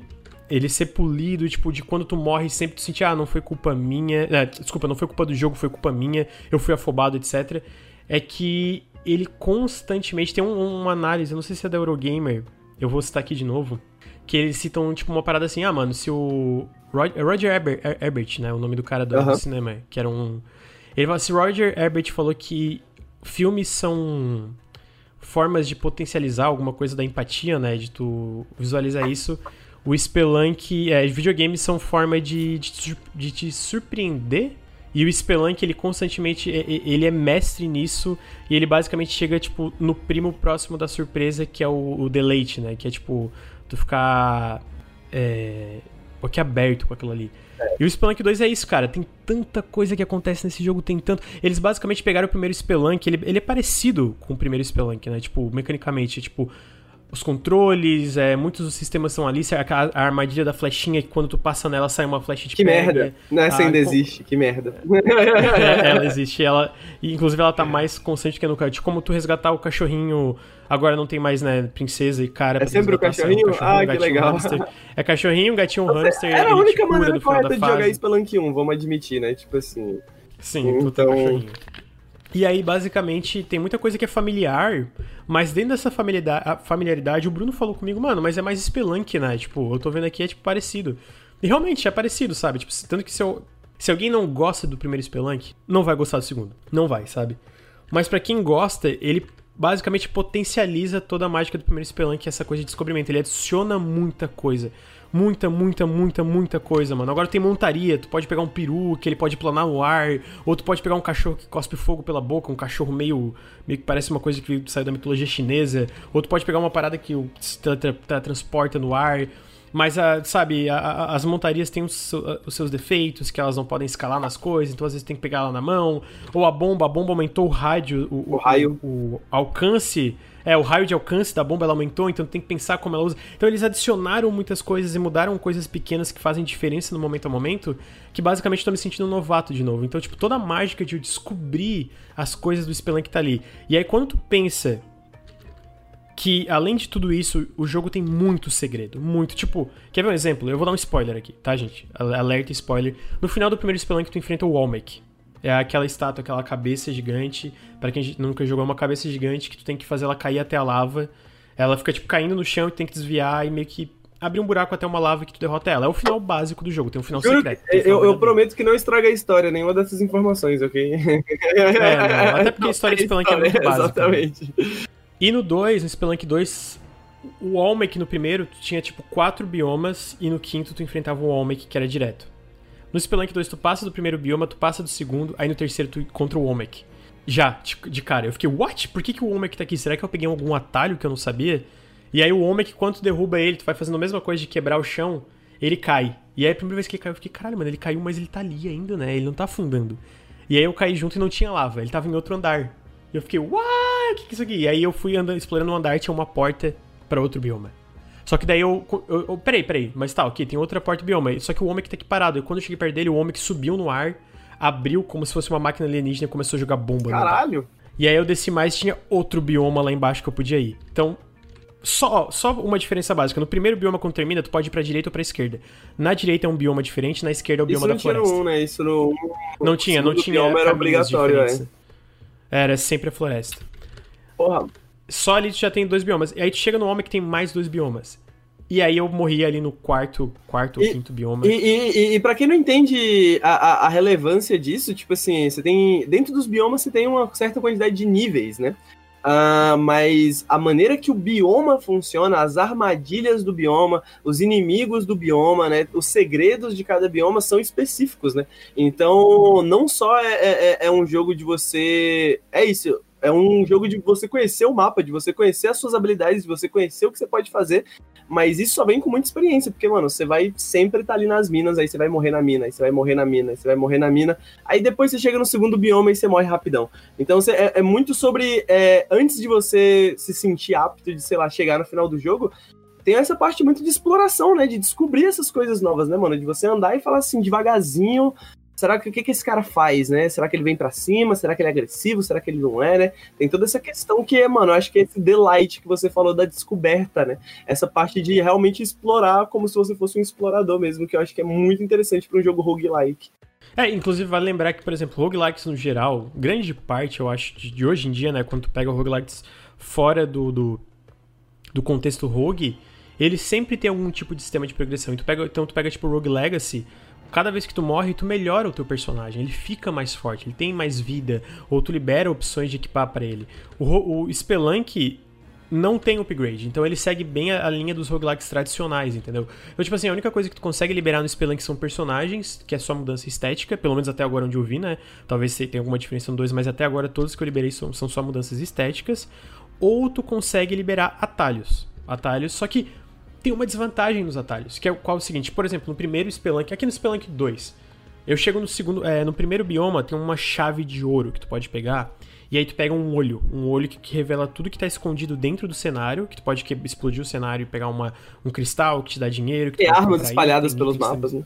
ele ser polido, tipo, de quando tu morre sempre tu sentir, ah, não foi culpa minha, é, desculpa, não foi culpa do jogo, foi culpa minha, eu fui afobado, etc. É que ele constantemente tem um- uma análise, eu não sei se é da Eurogamer, eu vou citar aqui de novo, que eles citam, tipo, uma parada assim, ah, mano, se o Roger Ebert, Er- Ebert, né, o nome do cara do, cinema, que era um... Ele fala, se Roger Ebert falou que filmes são... formas de potencializar alguma coisa da empatia, né? De tu visualizar isso. O Spelunk, é, videogames são forma de, de, de te surpreender. E o Spelunk, ele constantemente, ele é mestre nisso. E ele basicamente chega, tipo, no primo próximo da surpresa, que é o, o deleite, né? Que é, tipo, tu ficar é, boquiaberto com aquilo ali. E o Spelunk 2 é isso, cara. Tem tanta coisa que acontece nesse jogo, tem tanto. Eles basicamente pegaram o primeiro Spelunk, ele, ele é parecido com o primeiro Spelunk, né? Tipo, mecanicamente, tipo, os controles, é, muitos dos sistemas são ali, a, a armadilha da flechinha, que quando tu passa nela sai uma flecha de Que merda. Nessa Ah, ainda com- existe, que merda. É, ela existe, ela. E, inclusive ela tá mais constante que nunca. De como tu resgatar o cachorrinho. Agora não tem mais, né, princesa e cara. É sempre o resgatar, só cachorrinho? Ah, que legal. hamster. É cachorrinho, gatinho, hamster. Era a ele te única maneira correta de jogar fase. Spelunk 1, vamos admitir, né? Tipo assim. Sim, tu tem Então- cachorrinho. E aí, basicamente, tem muita coisa que é familiar, mas dentro dessa familiaridade, o Bruno falou comigo, mano, mas é mais Spelunk, né? Tipo, eu tô vendo aqui, é tipo parecido. E realmente é parecido, sabe? Tipo, tanto que se, eu, se alguém não gosta do primeiro Spelunk, não vai gostar do segundo. Não vai, sabe? Mas pra quem gosta, ele basicamente potencializa toda a mágica do primeiro Spelunk, essa coisa de descobrimento. Ele adiciona muita coisa. Muita, muita, muita, muita coisa, mano. Agora tem montaria, tu pode pegar um peru que ele pode planar no ar, ou tu pode pegar um cachorro que cospe fogo pela boca, um cachorro meio, meio que parece uma coisa que saiu da mitologia chinesa, ou tu pode pegar uma parada que o- se tra- tra- tra- transporta no ar. Mas, a, sabe, a- a- as montarias têm os, seu- os seus defeitos, que elas não podem escalar nas coisas, então às vezes tem que pegar ela na mão. Ou a bomba, a bomba aumentou o rádio, o, O raio. o, o alcance. É, o raio de alcance da bomba ela aumentou, então tem que pensar como ela usa. Então eles adicionaram muitas coisas e mudaram coisas pequenas que fazem diferença no momento a momento, que basicamente tô me sentindo um novato de novo. Então, tipo, toda a mágica de eu descobrir as coisas do Spelunk tá ali. E aí quando tu pensa que, além de tudo isso, o jogo tem muito segredo. Muito. Tipo, quer ver um exemplo? Eu vou dar um spoiler aqui, tá, gente? Alerta spoiler. No final do primeiro Spelunk, tu enfrenta o Walmec. É aquela estátua, aquela cabeça gigante. Pra quem nunca jogou, é uma cabeça gigante que tu tem que fazer ela cair até a lava. Ela fica, tipo, caindo no chão e tem que desviar e meio que abrir um buraco até uma lava que tu derrota ela. É o final básico do jogo, tem um final Juro secreto. um final eu, eu prometo que não estraga a história, nenhuma dessas informações, ok? É, não, até porque a história de Spelunk é muito básica. Exatamente. E no 2, no Spelunk 2, o Olmec no primeiro, tu tinha tipo quatro biomas e no quinto tu enfrentava o Olmec que era direto. No Spelunk 2 tu passa do primeiro bioma, tu passa do segundo, aí no terceiro tu encontra o Olmec. Já, de, cara. Eu fiquei, what? Por que, que o Olmec tá aqui? Será que eu peguei algum atalho que eu não sabia? E aí o Olmec, quando tu derruba ele, tu vai fazendo a mesma coisa de quebrar o chão, ele cai. E aí a primeira vez que ele caiu, eu fiquei, caralho, mano, ele caiu, mas ele tá ali ainda, né? Ele não tá afundando. E aí eu caí junto e não tinha lava, ele tava em outro andar. E eu fiquei, what? O que, que é isso aqui? E aí eu fui andando, explorando o andar, tinha uma porta pra outro bioma. Só que daí eu, eu, eu- Peraí, peraí, mas tá, ok, tem outra porta bioma. Só que o homem que tá aqui parado. E quando eu cheguei perto dele, o homem que subiu no ar, abriu como se fosse uma máquina alienígena e começou a jogar bomba. Caralho. E aí eu desci mais tinha outro bioma lá embaixo que eu podia ir. Então, só, só uma diferença básica. No primeiro bioma, quando termina, tu pode ir pra direita ou pra esquerda. Na direita é um bioma diferente, na esquerda é o bioma da floresta. 1, né? Isso no 1. Não tinha, não tinha. bioma era obrigatório, diferentes. é. Era sempre a floresta. Porra, Só ali tu já tem dois biomas. E aí tu chega no homem que tem mais dois biomas. E aí eu morri ali no quarto, quarto ou quinto bioma. E, e, e, pra quem não entende a, a, a relevância disso, tipo assim, você tem. Dentro dos biomas você tem uma certa quantidade de níveis, né? Ah, mas a maneira que o bioma funciona, as armadilhas do bioma, os inimigos do bioma, né? Os segredos de cada bioma são específicos, né? Então, não só é, é, é um jogo de você. É isso. É um jogo de você conhecer o mapa, de você conhecer as suas habilidades, de você conhecer o que você pode fazer, mas isso só vem com muita experiência, porque, mano, você vai sempre estar ali nas minas, aí você vai morrer na mina, aí você vai morrer na mina, aí você vai morrer na mina, aí depois você chega no segundo bioma e você morre rapidão. Então você, é, é muito sobre. é, antes de você se sentir apto de, sei lá, chegar no final do jogo, tem essa parte muito de exploração, né? De descobrir essas coisas novas, né, mano? De você andar e falar assim, devagarzinho. Será que o que, que esse cara faz, né? Será que ele vem pra cima? Será que ele é agressivo? Será que ele não é, né? Tem toda essa questão que é, mano, acho que é esse delight que você falou da descoberta, né? Essa parte de realmente explorar como se você fosse um explorador mesmo, que eu acho que é muito interessante pra um jogo roguelike. É, inclusive vale lembrar que, por exemplo, roguelikes no geral, grande parte, eu acho, de, hoje em dia, né, quando tu pega roguelikes fora do, do, do contexto rogue, ele sempre tem algum tipo de sistema de progressão. E tu pega, então tu pega, tipo, Rogue Legacy, cada vez que tu morre, tu melhora o teu personagem. Ele fica mais forte, ele tem mais vida, ou tu libera opções de equipar para ele. O, o Spelunk não tem upgrade, então ele segue bem a, a linha dos roguelikes tradicionais, entendeu? Então, tipo assim, a única coisa que tu consegue liberar no Spelunk são personagens, que é só mudança estética, pelo menos até agora onde eu vi, né? Talvez tenha alguma diferença no 2, mas até agora todos que eu liberei são, são só mudanças estéticas. Ou tu consegue liberar atalhos. Atalhos, só que tem uma desvantagem nos atalhos, que é o qual é o seguinte, por exemplo, no primeiro Spelunk, aqui no Spelunk 2, eu chego no segundo, é, no primeiro bioma tem uma chave de ouro que tu pode pegar, e aí tu pega um olho, um olho que, que revela tudo que tá escondido dentro do cenário, que tu pode que- explodir o cenário e pegar uma, um cristal que te dá dinheiro, Tem armas espalhadas item, pelos mapas, né?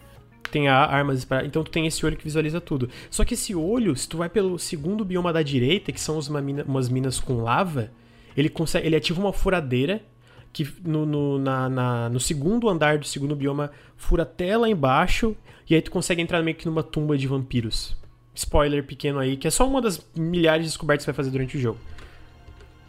tem a- armas espalhadas. Então tu tem esse olho que visualiza tudo. Só que esse olho, se tu vai pelo segundo bioma da direita, que são os uma mina- umas minas com lava, ele consegue. Ele ativa uma furadeira que no, no, na- na- no segundo andar do segundo bioma fura até lá embaixo. E aí tu consegue entrar meio que numa tumba de vampiros. Spoiler pequeno aí, que é só uma das milhares de descobertas que você vai fazer durante o jogo.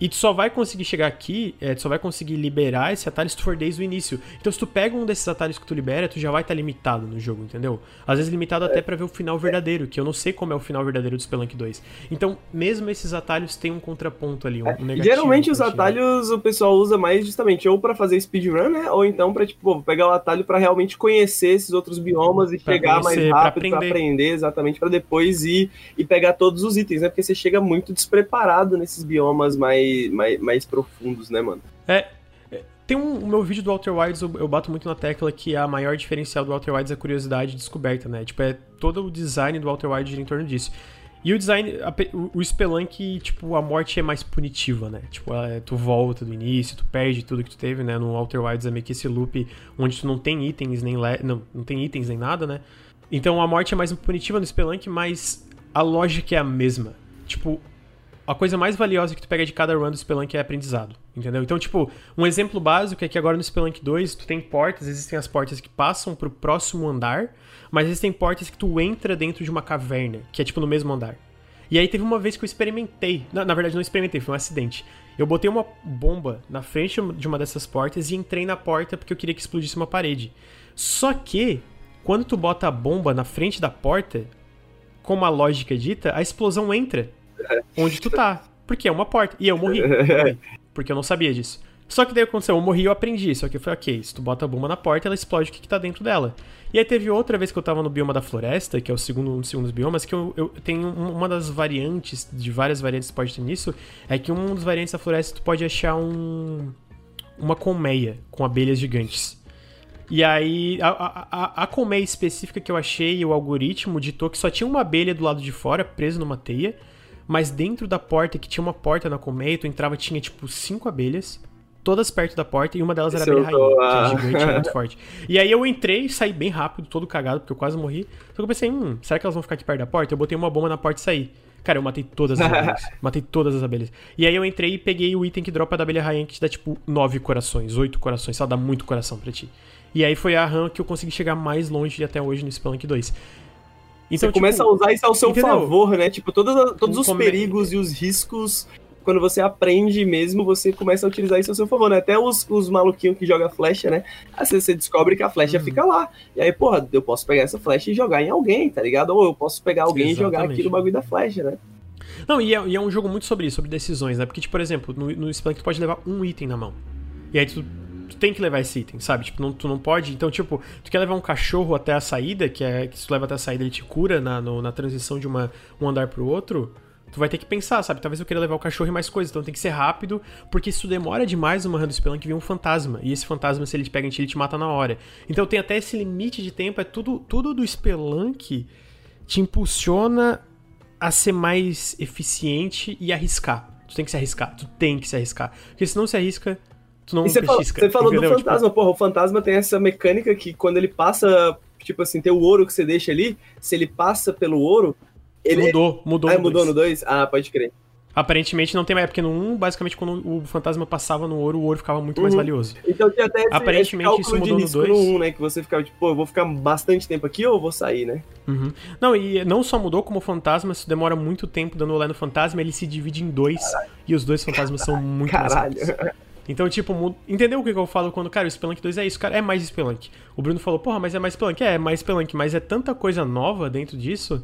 E tu só vai conseguir chegar aqui, é, tu só vai conseguir liberar esse atalho se tu for desde o início. Então se tu pega um desses atalhos que tu libera, tu já vai estar limitado no jogo, entendeu? Às vezes limitado até pra ver o final verdadeiro, que eu não sei como é o final verdadeiro do Spelunk 2. Então, mesmo esses atalhos têm um contraponto ali, um, um negativo. Geralmente os pra atalhos o pessoal usa mais justamente ou pra fazer speedrun, né? Ou então pra, tipo, pô, pegar o atalho pra realmente conhecer esses outros biomas e Pra chegar mais conhecer, pra rápido, pra aprender. aprender. exatamente, pra depois ir e pegar todos os itens, né? Porque você chega muito despreparado nesses biomas mais, mais, mais profundos, né, mano? É, é, tem um, o meu vídeo do Outer Wilds, eu, eu bato muito na tecla que a maior diferencial do Outer Wilds é a curiosidade descoberta, né? Tipo, é todo o design do Outer Wilds em torno disso. E o design, a o, o Spelunk, tipo, a morte é mais punitiva, né? Tipo, é, tu volta do início, tu perde tudo que tu teve, né? No Outer Wilds é meio que esse loop onde tu não tem itens nem le... não, não tem itens nem nada, né? Então a morte é mais punitiva no Spelunk, mas a lógica é a mesma. Tipo, a coisa mais valiosa que tu pega de cada run do Spelunk é aprendizado, entendeu? Então, tipo, um exemplo básico é que agora no Spelunk 2 tu tem portas, existem as portas que passam pro próximo andar, mas existem portas que tu entra dentro de uma caverna, que é tipo no mesmo andar. E aí teve uma vez que eu experimentei, na, na verdade não experimentei, foi um acidente. Eu botei uma bomba na frente de uma dessas portas e entrei na porta porque eu queria que explodisse uma parede. Só que, quando tu bota a bomba na frente da porta, como a lógica dita, a explosão entra onde tu tá. Porque é uma porta. E eu morri. Porque eu não sabia disso. Só que daí aconteceu, eu morri e eu aprendi. Só que falei, ok, se tu bota a bomba na porta, ela explode o que, que tá dentro dela. E aí teve outra vez que eu tava no bioma da floresta, que é o segundo, um dos segundos biomas, que eu, eu tenho um- uma das variantes, de várias variantes que pode ter nisso, é que um dos variantes da floresta tu pode achar um. uma colmeia com abelhas gigantes. E aí, a, a, a, a colmeia específica que eu achei, o algoritmo ditou que só tinha uma abelha do lado de fora, presa numa teia, mas dentro da porta, que tinha uma porta na colmeia, tu entrava tinha tipo cinco abelhas, todas perto da porta, e uma delas era a Isso abelha rainha, ah. que é gigante muito forte. E aí eu entrei, saí bem rápido, todo cagado, porque eu quase morri. Só que eu pensei, hum, será que elas vão ficar aqui perto da porta? Eu botei uma bomba na porta e saí. Cara, eu matei todas as abelhas. matei todas as abelhas. E aí eu entrei e peguei o item que dropa da abelha rainha, que te dá tipo nove corações, oito corações. Ela dá muito coração pra ti. E aí foi a RAM que eu consegui chegar mais longe até hoje no Spelunk 2. Então, você começa a usar isso ao seu entendeu? favor, né? Tipo, todos, todos os perigos e os riscos, quando você aprende mesmo, você começa a utilizar isso ao seu favor, né? Até os, os maluquinhos que jogam flecha, né? Às vezes você descobre que a flecha Uhum. fica lá. E aí, porra, eu posso pegar essa flecha e jogar em alguém, tá ligado? Ou eu posso pegar alguém e jogar Exatamente. aqui no bagulho da flecha, né? Não, e é, e é um jogo muito sobre isso, sobre decisões, né? Porque, tipo, por exemplo, no, no Spelunk tu pode levar um item na mão. E aí tu tem que levar esse item, sabe? Tipo, não, tu não pode. Então, tipo, tu quer levar um cachorro até a saída, que é que se tu leva até a saída, ele te cura na, no- na transição de uma, um andar pro outro. Tu vai ter que pensar, sabe? Talvez eu queira levar o cachorro e mais coisas, então tem que ser rápido, porque se tu demora demais numa run do Spelunk, vem um fantasma. E esse fantasma, se ele te pega em ti, ele te mata na hora. Então tem até esse limite de tempo, é tudo, tudo do Spelunk te impulsiona a ser mais eficiente e arriscar. Tu tem que se arriscar, tu tem que se arriscar. Porque se não se arrisca, tu não E você, falou- você falou do? Tipo, fantasma, porra, o fantasma tem essa mecânica que quando ele passa, tipo assim, tem o ouro que você deixa ali, se ele passa pelo ouro, ele. mudou, mudou. ah, no mudou dois. no 2? Ah, pode crer. Aparentemente não tem mais, porque no 1, basicamente, quando o fantasma passava no ouro, o ouro ficava muito mais Uhum. valioso. Então tinha até esse, Aparentemente, esse isso mudou no risco dois. no 1, né? Que você ficava tipo, pô, eu vou ficar bastante tempo aqui ou eu vou sair, né? Uhum. Não, e não só mudou como fantasma, se demora muito tempo dando olé no fantasma, ele se divide em dois, e os dois fantasmas são muito mais Caralho. rápidos. Então, tipo, entendeu o que eu falo quando, cara, o Spelunk 2 é isso, cara, é mais Spelunk. O Bruno falou, porra, mas é mais Spelunk. É, é mais Spelunk, mas é tanta coisa nova dentro disso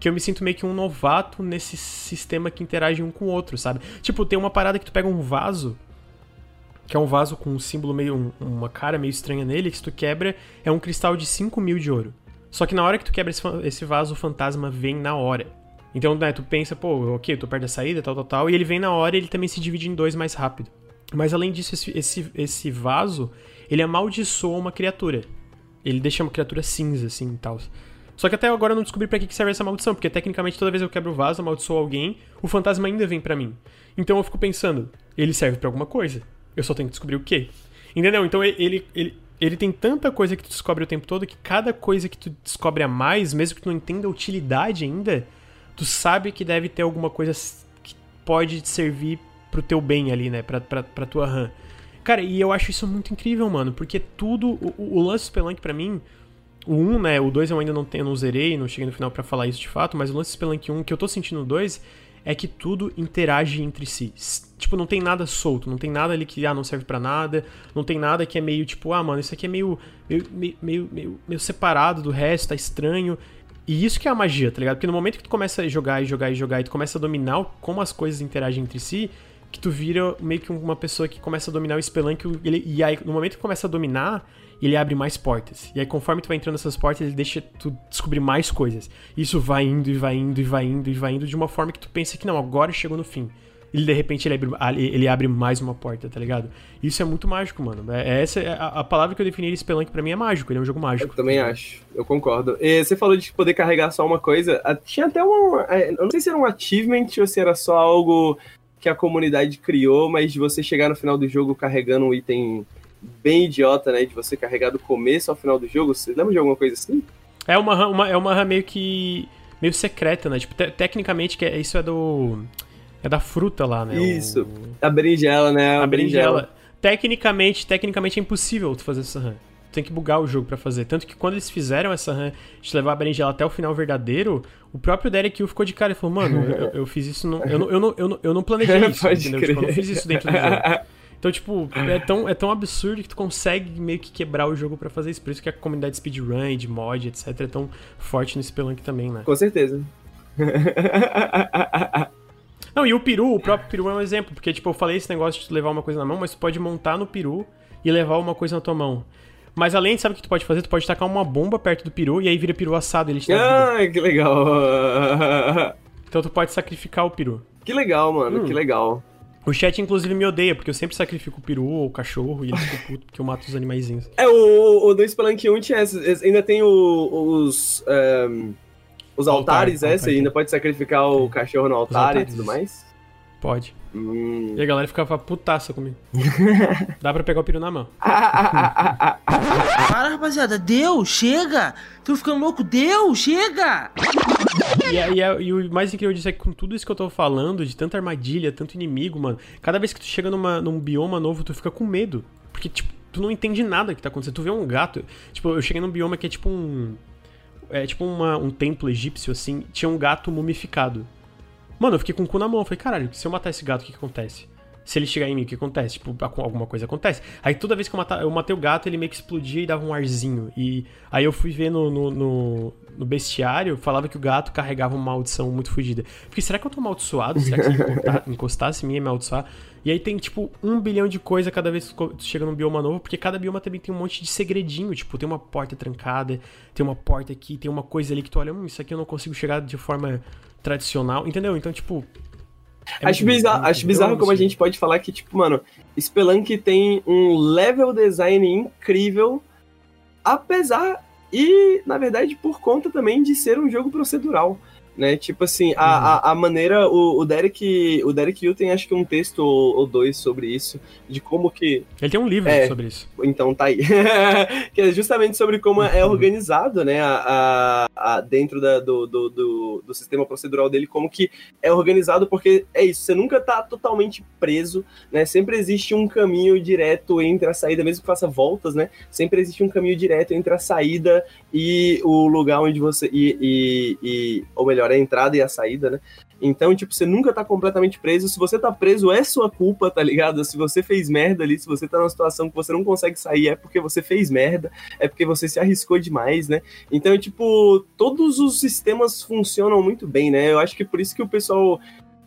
que eu me sinto meio que um novato nesse sistema que interage um com o outro, sabe? Tipo, tem uma parada que tu pega um vaso, que é um vaso com um símbolo meio, um- uma cara meio estranha nele, que se tu quebra, é um cristal de 5 mil de ouro. Só que na hora que tu quebra esse, esse vaso, o fantasma vem na hora. Então, né, tu pensa, pô, ok, eu tô perto da saída, tal, tal, tal, e ele vem na hora e ele também se divide em dois mais rápido. Mas além disso, esse, esse, esse vaso, ele amaldiçoa uma criatura. Ele deixa uma criatura cinza, assim, e tal. Só que até agora eu não descobri pra que serve essa maldição, porque tecnicamente toda vez que eu quebro o vaso, amaldiçoo alguém, o fantasma ainda vem pra mim. Então eu fico pensando, ele serve pra alguma coisa. Eu só tenho que descobrir o quê. Entendeu? Então ele, ele, ele, tem tanta coisa que tu descobre o tempo todo que cada coisa que tu descobre a mais, mesmo que tu não entenda a utilidade ainda, tu sabe que deve ter alguma coisa que pode te servir pro teu bem ali, né? Pra, pra, pra tua RAM. Cara, e eu acho isso muito incrível, mano, porque tudo. O, o- lance do Spelunk pra mim. O 1, né? O 2 eu ainda não, tenho, não zerei, não cheguei no final pra falar isso de fato, mas o lance do Spelunk 1 que eu tô sentindo no 2 é que tudo interage entre si. Tipo, não tem nada solto, não tem nada ali que ah, não serve pra nada, não tem nada que é meio tipo, ah, mano, isso aqui é meio meio, meio, meio, meio, separado do resto, tá estranho. E isso que é a magia, tá ligado? Porque no momento que tu começa a jogar e jogar e jogar e tu começa a dominar como as coisas interagem entre si, que tu vira meio que uma pessoa que começa a dominar o Spelunk ele, e aí no momento que começa a dominar, ele abre mais portas. E aí conforme tu vai entrando nessas portas, ele deixa tu descobrir mais coisas. Isso vai indo e vai indo e vai indo e vai indo de uma forma que tu pensa que não, agora chegou no fim. Ele de repente ele abre, ele abre mais uma porta, tá ligado? Isso é muito mágico, mano. É, essa é a, a palavra que eu definiria Spelunk pra mim é mágico, ele é um jogo Eu mágico. também acho, eu concordo. E você falou de poder carregar só uma coisa. Tinha até um. é, Eu não sei se era um achievement ou se era só algo que a comunidade criou, mas de você chegar no final do jogo carregando um item bem idiota, né? De você carregar do começo ao final do jogo. Você lembra de alguma coisa assim? É uma, uma, é uma RAM meio que. meio secreta, né? Tipo, te- tecnicamente, que é, isso é do. É da fruta lá, né? Isso. O- A berinjela, né? a berinjela. Tecnicamente, tecnicamente é impossível tu fazer essa RAM. Tem que bugar o jogo pra fazer. Tanto que quando eles fizeram essa RAM de levar a berinjela até o final verdadeiro, o próprio Derek Hill ficou de cara e falou, mano, eu, eu fiz isso. Não, eu, não, eu, não, eu, não, eu não planejei isso, entendeu? Tipo, eu não fiz isso dentro do jogo. Então, tipo, é tão, é tão absurdo que tu consegue meio que quebrar o jogo pra fazer isso. Por isso que a comunidade de speedrun de mod, etc, é tão forte no Spelunk também, né? Com certeza. Não, e o peru, o próprio peru é um exemplo, porque, tipo, eu falei esse negócio de tu levar uma coisa na mão, mas tu pode montar no peru e levar uma coisa na tua mão. Mas além, sabe o que tu pode fazer? Tu pode tacar uma bomba perto do peru e aí vira peru assado, ele te dá ah, que legal. Então tu pode sacrificar o peru. Que legal, mano, Hum. que legal. O chat, inclusive, me odeia, porque eu sempre sacrifico o peru ou o cachorro e ele fica puto porque eu mato os animaizinhos. É, o, o do Spelunk 1 tinha ainda tem o- os. ehm, os Altar, altares, altar, Você ainda pode sacrificar o cachorro no altar e tudo mais? Pode. Hum. E a galera ficava putaça comigo. Dá pra pegar o peru na mão. Para, rapaziada, deu, chega! Tô ficando louco, deu, chega! E, a- e a- e o mais incrível disso é que com tudo isso que eu tô falando, de tanta armadilha, tanto inimigo, mano, cada vez que tu chega numa, num bioma novo, tu fica com medo. Porque, tipo, tu não entende nada que tá acontecendo. Tu vê um gato. Tipo, eu cheguei num bioma que é tipo um. É tipo uma- um templo egípcio, assim. Tinha um gato mumificado. Mano, eu fiquei com o cu na mão. Eu falei, caralho, se eu matar esse gato, o que, que acontece? Se ele chegar em mim, o que acontece? Tipo, alguma coisa acontece. Aí toda vez que eu, mata- eu matei o gato, ele meio que explodia e dava um arzinho. E aí eu fui ver no, no, no- no bestiário, falava que o gato carregava uma maldição muito fodida. Fiquei, será que eu tô amaldiçoado? Será que se encostar- encostasse em mim ia me amaldiçoar? E aí tem, tipo, um bilhão de coisa cada vez que tu chega num bioma novo, porque cada bioma também tem um monte de segredinho. Tipo, tem uma porta trancada, tem uma porta aqui, tem uma coisa ali que tu olha, hum, isso aqui eu não consigo chegar de forma tradicional, entendeu? Então, tipo. é acho muito- bizarro, muito- acho bizarro como a gente pode falar que, tipo, mano, Spelunk tem um level design incrível, apesar e, na verdade, por conta também de ser um jogo procedural. Né? Tipo assim, a, Uhum. a, a maneira. O, o Derek. O Derek Hill tem acho que um texto ou, ou dois sobre isso. De como que. Ele tem um livro É. sobre isso. Então tá aí. que é justamente sobre como Uhum. é organizado, né? A, a- a- dentro da- do, do, do, do sistema procedural dele, como que é organizado, porque é isso, você nunca tá totalmente preso, né? Sempre existe um caminho direto entre a saída, mesmo que faça voltas, né? Sempre existe um caminho direto entre a saída e o lugar onde você. E, e, e- ou melhor, melhor, é a entrada e a saída, né? Então, tipo, você nunca tá completamente preso. Se você tá preso, é sua culpa, tá ligado? Se você fez merda ali, se você tá numa situação que você não consegue sair, é porque você fez merda, é porque você se arriscou demais, né? Então, tipo, todos os sistemas funcionam muito bem, né? Eu acho que por isso que o pessoal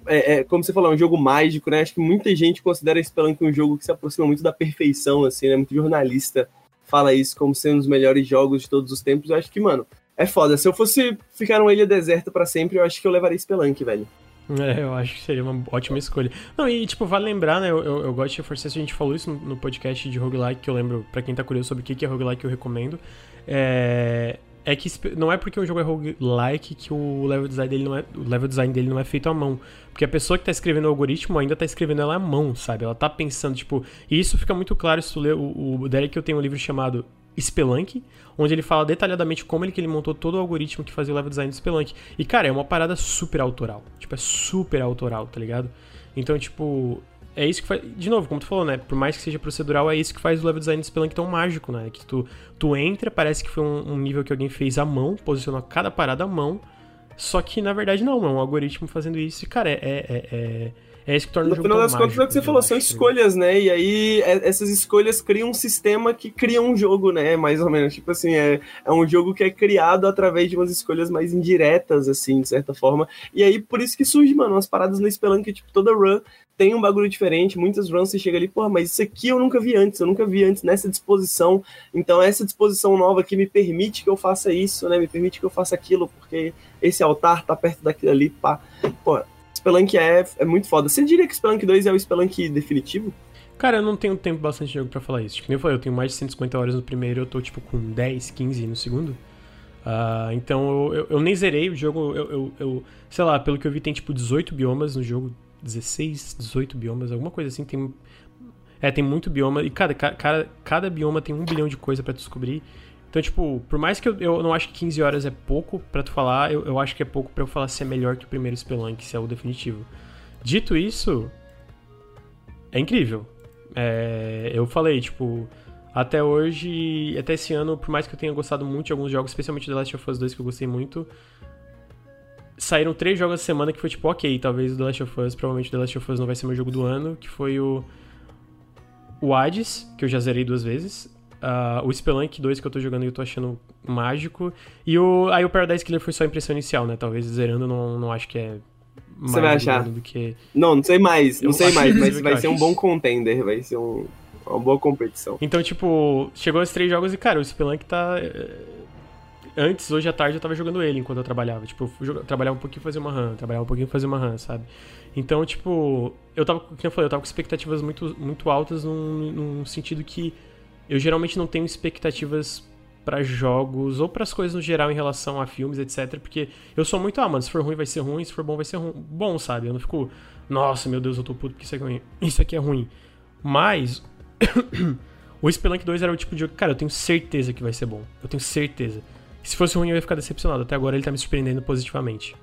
é, é, como você falou, é um jogo mágico, né? Acho que muita gente considera Spelunk um jogo que se aproxima muito da perfeição, assim, né? Muito jornalista fala isso como sendo um dos melhores jogos de todos os tempos. Eu acho que, mano, é foda. Se eu fosse ficar numa ilha deserta para sempre, eu acho que eu levaria Spelunk, velho. É, eu acho que seria uma ótima escolha. Não, e tipo, vale lembrar, né? Eu, eu, eu gosto de reforçar a gente falou isso no, podcast de roguelike, que eu lembro, para quem tá curioso sobre o que é roguelike, eu recomendo. É, é que não é porque o jogo é roguelike que o level design dele não é, o level design dele não é feito à mão. Porque a pessoa que tá escrevendo o algoritmo ainda tá escrevendo ela à mão, sabe? Ela tá pensando, tipo. E isso fica muito claro se tu ler. O, o Derek eu tenho um livro chamado Spelunk, onde ele fala detalhadamente como ele que ele montou todo o algoritmo que fazia o level design do Spelunk. E, cara, é uma parada super autoral. Tipo, é super autoral, tá ligado? Então, tipo, é isso que faz. De novo, como tu falou, né? Por mais que seja procedural, é isso que faz o level design do Spelunk tão mágico, né? Que tu, tu entra, parece que foi um, um, nível que alguém fez à mão, posicionou cada parada à mão. Só que na verdade não, é um algoritmo fazendo isso. E, cara, é, é, é é isso que torna no o jogo final das contas, é o que você falou, são escolhas, né? E aí é, essas escolhas criam um sistema que cria um jogo, né? Mais ou menos. Tipo assim, é, é um jogo que é criado através de umas escolhas mais indiretas, assim, de certa forma. E aí, por isso que surge, mano, umas paradas no Spelunk, tipo, toda run tem um bagulho diferente. Muitas runs você chega ali, porra, mas isso aqui eu nunca vi antes, eu nunca vi antes nessa disposição. Então, essa disposição nova que me permite que eu faça isso, né? Me permite que eu faça aquilo, porque esse altar tá perto daquilo ali, pá. Pô, Spelunk é, é muito foda. Você diria que Spelunk 2 é o Spelunk definitivo? Cara, eu não tenho tempo bastante de jogo pra falar isso. Tipo, eu falei, eu tenho mais de 150 horas no primeiro, eu tô tipo com 10, 15 no segundo. Uh, então eu, eu, eu, nem zerei o jogo, eu, eu, eu, sei lá, pelo que eu vi tem tipo 18 biomas no jogo, 16, 18 biomas, alguma coisa assim, tem... É, tem muito bioma, e cada, cada, cada bioma tem um bilhão de coisa para descobrir. Então, tipo, por mais que eu, eu não acho que 15 horas é pouco para tu falar, eu, eu acho que é pouco para eu falar se é melhor que o primeiro Spelunk, se é o definitivo. Dito isso, é incrível. É, eu falei, tipo, até hoje, até esse ano, por mais que eu tenha gostado muito de alguns jogos, especialmente The Last of Us 2, que eu gostei muito, saíram três jogos a semana que foi tipo, ok, talvez o The Last of Us, provavelmente o The Last of Us não vai ser meu jogo do ano, que foi o. O Hades, que eu já zerei duas vezes. Uh, o Spelunk 2 que eu tô jogando e eu tô achando mágico. E o, aí o Paradise Killer foi só a impressão inicial, né? Talvez zerando não, não acho que é mais Você vai achar? do que. Não, não sei mais, não eu sei mais, mas vai ser um bom contender, vai ser um, uma boa competição. Então, tipo, chegou esses três jogos e, cara, o Spelunk tá. Eh, antes, hoje à tarde, eu tava jogando ele enquanto eu trabalhava. Tipo, eu trabalhava um pouquinho fazer uma run, trabalhava um pouquinho fazer uma run, sabe? Então, tipo, eu tava, como eu falei, eu tava com expectativas muito, muito altas num, num sentido que eu geralmente não tenho expectativas para jogos ou para as coisas no geral em relação a filmes, etc. Porque eu sou muito, ah, mano, se for ruim vai ser ruim, se for bom vai ser ruim. bom, sabe? Eu não fico, nossa, meu Deus, eu tô puto porque isso aqui é ruim. Isso aqui é ruim. Mas o Spelunk 2 era o tipo de jogo, cara, eu tenho certeza que vai ser bom. Eu tenho certeza. Se fosse ruim eu ia ficar decepcionado. Até agora ele tá me surpreendendo positivamente.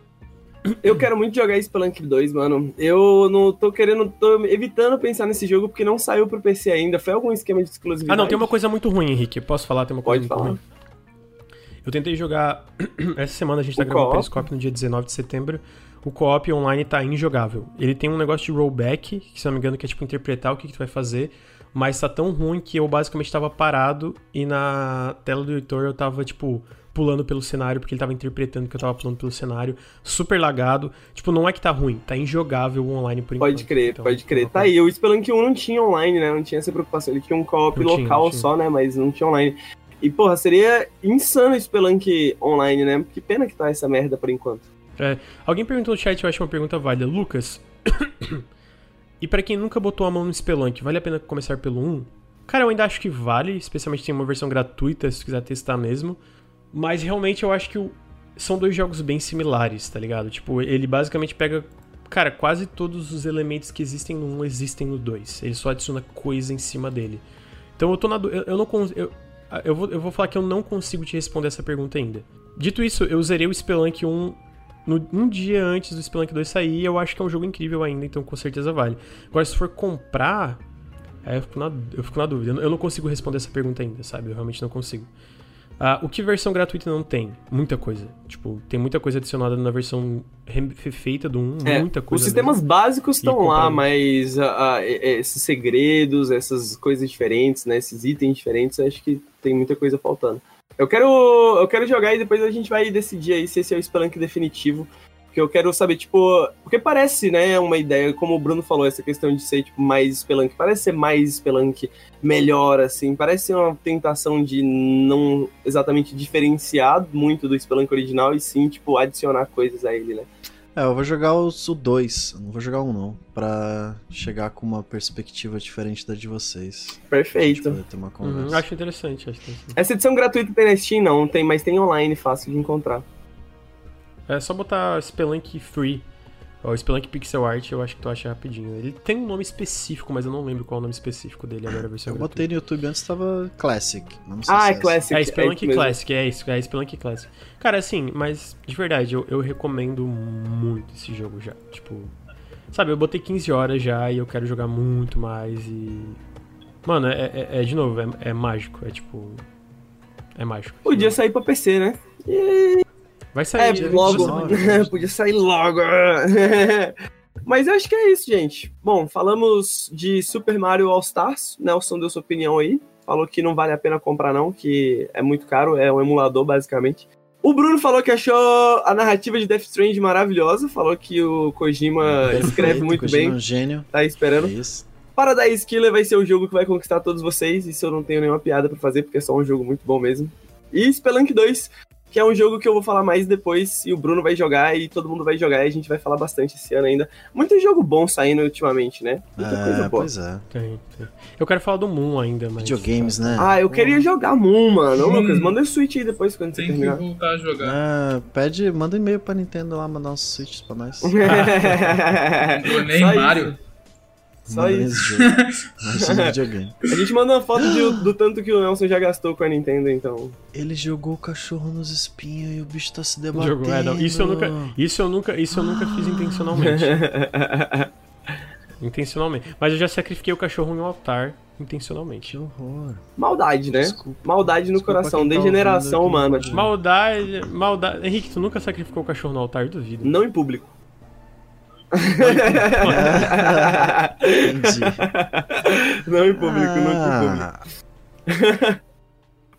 Eu quero muito jogar Spelunk 2, mano. Eu não tô querendo, tô evitando pensar nesse jogo porque não saiu pro PC ainda. Foi algum esquema de exclusividade? Ah, não, tem uma coisa muito ruim, Henrique. Posso falar? Tem uma coisa Pode falar. ruim. Eu tentei jogar. Essa semana a gente tá O gravando o? Periscope no dia 19 de setembro. O co-op online tá injogável. Ele tem um negócio de rollback, que se não me engano, que é tipo interpretar o que, que tu vai fazer. Mas tá tão ruim que eu basicamente tava parado e na tela do editor eu tava, tipo, pulando pelo cenário, porque ele tava interpretando que eu tava pulando pelo cenário. Super lagado. Tipo, não é que tá ruim, tá injogável o online por enquanto. Pode crer, Então, pode crer. Tá aí, o Spelunk 1 não tinha online, né? Não tinha essa preocupação. Ele tinha um co-op tinha, local tinha. só, né? Mas não tinha online. E, porra, seria insano o Spelunk online, né? Que pena que tá essa merda por enquanto. É, alguém perguntou no chat, eu acho uma pergunta válida. Lucas, e pra quem nunca botou a mão no Spelunk, vale a pena começar pelo 1? Cara, eu ainda acho que vale, especialmente tem uma versão gratuita, se quiser testar mesmo. Mas realmente eu acho que o- são dois jogos bem similares, tá ligado? Tipo, ele basicamente pega. Cara, quase todos os elementos que existem no 1 existem no 2. Ele só adiciona coisa em cima dele. Então eu tô na. Eu, eu não cons- eu, eu, vou, eu vou falar que eu não consigo te responder essa pergunta ainda. Dito isso, eu zerei o Spelunk 1 no, um dia antes do Spelunk 2 sair e eu acho que é um jogo incrível ainda, então com certeza vale. Agora, se for comprar, aí eu fico na, eu fico na dúvida. Eu Eu não consigo responder essa pergunta ainda, sabe? Eu realmente não consigo. Ah, o que versão gratuita não tem? Muita coisa. Tipo, tem muita coisa adicionada na versão refeita do 1, É, muita coisa. Os sistemas mesmo. básicos estão lá, mas e- e- esses segredos, essas coisas diferentes, né? Esses itens diferentes, acho que tem muita coisa faltando. Eu quero, eu quero jogar e depois a gente vai decidir aí se esse é o Spelunk definitivo. Porque eu quero saber, tipo. Porque parece, né, uma ideia, como o Bruno falou, essa questão de ser, tipo, mais Spelunk. Parece ser mais Spelunk melhor, assim. Parece ser uma tentação de não exatamente diferenciar muito do Spelunk original e sim, tipo, adicionar coisas a ele, né? É, eu vou jogar os- o 2, não vou jogar um não, pra chegar com uma perspectiva diferente da de vocês. Pra Perfeito. poder ter uma Uhum, conversa. acho interessante, acho interessante. Essa edição gratuita tem na Steam, não, tem, mas tem online, fácil de encontrar. É só botar Spelunk Free. Ou Spelunk Pixel Art, eu acho que tu acha rapidinho. Ele tem um nome específico, mas eu não lembro qual é o nome específico dele agora, Eu botei no YouTube antes tava Classic. Ah, se é essa. Classic. É Spelunk isso mesmo. Classic, é isso, é Spelunk Classic. Cara, assim, mas de verdade, eu, eu recomendo muito esse jogo já. Tipo, sabe, eu botei 15 horas já e eu quero jogar muito mais e. Mano, é, é- é, de novo, é, é mágico, é tipo. É mágico. Podia sair pra PC, né? Vai sair. É, logo. sair. Podia sair logo. Mas eu acho que é isso, gente. Bom, falamos de Super Mario All Stars. Nelson deu sua opinião aí. Falou que não vale a pena comprar, não, que é muito caro, é um emulador, basicamente. O Bruno falou que achou a narrativa de Death Stranding maravilhosa. Falou que o Kojima Perfeito, escreve muito Kojima é bem. um gênio. Tá É esperando. isso. Paradise Killer vai ser o jogo que vai conquistar todos vocês. Isso eu não tenho nenhuma piada pra fazer, porque é só um jogo muito bom mesmo. E Spelunk 2, que é um jogo que eu vou falar mais depois, e o Bruno vai jogar, e todo mundo vai jogar, e a gente vai falar bastante esse ano ainda. Muito jogo bom saindo ultimamente, né? Muita coisa É, boa. pois é. Tem, tem. Eu quero falar do Moon ainda, mas. Videogames, né? Ah, eu queria jogar Moon, mano. Ô. Lucas, manda o Switch aí depois quando você Tem que terminar. voltar a jogar. Ah, pede, manda um e-mail pra Nintendo lá, mandar uns switches pra nós. Não nem Mario. isso. Só isso. A gente manda uma foto de- do tanto que o Nelson já gastou com a Nintendo, então. Ele jogou o cachorro nos espinhos e o bicho tá se debatendo. Jogo, é, não, isso eu nunca, isso eu nunca, isso eu nunca fiz intencionalmente. intencionalmente. Mas eu já sacrifiquei o cachorro em um altar intencionalmente. Que horror. Maldade, né? Desculpa. Maldade no Desculpa coração, tá degeneração humana. Maldade, maldade. Henrique, tu nunca sacrificou o cachorro no altar, duvido. Não em público. Entendi. Não em público, não em público.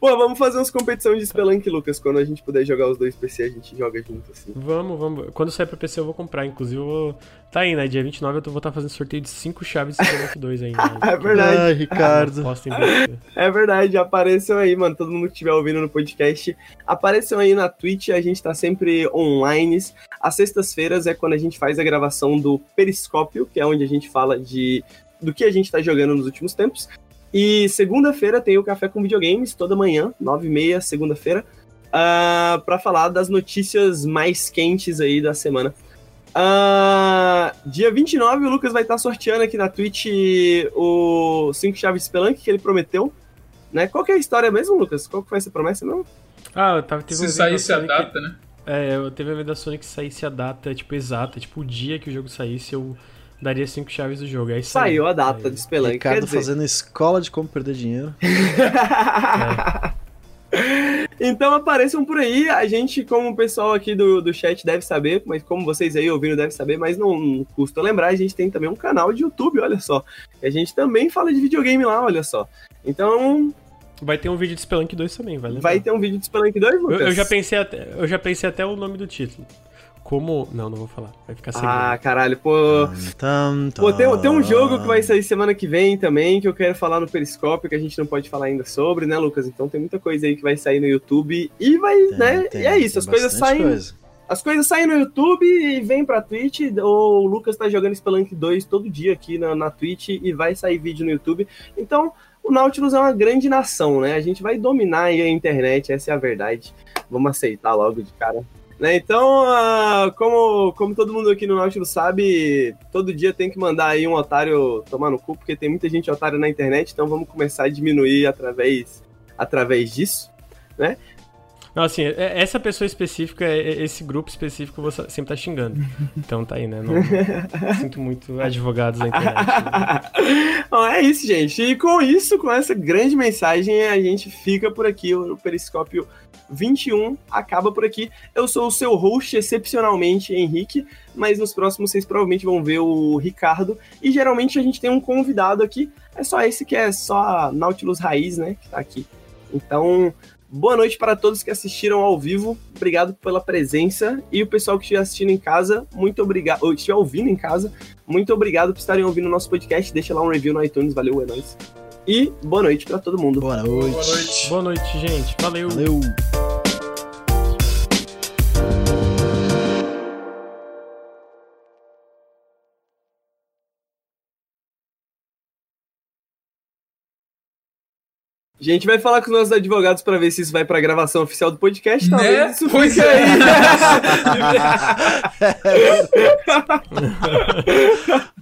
Ah, Pô, vamos fazer umas competições de Spelunk, Lucas. Quando a gente puder jogar os dois PC, a gente joga junto, assim. Vamos, vamos. Quando sair pra PC eu vou comprar. Inclusive, eu vou... tá aí, né? Dia 29 eu vou estar fazendo sorteio de 5 chaves de Spelunk 2 ainda. É verdade. Ai, Ricardo. Você. É verdade, apareceu aí, mano. Todo mundo que estiver ouvindo no podcast, apareceu aí na Twitch. A gente tá sempre online. Às sextas-feiras é quando a gente faz a gravação do Periscópio, que é onde a gente fala de do que a gente tá jogando nos últimos tempos. E segunda-feira tem o Café com Videogames, toda manhã, 9h30, segunda-feira, ah, pra falar das notícias mais quentes aí da semana. Ah, dia 29, o Lucas vai estar sorteando aqui na Twitch o 5 chaves Spelunk que ele prometeu. Né? Qual que é a história mesmo, Lucas? Qual que foi essa promessa mesmo? Ah, eu tava, teve Se saísse a Sony data, né? Que, é, eu teve um evento da Sony que saísse a data, tipo, exata, tipo, o dia que o jogo saísse, eu daria 5 chaves do jogo. Aí Saiu a data Saiu. de Spelunk. Ricardo dizer... fazendo escola de como perder dinheiro. então apareçam por aí. A gente, como o pessoal aqui do, do chat deve saber, mas como vocês aí ouvindo devem saber, mas não custa lembrar, a gente tem também um canal de YouTube, olha só. E a gente também fala de videogame lá, olha só. Então, Vai ter um vídeo de Spelunk 2 também, vai lembrar. vai ter um vídeo de Spelunk 2, eu, Lucas? eu já pensei até, eu já pensei até o nome do título. Como... Não, não vou falar. Vai ficar segredo. Ah, caralho, pô. Tam, Pô, tem, tem um jogo que vai sair semana que vem também, que eu quero falar no Periscópio, que a gente não pode falar ainda sobre, né, Lucas? Então tem muita coisa aí que vai sair no YouTube e vai, Tem, né? tem, e é isso, as coisas saem. coisa. As coisas saem no YouTube e vêm pra Twitch. ou O Lucas tá jogando Spelunk 2 todo dia aqui na, na Twitch e vai sair vídeo no YouTube. Então, o Nautilus é uma grande nação, né? A gente vai dominar aí a internet, essa é a verdade. Vamos aceitar logo de cara. Né? Então, ah, como, como todo mundo aqui no Nautilus sabe, todo dia tem que mandar aí um otário tomar no cu, porque tem muita gente otária na internet, então vamos começar a diminuir através, através disso. Não, assim, é- essa pessoa específica, é- é- esse grupo específico, você sempre tá xingando. Então tá aí, né? Não, sinto muito advogados da internet. né? Bom, é isso, gente. E com isso, com essa grande mensagem, a gente fica por aqui. O Periscópio 21 acaba por aqui. Eu sou o seu host, excepcionalmente, Henrique, mas nos próximos vocês provavelmente vão ver o Ricardo. E geralmente a gente tem um convidado aqui. É só esse que é só Nautilus Raiz, né? Que tá aqui. Então, boa noite para todos que assistiram ao vivo. Obrigado pela presença. E o pessoal que estiver assistindo em casa, muito obrigado. Ou estiver ouvindo em casa, muito obrigado por estarem ouvindo o nosso podcast. Deixa lá um review no iTunes. Valeu, é nóis. E boa noite para todo mundo. Boa noite. Boa noite. Boa noite, gente. Valeu. Valeu. A gente vai falar com os nossos advogados para ver se isso vai para gravação oficial do podcast. Né? Talvez isso Pois é. aí.